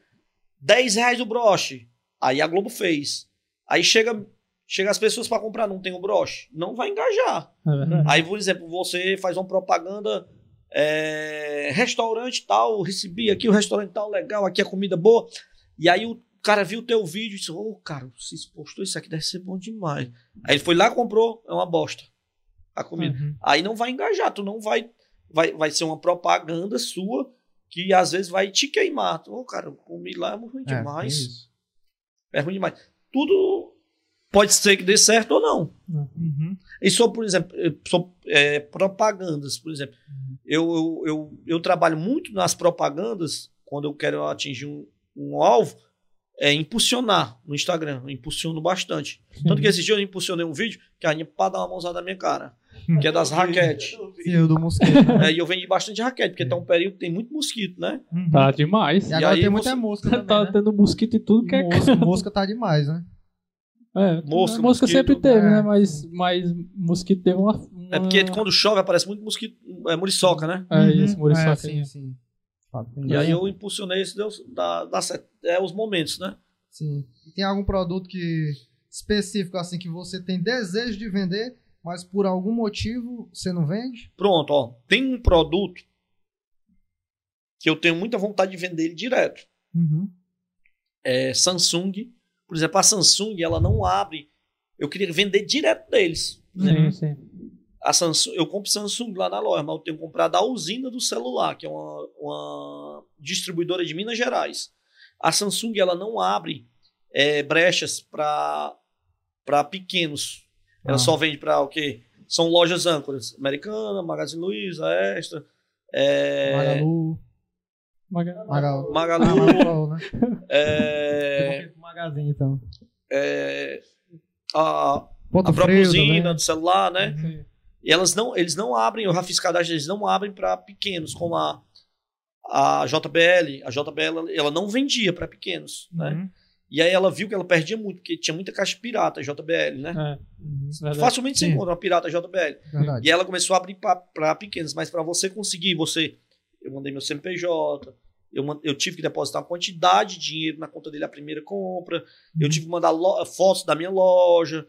10 reais o broche. Aí a Globo fez. Aí chega, chega as pessoas para comprar, não tem o broche. Não vai engajar. É. Aí, por exemplo, você faz uma propaganda, é, restaurante tal, recebi aqui o restaurante tal, legal, aqui a comida boa. E aí o cara viu o teu vídeo e disse, ô, cara, você postou isso aqui, deve ser bom demais. Aí ele foi lá, comprou, é uma bosta. A comida. Uhum. Aí não vai engajar, tu não vai, vai, vai ser uma propaganda sua que às vezes vai te queimar. Ô, cara, comi lá é ruim É, demais. É ruim demais. Tudo pode ser que dê certo ou não. Uhum. E sobre, por exemplo, sobre, eh, propagandas, por exemplo. Eu, eu, eu, eu trabalho muito nas propagandas, quando eu quero atingir um, um alvo, é impulsionar no Instagram. Eu impulsiono bastante. Tanto que esse dia eu impulsionei um vídeo que a Nipa dá uma mãozada na minha cara. Que é das raquetes. Sim, o do mosquito. né? É, e eu vendi bastante raquete, porque tá um período que tem muito mosquito, né? Uhum. Tá demais. E agora aí tem muita mosca também, tá né? tendo mosquito e tudo que é. Mosca, mosca tá demais, né? É, Mosca, mosca sempre teve, é. né? Mas, mas mosquito teve uma. uma... É porque quando chove aparece muito mosquito, é muriçoca, né? É isso, Uhum. muriçoca. É, sim, sim. E aí eu impulsionei isso, deu, dá, dá certo. É os momentos, né? Sim. E tem algum produto que específico assim que você tem desejo de vender, mas por algum motivo você não vende? Pronto, ó. Tem um produto que eu tenho muita vontade de vender ele direto. Uhum. É Samsung. Por exemplo, a Samsung, ela não abre. Eu queria vender direto deles. Sim, sim. A Samsung, eu compro Samsung lá na loja, mas eu tenho que comprar da usina do celular, que é uma, uma distribuidora de Minas Gerais. A Samsung ela não abre é, brechas para pequenos. Ela Ah. só vende para o quê? São lojas âncoras. Americana, Magazine Luiza, Extra, é, Magalu. Maga- Magalu. Magalu, Ah, Magalu, né? é, Magazine, então. é, a, Ponto a própria usina também. do celular, né? Sim. E elas não, eles não abrem, fiz cadastro, eles não abrem para pequenos, como a, a JBL. A JBL ela não vendia para pequenos, né? Uhum. E aí ela viu que ela perdia muito, porque tinha muita caixa pirata JBL, né? É, Uhum. verdade. Facilmente você encontra uma pirata JBL. Verdade. E ela começou a abrir para pequenos, mas para você conseguir, você. Eu mandei meu CNPJ, eu, eu tive que depositar uma quantidade de dinheiro na conta dele a primeira compra, eu tive que mandar fotos da minha loja,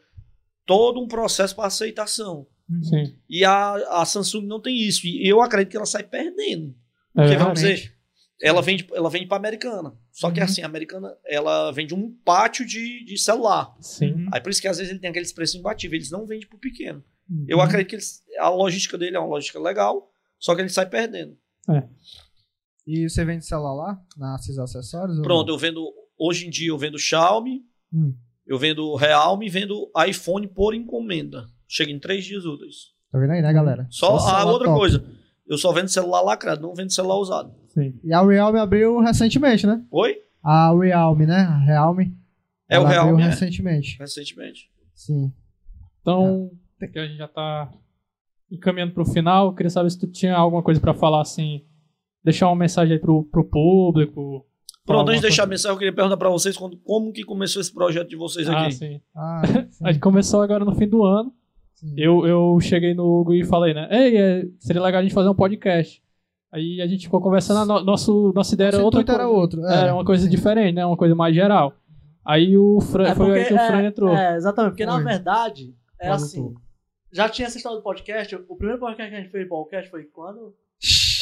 todo um processo para aceitação. Uhum. Sim. E a, a Samsung não tem isso. E eu acredito que ela sai perdendo. É Porque, vamos dizer, ela vende, ela vende para americana. Só que Uhum. assim, a americana, ela vende um pátio de, de celular. Sim. Uhum. Aí por isso que às vezes ele tem aqueles preços imbatíveis. Eles não vendem pro pequeno. Uhum. Eu acredito que eles- a logística dele é uma logística legal, só que ele sai perdendo. E você vende celular lá? Cis Acessórios? ou- Pronto, eu vendo. Hoje em dia eu vendo Xiaomi, Hum. eu vendo Realme e vendo iPhone por encomenda. Chega em três dias úteis. Tá vendo aí, né, galera? Só, a celular outra top. coisa, eu só vendo celular lacrado, não vendo celular usado. Sim. E a Realme abriu recentemente, né? Oi? A Realme, né? A Realme. É o Realme, é. recentemente. Recentemente. Sim. Então, que a gente já tá encaminhando pro final, eu queria saber se tu tinha alguma coisa pra falar assim, deixar uma mensagem aí pro, pro público. Pronto, antes de deixar a mensagem, eu queria perguntar pra vocês quando- como que começou esse projeto de vocês Ah, aqui. sim. Ah, sim, A gente começou agora no fim do ano. Sim. Eu, eu cheguei no Hugo e falei, né? Ei, é, seria legal a gente fazer um podcast. Aí a gente ficou conversando, a no- nosso, nossa ideia era Nosso outra era outro. Era uma coisa sim. diferente, né? Uma coisa mais geral. Aí o Fran, É foi aí que o Fran é, entrou. É, exatamente, porque na Foi. verdade, é assim. tu- Já tinha essa história do podcast. O primeiro podcast que a gente fez, o Ballcast, foi quando?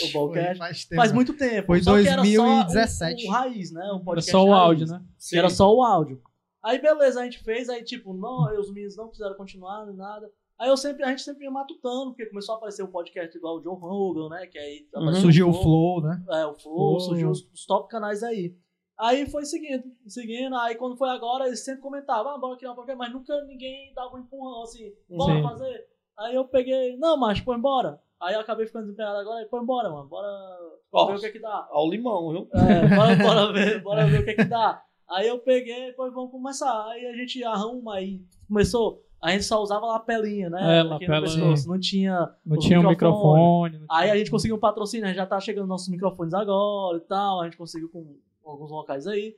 O Ballcast. faz tempo. Faz muito tempo. Foi só que era só 2017. O, o raiz, né? O Era podcast só o raiz. áudio, né? Que Era só o áudio. Aí beleza, a gente fez, aí tipo, não, os meninos não quiseram continuar nem nada. Aí eu sempre, a gente sempre ia matutando, porque começou a aparecer o podcast igual o Joe Rogan, né? Que aí Uhum. Surgiu o Flow. Né? É, o Flow, Flow. surgiu os, os top canais aí. Aí foi seguindo, seguindo, aí quando foi agora, eles sempre comentavam, ah, bora criar um podcast, mas nunca ninguém dava um empurrão assim, bora Sim. fazer. Aí eu peguei, não, mas pô, embora. Aí eu acabei ficando desempregado agora, aí pô, embora, mano, bora Ó, ver o que é que dá. Ao limão, viu? É, bora, bora ver, bora ver o que é que dá. Aí eu peguei, pô, vamos começar. Aí a gente arruma, aí começou, a gente só usava lapelinha, né? É, lapela, pescoço, não tinha Não tinha um microfone. Aí a gente conseguiu um patrocínio, já tá chegando nossos microfones agora e tal. A gente conseguiu com alguns locais aí.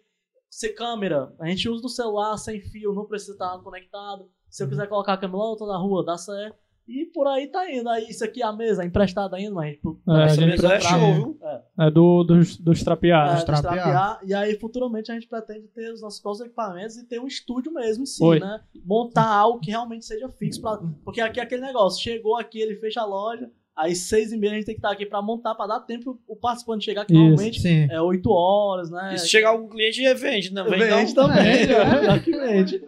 Se câmera, a gente usa do celular sem fio, não precisa estar conectado. Se eu quiser colocar a câmera lá outra na rua, dá certo. E por aí tá indo. Aí isso aqui é a mesa, é emprestada ainda, mas a gente. É, a Essa gente é show, viu? É do, dos, dos trapeados. É, Trapear. destrapear. E aí, futuramente, a gente pretende ter os nossos próprios equipamentos e ter um estúdio mesmo em si, Oi. né? Montar algo que realmente seja fixo. Pra... Porque aqui é aquele negócio, chegou aqui, ele fecha a loja, aí seis e meia a gente tem que estar aqui pra montar, pra dar tempo o participante chegar, que Isso. normalmente Sim. é oito horas, né? E se chegar algum cliente, vende, não vem Vende não. também, É, né? Já que vende.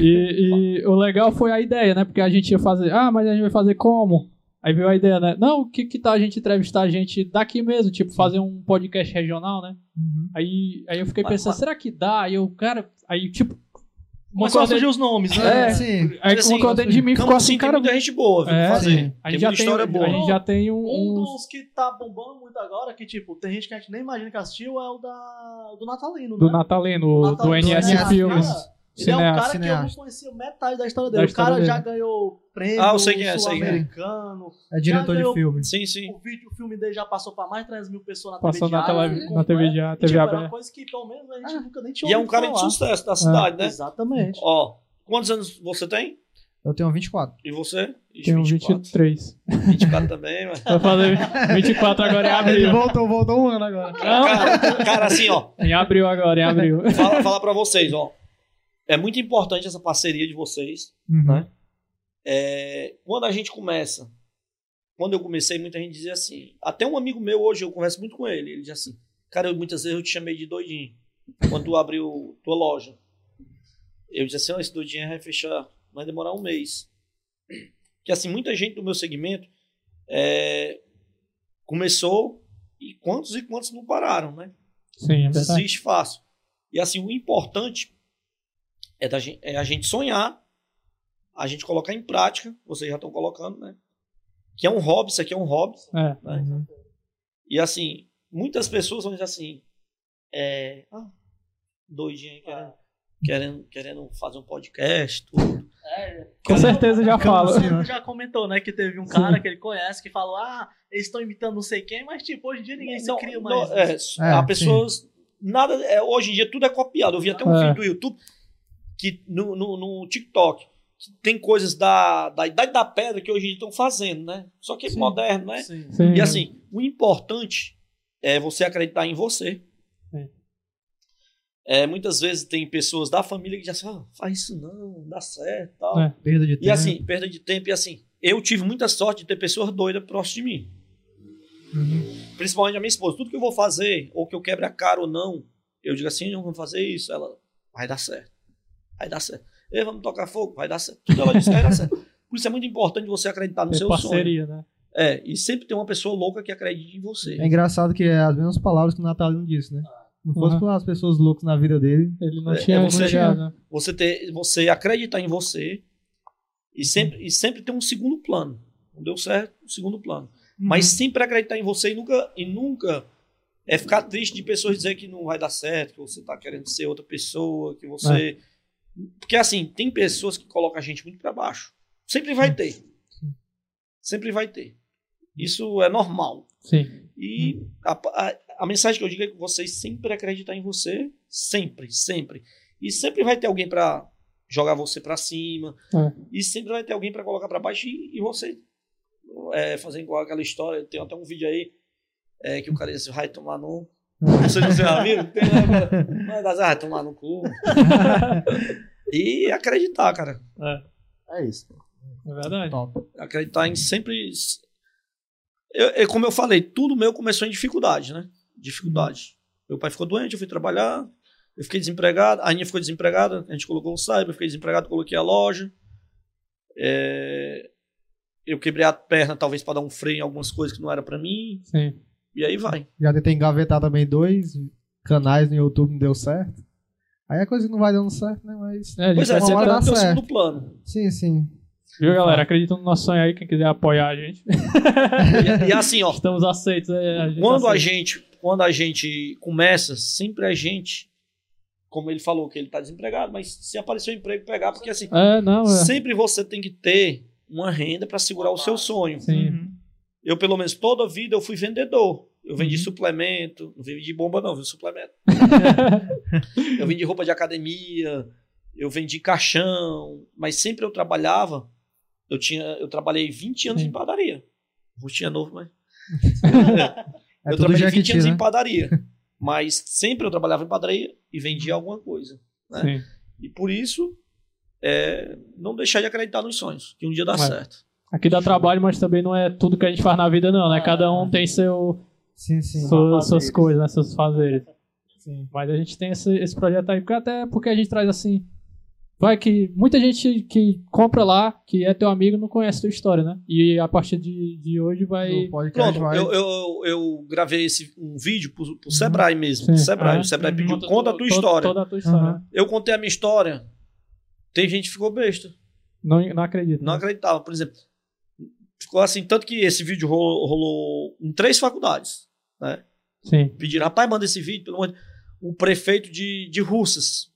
E, e o legal foi a ideia, né? Porque a gente ia fazer, ah, mas a gente vai fazer como? Aí veio a ideia, né? Não, o que que tá a gente entrevistar a gente daqui mesmo, tipo, fazer um podcast regional, né? Uhum. Aí, aí eu fiquei Mas- pensando, mas- será que dá? Aí eu, cara, aí tipo, uma coisa surgir os nomes, né? É. Sim. aí Mas, uma assim, coisa dentro de mim ficou assim, Sim, tem cara, muita gente boa, viu? É, fazer. sim. a Tem gente já tem, história boa. a gente já tem um, Um uns- dos que tá bombando muito agora, que tipo, tem gente que a gente nem imagina que assistiu, é o da, do Natalino, do né? Natalino, O do Natalino, NS NS Filmes. Ele é um Cineasta. cara que eu cineasta. não conhecia metade da história Da dele. história o cara já dele. ganhou prêmio Ah, eu sei quem é, é. sul-americano. É diretor Já de filme. Sim, sim. O vídeo, o filme dele já passou pra mais de 300 mil pessoas na Passou TV na, diária, tele, né? na TV, já, E, TV tipo, aberta. coisa que pelo menos a gente Ah. nunca nem tinha E é um cara de falar. sucesso da cidade, né? Exatamente. Ó, quantos anos você tem? Eu tenho 24. E você? Ixi, 24. 23. 24 também, mas... Vai fazer 24 agora em Ele abril. voltou, voltou um ano agora. Cara, cara, assim, ó, Em abril agora, em abril. fala, fala pra vocês, ó. É muito importante essa parceria de vocês. Uhum. Né? É, quando a gente começa, quando eu comecei, muita gente dizia assim. Até um amigo meu hoje, eu converso muito com ele. Ele diz assim: Cara, eu, muitas vezes eu te chamei de doidinho. Quando tu abriu tua loja. Eu disse assim: ó, esse doidinho vai fechar, vai demorar um mês. que assim, muita gente do meu segmento é, começou e quantos e quantos não pararam, né? Sim, é verdade. Desiste fácil. E assim, o importante é, da gente, é a gente sonhar, a gente colocar em prática, vocês já estão colocando, né? Que é um hobby, isso aqui é um hobby. É. Né? Uhum. E assim, muitas pessoas vão dizer assim, é, ah, doidinho aí, querendo, querendo, querendo fazer um podcast, tudo. É, Com certeza já fala. Sim, né? já comentou, né? Que teve um cara que ele conhece que falou: Ah, eles estão imitando não sei quem, mas tipo, hoje em dia ninguém se Não, cria não, mais. é. É, a sim. pessoas, nada, é, hoje em dia tudo é copiado. Eu vi até um É. vídeo do YouTube que no, no, no TikTok que tem coisas da, da idade da pedra que hoje em dia estão fazendo, né? Só que é Sim. moderno, né? Sim. Sim. E assim, o importante é você acreditar em você. Sim. É, muitas vezes tem pessoas da família que dizem assim, ah, faz isso não, não dá certo tal. É. Perda de E tempo. assim, perda de tempo. E assim, eu tive muita sorte de ter pessoas doidas próximas de mim. Uhum. Principalmente a minha esposa. Tudo que eu vou fazer, ou que eu quebre a cara ou não, eu digo assim, não vamos fazer isso. Ela, vai dar certo. Vai dar certo. Ei, vamos tocar fogo, vai dar certo. Tudo ela disse, vai dar certo. Por isso é muito importante você acreditar no Ter seu sonho. parceria, né? É, e sempre tem uma pessoa louca que acredite em você. É engraçado que é as mesmas palavras que o Natalino disse, né? Não fosse Uhum. por as pessoas loucas na vida dele. Ele não É, tinha é você- chegado, né? Você ter, você acreditar em você e sempre, e sempre ter um segundo plano. Não deu certo, um segundo plano. Mas sempre acreditar em você e nunca, e nunca é ficar triste de pessoas dizer que não vai dar certo, que você tá querendo ser outra pessoa, que você. Porque assim, tem pessoas que colocam a gente muito para baixo. Sempre vai ter. Sempre vai ter. Isso é normal. Sim. E a, a, a mensagem que eu digo é que vocês sempre acreditar em você, sempre, sempre. E sempre vai ter alguém para jogar você para cima, É. e sempre vai ter alguém para colocar para baixo e, e você é, fazer igual aquela história. Tem até um vídeo aí é, que o cara disse: vai tomar no. Não já viu, tem, né? Vai dar, vai tomar no cu. e acreditar, cara. É isso. É verdade. Top. acreditar em sempre. Eu, eu- como eu falei, tudo meu começou em dificuldade, né? Dificuldade. Meu pai ficou doente, eu fui trabalhar, eu fiquei desempregado, a Aninha ficou desempregada, a gente colocou o cyber, eu fiquei desempregado, coloquei a loja. É, Eu quebrei a perna, talvez, para dar um freio em algumas coisas que não era para mim, Sim. E aí vai. Já tentei engavetar também dois canais no YouTube, não deu certo. Aí é coisa não vai dando certo, né? Mas. É, a Pois é, você tá no segundo plano. Sim, sim. Viu, galera? Acredita no nosso sonho aí, quem quiser apoiar a gente. E, e assim, ó, Estamos aceitos. é, a gente quando a aceita. gente quando a gente começa sempre a gente como ele falou que ele está desempregado mas se aparecer um emprego pegar porque assim É, não, é. sempre você tem que ter uma renda para segurar o seu sonho Sim. Uhum. Eu pelo menos toda a vida eu fui vendedor eu vendi Uhum. suplemento não vendi bomba não vendi suplemento eu vendi roupa de academia eu vendi caixão mas sempre eu trabalhava eu tinha eu trabalhei 20 anos Sim. em padaria Rostinha novo mas É eu trabalhei 20 Jequiti, anos né? em padaria. Mas sempre eu trabalhava em padaria e vendia alguma coisa. né? E por isso, é, não deixar de acreditar nos sonhos, que um dia dá É. certo. Aqui dá trabalho, mas também não é tudo que a gente faz na vida, não, né? Cada um tem seu, Sim, sim. sua- suas coisas, né? Seus fazeres. Sim. Mas a gente tem esse, esse projeto aí, porque até porque a gente traz assim. Vai que muita gente que compra lá, que é teu amigo, não conhece tua história, né? E a partir de, de hoje vai. Pronto, vai. eu, eu, eu gravei esse, um vídeo pro, pro Sebrae mesmo. Sim. Sebrae. Ah, O Sebrae uhum. pediu, Conta conta a to- tua história. Toda a tua história. Uhum. Eu contei a minha história. Tem gente que ficou besta. Não, não acredito. Não né? acreditava. Por exemplo, ficou assim, tanto que esse vídeo rolou, rolou em três faculdades. Né? Sim. pediram, rapaz, manda esse vídeo, pelo amor de O prefeito de, de Russas.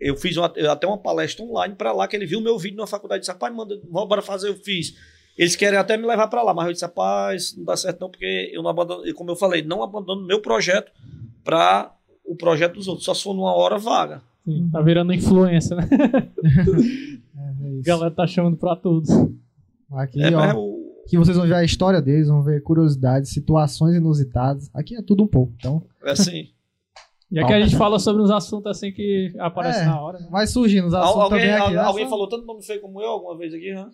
Eu fiz uma- até uma palestra online pra lá, que ele viu meu vídeo na faculdade e disse, rapaz, manda, vamos bora fazer, eu fiz. Eles querem até me levar pra lá, mas eu disse, rapaz, não dá certo não, porque eu não abandono, e como eu falei, não abandono meu projeto pra o projeto dos outros, só se for numa hora vaga. Sim. Tá virando influência, né? É, é galera tá chamando pra tudo. Aqui, É, ó. mas o- Aqui vocês vão ver a história deles, vão ver curiosidades, situações inusitadas. Aqui é tudo um pouco. Então, é assim. E aqui a gente fala sobre uns assuntos assim que aparecem É. na hora. né? vai surgindo os assuntos Al- alguém também aqui. né? alguém Só- falou tanto nome feio como eu alguma vez aqui, hã?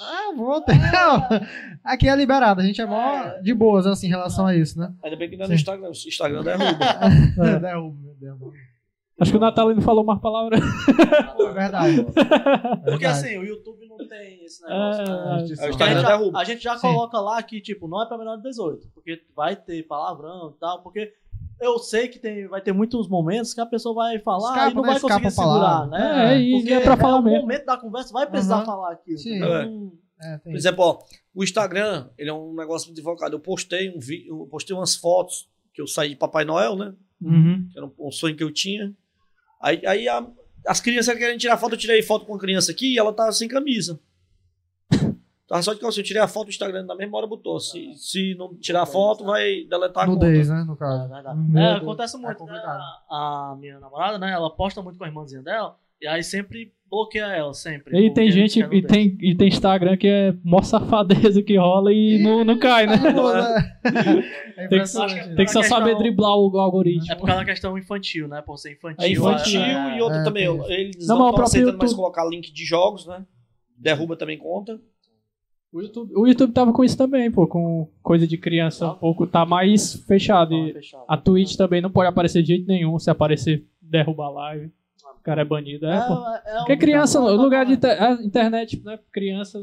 Ah, vou ter. Não, Aqui é liberado, a gente é mó de boas assim em relação a isso, né? Ainda bem que não é no. Instagram, o Instagram derruba. É, derruba, derruba. Acho que o Natalino falou mais palavra. É verdade. Porque assim, o YouTube não tem esse negócio. É, né? é, o A gente, já, a gente já Sim. coloca lá que, tipo, não é pra menor de 18. Porque vai ter palavrão e tal. Porque eu sei que tem, vai ter muitos momentos que a pessoa vai falar Escapa, e não né? vai Escapa conseguir a segurar, palavra. né? É, e Porque é pra falar o mesmo. momento da conversa vai precisar Uhum. falar aquilo. Sim. entendeu? É. É, Por exemplo, ó, o Instagram, ele é um negócio muito invocado. Eu postei um vi... eu postei umas fotos que eu saí de Papai Noel, né? Uhum. Que era um, um sonho que eu tinha. Aí, aí a- as crianças querendo tirar foto, eu tirei foto com a criança aqui e ela tava sem camisa. Tava só de calça. Eu tirei a foto do Instagram na mesma hora botou. Se, se não tirar a foto, vai deletar a conta. Nudez, né, no É caso. verdade. Uhum. É, acontece muito. É né? A, a minha namorada, né? Ela posta muito com a irmãzinha dela. E aí sempre bloqueia ela, sempre. E tem gente, e tem, e tem Instagram que é mó safadeza que rola e não, não cai, né? É Tem que, tem que só saber driblar o algoritmo. É por causa da questão infantil, né? Por ser infantil. É infantil é- e outra é, também. Eles Não, não, estão próprio aceitando mais YouTube- colocar link de jogos, né? Derruba também conta. O YouTube, o YouTube tava com isso também, pô, com coisa de criança um pouco, tá mais fechado. Tá E fechado. a Twitch também não pode aparecer de jeito nenhum, se aparecer, derruba a live. O cara é banido, é, pô. é Porque um- criança, tá- lugar de inter- a internet, né, criança...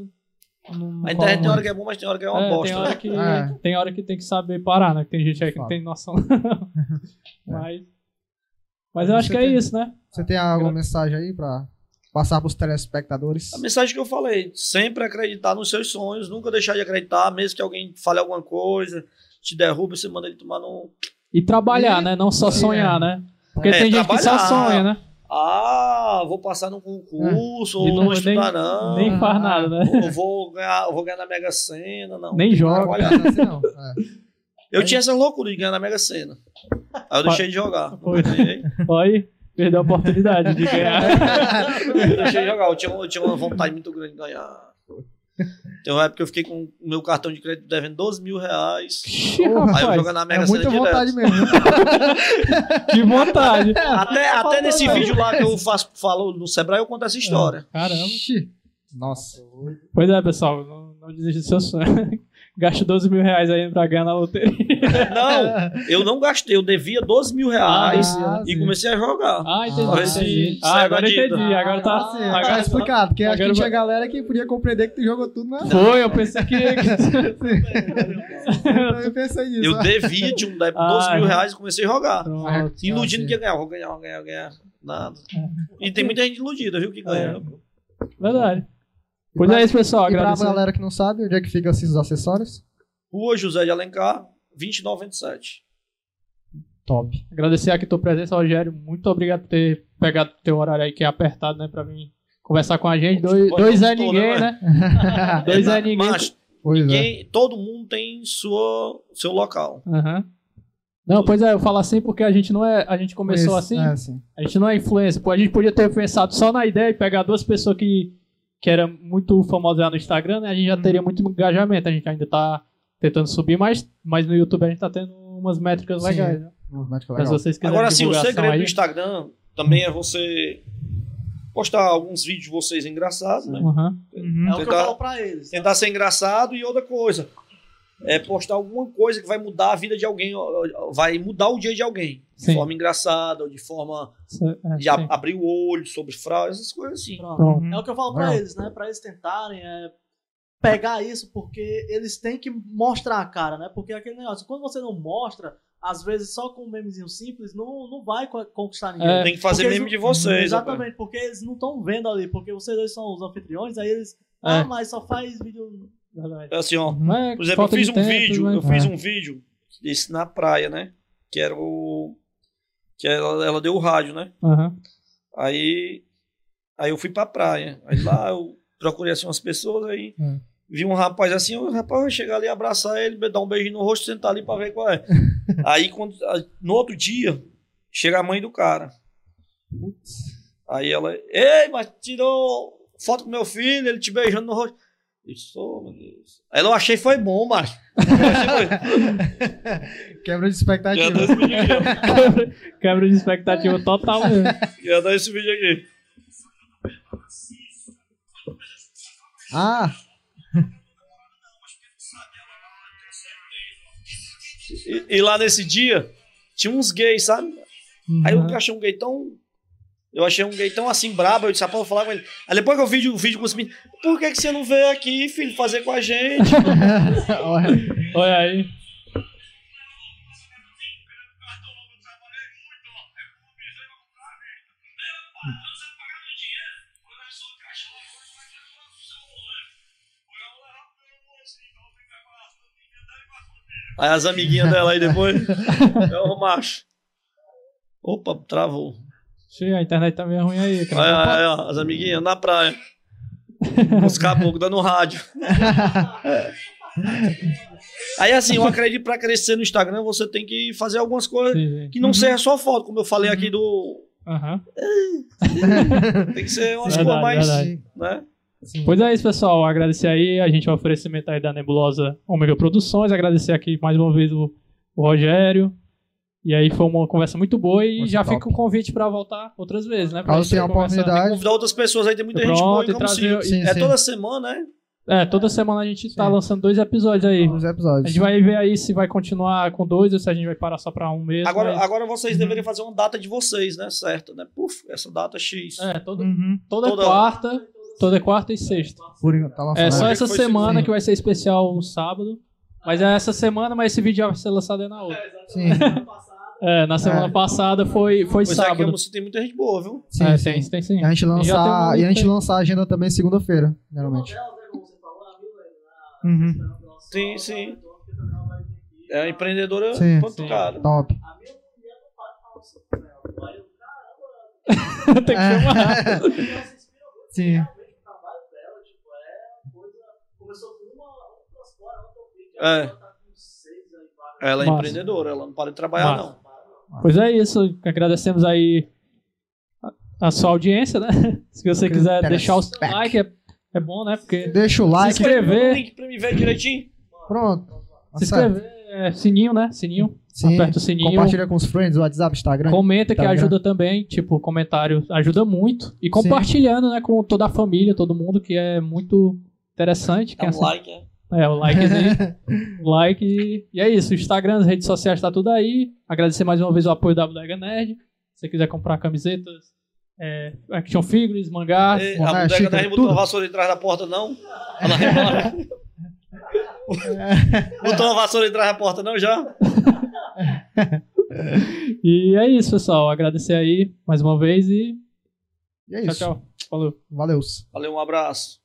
Não, A internet tem hora que é bom, mas tem hora que é uma É, bosta. tem, hora que, É. tem hora que tem que saber parar, né? Que tem gente aí que não tem noção. É. mas, mas eu acho que é tem- isso, né? Você tem alguma mensagem aí pra passar pros telespectadores? A mensagem que eu falei, sempre acreditar nos seus sonhos, nunca deixar de acreditar, mesmo que alguém fale alguma coisa, te derrube, você manda ele tomar no. E trabalhar, E- né? Não só sonhar, é. né? Porque É, tem gente que só sonha, né? Ah, vou passar num concurso, É. Ou não- não, estudar, não. Nem faz nada, né? Ou vou ganhar, vou ganhar na Mega Sena, não. Nem joga. Não, assim. É. Eu tinha essa loucura de ganhar na Mega Sena. Aí eu deixei de jogar. Olha, perdeu a oportunidade de ganhar. Eu deixei de jogar. Eu tinha, eu tinha uma vontade muito grande de ganhar. Tem uma época que eu fiquei com o meu cartão de crédito devendo 12 mil reais. Ixi, Aí eu jogando na Mega É Sena direto. vontade mesmo. que vontade. Até, até nesse não. vídeo lá que eu faço, falo no Sebrae, eu conto essa história. Caramba. Ixi. Nossa. Pois é, pessoal, não, não desista do seu sonho. Gaste 12 mil reais aí pra ganhar na loteria. Não, eu não gastei, eu devia 12 mil reais Ah, e sim. comecei a jogar. Ah, entendi. Ah, entendi. Ah, agora entendi. Agora tá. Ah, sim, agora tá explicado, porque acho agora que tinha galera que podia compreender que tu jogou tudo na Foi, eu pensei que. Eu pensei nisso. Eu devia, tinha um débito de Ah, 12 mil é. reais e comecei a jogar. Pronto. Iludindo sim. que ia ganhar, vou ganhar, vou ganhar, vou ganhar. Nada. E tem muita gente iludida, viu, que ganha. Verdade. E Pois pra- é isso, pessoal. E pra Agradecer. galera que não sabe, onde é que ficam esses acessórios? Rua José de Alencar, 2927. Top. Agradecer aqui a tua presença, Rogério. Muito obrigado por ter pegado teu horário aí que é apertado, né? Pra vir conversar com a gente. Dois, Pô, dois é ninguém, né, né? Dois é ninguém. Mas Pois é. ninguém, todo mundo tem sua, seu local. Aham. Não, pois é, eu falo assim porque a gente não é. A gente começou assim, É, sim. a gente não é influencer. Pô, a gente podia ter pensado só na ideia e pegar duas pessoas que, que eram muito famosas lá no Instagram, né? A gente já teria muito engajamento. A gente ainda tá tentando subir, mas, mas no YouTube a gente tá tendo umas métricas Sim. legais. Né? Uns médicos Mas se legais. vocês quiserem Agora sim, o segredo aí, do Instagram também é você postar alguns vídeos de vocês engraçados, né? Aham. Uhum. É o que eu falo pra eles. Tentar ser engraçado e outra coisa. É postar alguma coisa que vai mudar a vida de alguém, vai mudar o dia de alguém. De Sim. forma engraçada, ou de forma É, de a- sim. abrir o olho sobre fraude, essas coisas assim. Pronto. Pronto. É o que eu falo pra eles, né? Pra eles tentarem é, pegar isso, porque eles têm que mostrar a cara, né? Porque aquele negócio, quando você não mostra, às vezes só com um memezinho simples, não, não vai co- conquistar ninguém. É. Tem que fazer Porque meme eles de vocês. rapaz. Exatamente, porque eles não estão vendo ali, porque vocês dois são os anfitriões, aí eles. Ah, É. mas só faz vídeo. É assim, ó. É Por exemplo, eu fiz um tempo, vídeo, mas- eu fiz É. um vídeo desse na praia, né? Que era o. Que ela, ela deu o rádio, né? Aham. Aí. Aí eu fui pra praia. Aí lá eu procurei assim umas pessoas aí. Hum. Vi um rapaz assim, o rapaz vai chegar ali, abraçar ele, dar um beijinho no rosto, sentar ali pra ver qual é. aí quando, no outro dia, chega a mãe do cara. Aí ela, ei, mas tirou foto com meu filho, ele te beijando no rosto. Eu disse, oh, meu Deus. Aí eu achei foi bom, macho. Foi- Quebra de expectativa. Quebra, quebra de expectativa total mesmo. Ia dar esse vídeo aqui. Ah, E, e lá nesse dia, tinha uns gays, sabe? Aí eu Uhum. achei um gay tão. Eu achei um gay tão assim brabo, eu disse, rapaz, eu vou falar com ele. Aí depois que eu vi o vídeo com os meninos, por que, que você não veio aqui, filho, fazer com a gente? Olha aí. Aí as amiguinhas dela aí depois. É o macho. Opa, travou. Xiii, a internet tá meio ruim aí. Aí, cara. aí, ó, as amiguinhas na praia. Os caboclos dando rádio. Aí assim, eu acredito que pra crescer no Instagram você tem que fazer algumas coisas Sim, sim. que não seja só foto, como eu falei aqui do. Aham. Tem que ser umas Verdade, coisas mais. verdade. Né? Sim. Pois é isso, pessoal. Agradecer aí a gente o oferecimento aí da Nebulosa Omega Produções. Agradecer aqui mais uma vez o, o Rogério. E aí foi uma conversa muito boa e Muito já top. fica o convite pra voltar outras vezes, né? Pra Caso tenha conversar. oportunidade. Convidar outras pessoas aí, tem muita Pronto, gente boa e trazer-. Sim, É sim. toda semana, né? É, toda semana a gente tá Sim. lançando dois episódios aí. A episódios. gente vai ver aí se vai continuar com dois ou se a gente vai parar só pra um mês. Agora, mas- agora vocês deveriam fazer uma data de vocês, né? Certo, né? Puf, essa data X. É, todo, Uhum. toda, Toda- quarta. Toda quarta e sexta. Por enquanto, tá. É só essa semana que vai ser especial no sábado. Mas é essa semana, mas esse vídeo já vai ser lançado aí na outra. Sim, É, na semana É. passada foi, foi Pois é, que sábado. Camocillo tem muita gente boa, viu? sim, é, sim. tem, tem sim. E a gente Já tem um- e a gente lançar a agenda também segunda-feira, geralmente. Uhum. Sim, sim. É empreendedora Sim. cara. Top. tem que chamar. Sim. É. Ela é Massa. empreendedora, ela não para de trabalhar, Massa. não. Pois é isso. Agradecemos aí a, a sua audiência, né? Se você Aquele quiser deixar o like, é, é bom, né? Porque Deixa o se like. inscrever, Um link pra me ver direitinho. Pronto. se Tá certo. inscrever, é, sininho, né? Sininho. Sim. Aperta o sininho. Compartilha com os friends, WhatsApp, Instagram. Comenta que Telegram. ajuda também, tipo, comentário ajuda muito. E compartilhando, né, com toda a família, todo mundo, que é muito interessante. que Dá é um like, é. É, o likezinho. like. E, e é isso. O Instagram, as redes sociais, tá tudo aí. Agradecer mais uma vez o apoio da Bodega Nerd. Se você quiser comprar camisetas, é, action figures, mangás. E bom, a né, bodega não botou uma vassoura atrás da porta, não? Ela remora. botou uma vassoura atrás da porta, não, já? E é isso, pessoal. Agradecer aí mais uma vez e E é tchau, isso. tchau. Falou. Valeu. Valeu, um abraço.